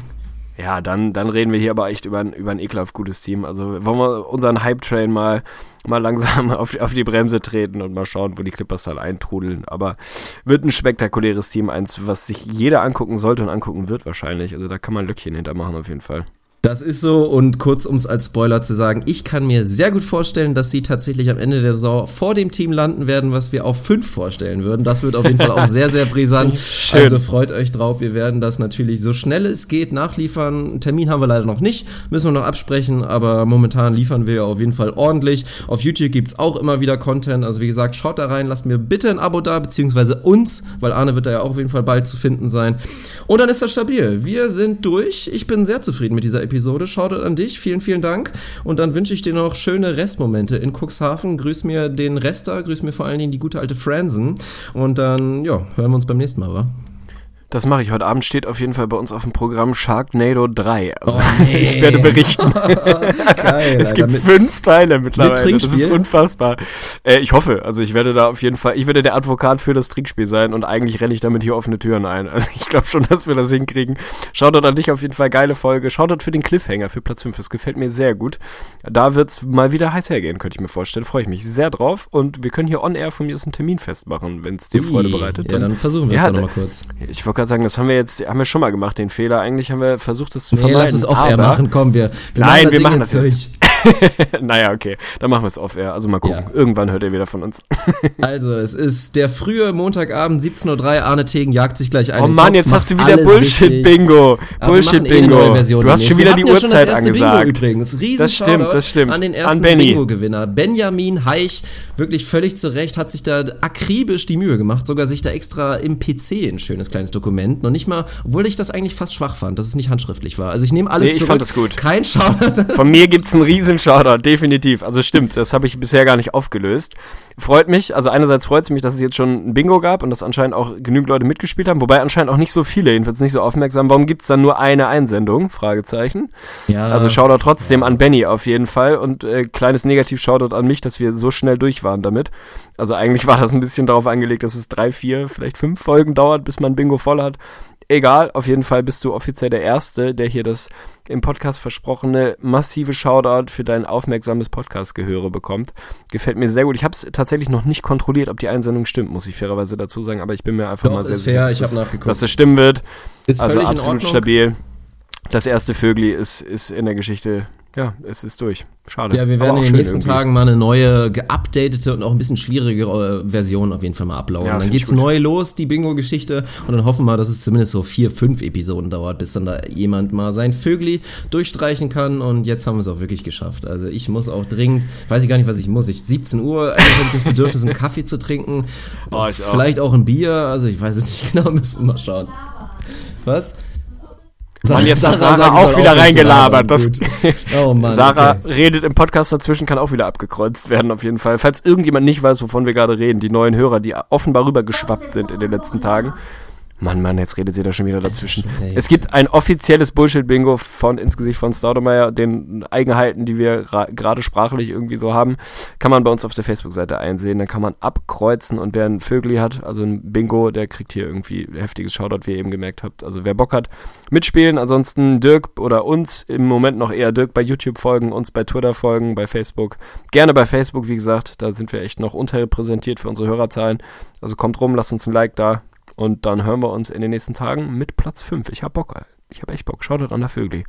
Ja, dann, dann reden wir hier aber echt über ein, über ein ekelhaft gutes Team. Also wollen wir unseren Hype-Train mal, mal langsam auf, auf die Bremse treten und mal schauen, wo die Clippers dann eintrudeln. Aber wird ein spektakuläres Team, eins, was sich jeder angucken sollte und angucken wird wahrscheinlich. Also da kann man Löckchen hintermachen auf jeden Fall. Das ist so und kurz um es als Spoiler zu sagen, ich kann mir sehr gut vorstellen, dass sie tatsächlich am Ende der Saison vor dem Team landen werden, was wir auf fünf vorstellen würden. Das wird auf jeden Fall auch sehr, sehr brisant. Schön. Also freut euch drauf. Wir werden das natürlich so schnell es geht nachliefern. Einen Termin haben wir leider noch nicht, müssen wir noch absprechen, aber momentan liefern wir auf jeden Fall ordentlich. Auf YouTube gibt's auch immer wieder Content. Also wie gesagt, schaut da rein, lasst mir bitte ein Abo da, beziehungsweise uns, weil Arne wird da ja auch auf jeden Fall bald zu finden sein. Und dann ist das stabil. Wir sind durch. Ich bin sehr zufrieden mit dieser Episode. Shoutout an dich. Vielen, vielen Dank. Und dann wünsche ich dir noch schöne Restmomente in Cuxhaven. Grüß mir den Rester, grüß mir vor allen Dingen die gute alte Fransen. Und dann, ja, hören wir uns beim nächsten Mal, wa? Das mache ich. Heute Abend steht auf jeden Fall bei uns auf dem Programm Sharknado 3. Also Oh, nee. ich werde berichten. Geil. es gibt Mit- fünf Teile mittlerweile. das Trinkspiel? ist unfassbar. Äh, ich hoffe, also ich werde da auf jeden Fall, ich werde der Advokat für das Trinkspiel sein und eigentlich renne ich damit hier offene Türen ein. Also ich glaube schon, dass wir das hinkriegen. Shoutout an dich auf jeden Fall, geile Folge. Shoutout für den Cliffhanger für Platz 5. Das gefällt mir sehr gut. Da wird's mal wieder heiß hergehen, könnte ich mir vorstellen. Freue ich mich sehr drauf und wir können hier on air von mir aus einen Termin festmachen, wenn es dir Freude Ui. bereitet. Ja, dann versuchen wir Ja, es doch da- nochmal kurz. Ich wollte gerade sagen, das haben wir jetzt, haben wir schon mal gemacht, den Fehler. Eigentlich haben wir versucht, das zu Nee, vermeiden. lass es off-air machen, komm, wir, wir Nein, das wir machen das jetzt. durch. naja, okay. Dann machen wir es off-air. Also mal gucken. Ja. Irgendwann hört ihr wieder von uns. Also, es ist der frühe Montagabend, 17.03 Uhr. Arne Tegen jagt sich gleich ein. Oh Mann, Kopf, jetzt hast du wieder. Bullshit-Bingo. Machen eh Bullshit-Bingo. Version du hast schon wieder die hatten ja Uhrzeit erste Bingo angesagt. übrigens. Riesen Das stimmt, Shoutout das stimmt. An den ersten. Bingo-Gewinner. Benjamin Heich, wirklich völlig zu Recht, hat sich da akribisch die Mühe gemacht, sogar sich da extra im PC ein schönes kleines Dokument, noch nicht mal, obwohl ich das eigentlich fast schwach fand, dass es nicht handschriftlich war. Also ich nehme alles Nee, ich zurück. fand das gut. Kein Shoutout. Von mir gibt's einen riesen Shoutout, definitiv. Also stimmt, das habe ich bisher gar nicht aufgelöst. Freut mich, also einerseits freut es mich, dass es jetzt schon ein Bingo gab und dass anscheinend auch genügend Leute mitgespielt haben, wobei anscheinend auch nicht so viele, jedenfalls nicht so aufmerksam. Warum gibt's dann nur eine Einsendung? Fragezeichen. Ja, Also Shoutout trotzdem an Benny auf jeden Fall und äh, kleines Negativ-Shoutout an mich, dass wir so schnell durch waren damit. Also eigentlich war das ein bisschen darauf angelegt, dass es drei, vier, vielleicht fünf Folgen dauert, bis man Bingo voll hat. Egal, auf jeden Fall bist du offiziell der Erste, der hier das im Podcast versprochene massive Shoutout für dein aufmerksames Podcast-Gehöre bekommt. Gefällt mir sehr gut. Ich habe es tatsächlich noch nicht kontrolliert, ob die Einsendung stimmt, muss ich fairerweise dazu sagen, aber ich bin mir einfach Doch, mal sehr fair, dass es- dass es stimmen wird. ist Also absolut stabil. Das erste Vögli ist, ist in der Geschichte, ja, es ist durch. Schade. Ja, wir werden in den nächsten irgendwie. Tagen mal eine neue, geupdatete und auch ein bisschen schwierigere äh, Version auf jeden Fall mal uploaden. Ja, dann geht's neu los, die Bingo-Geschichte. Und dann hoffen wir, dass es zumindest so vier, fünf Episoden dauert, bis dann da jemand mal sein Vögli durchstreichen kann. Und jetzt haben wir es auch wirklich geschafft. Also ich muss auch dringend, weiß ich gar nicht, was ich muss. Ich 17 Uhr, habe ich das Bedürfnis, einen Kaffee zu trinken. Oh, ich auch. Vielleicht auch ein Bier. Also ich weiß es nicht genau, müssen wir mal schauen. Was? Mann, jetzt Sarah, sagt, ich auch wieder reingelabert. Das. Oh Mann, Sarah okay. redet im Podcast dazwischen, kann auch wieder abgekreuzt werden auf jeden Fall. Falls irgendjemand nicht weiß, wovon wir gerade reden, die neuen Hörer, die offenbar rübergeschwappt sind in den letzten Tagen. Mann, Mann, jetzt redet sie da schon wieder dazwischen. Es gibt ein offizielles Bullshit-Bingo von ins Gesicht von Staudemeyer, den Eigenheiten, die wir gerade sprachlich irgendwie so haben, kann man bei uns auf der Facebook-Seite einsehen. Dann kann man abkreuzen und wer ein Vögli hat, also ein Bingo, der kriegt hier irgendwie heftiges Shoutout, wie ihr eben gemerkt habt. Also wer Bock hat, mitspielen. Ansonsten Dirk oder uns im Moment noch eher Dirk bei YouTube folgen, uns bei Twitter folgen, bei Facebook. Gerne bei Facebook, wie gesagt, da sind wir echt noch unterrepräsentiert für unsere Hörerzahlen. Also kommt rum, lasst uns ein Like da und dann hören wir uns in den nächsten Tagen mit Platz 5. Ich hab Bock. Ich hab echt Bock. Schaut an der Vögel.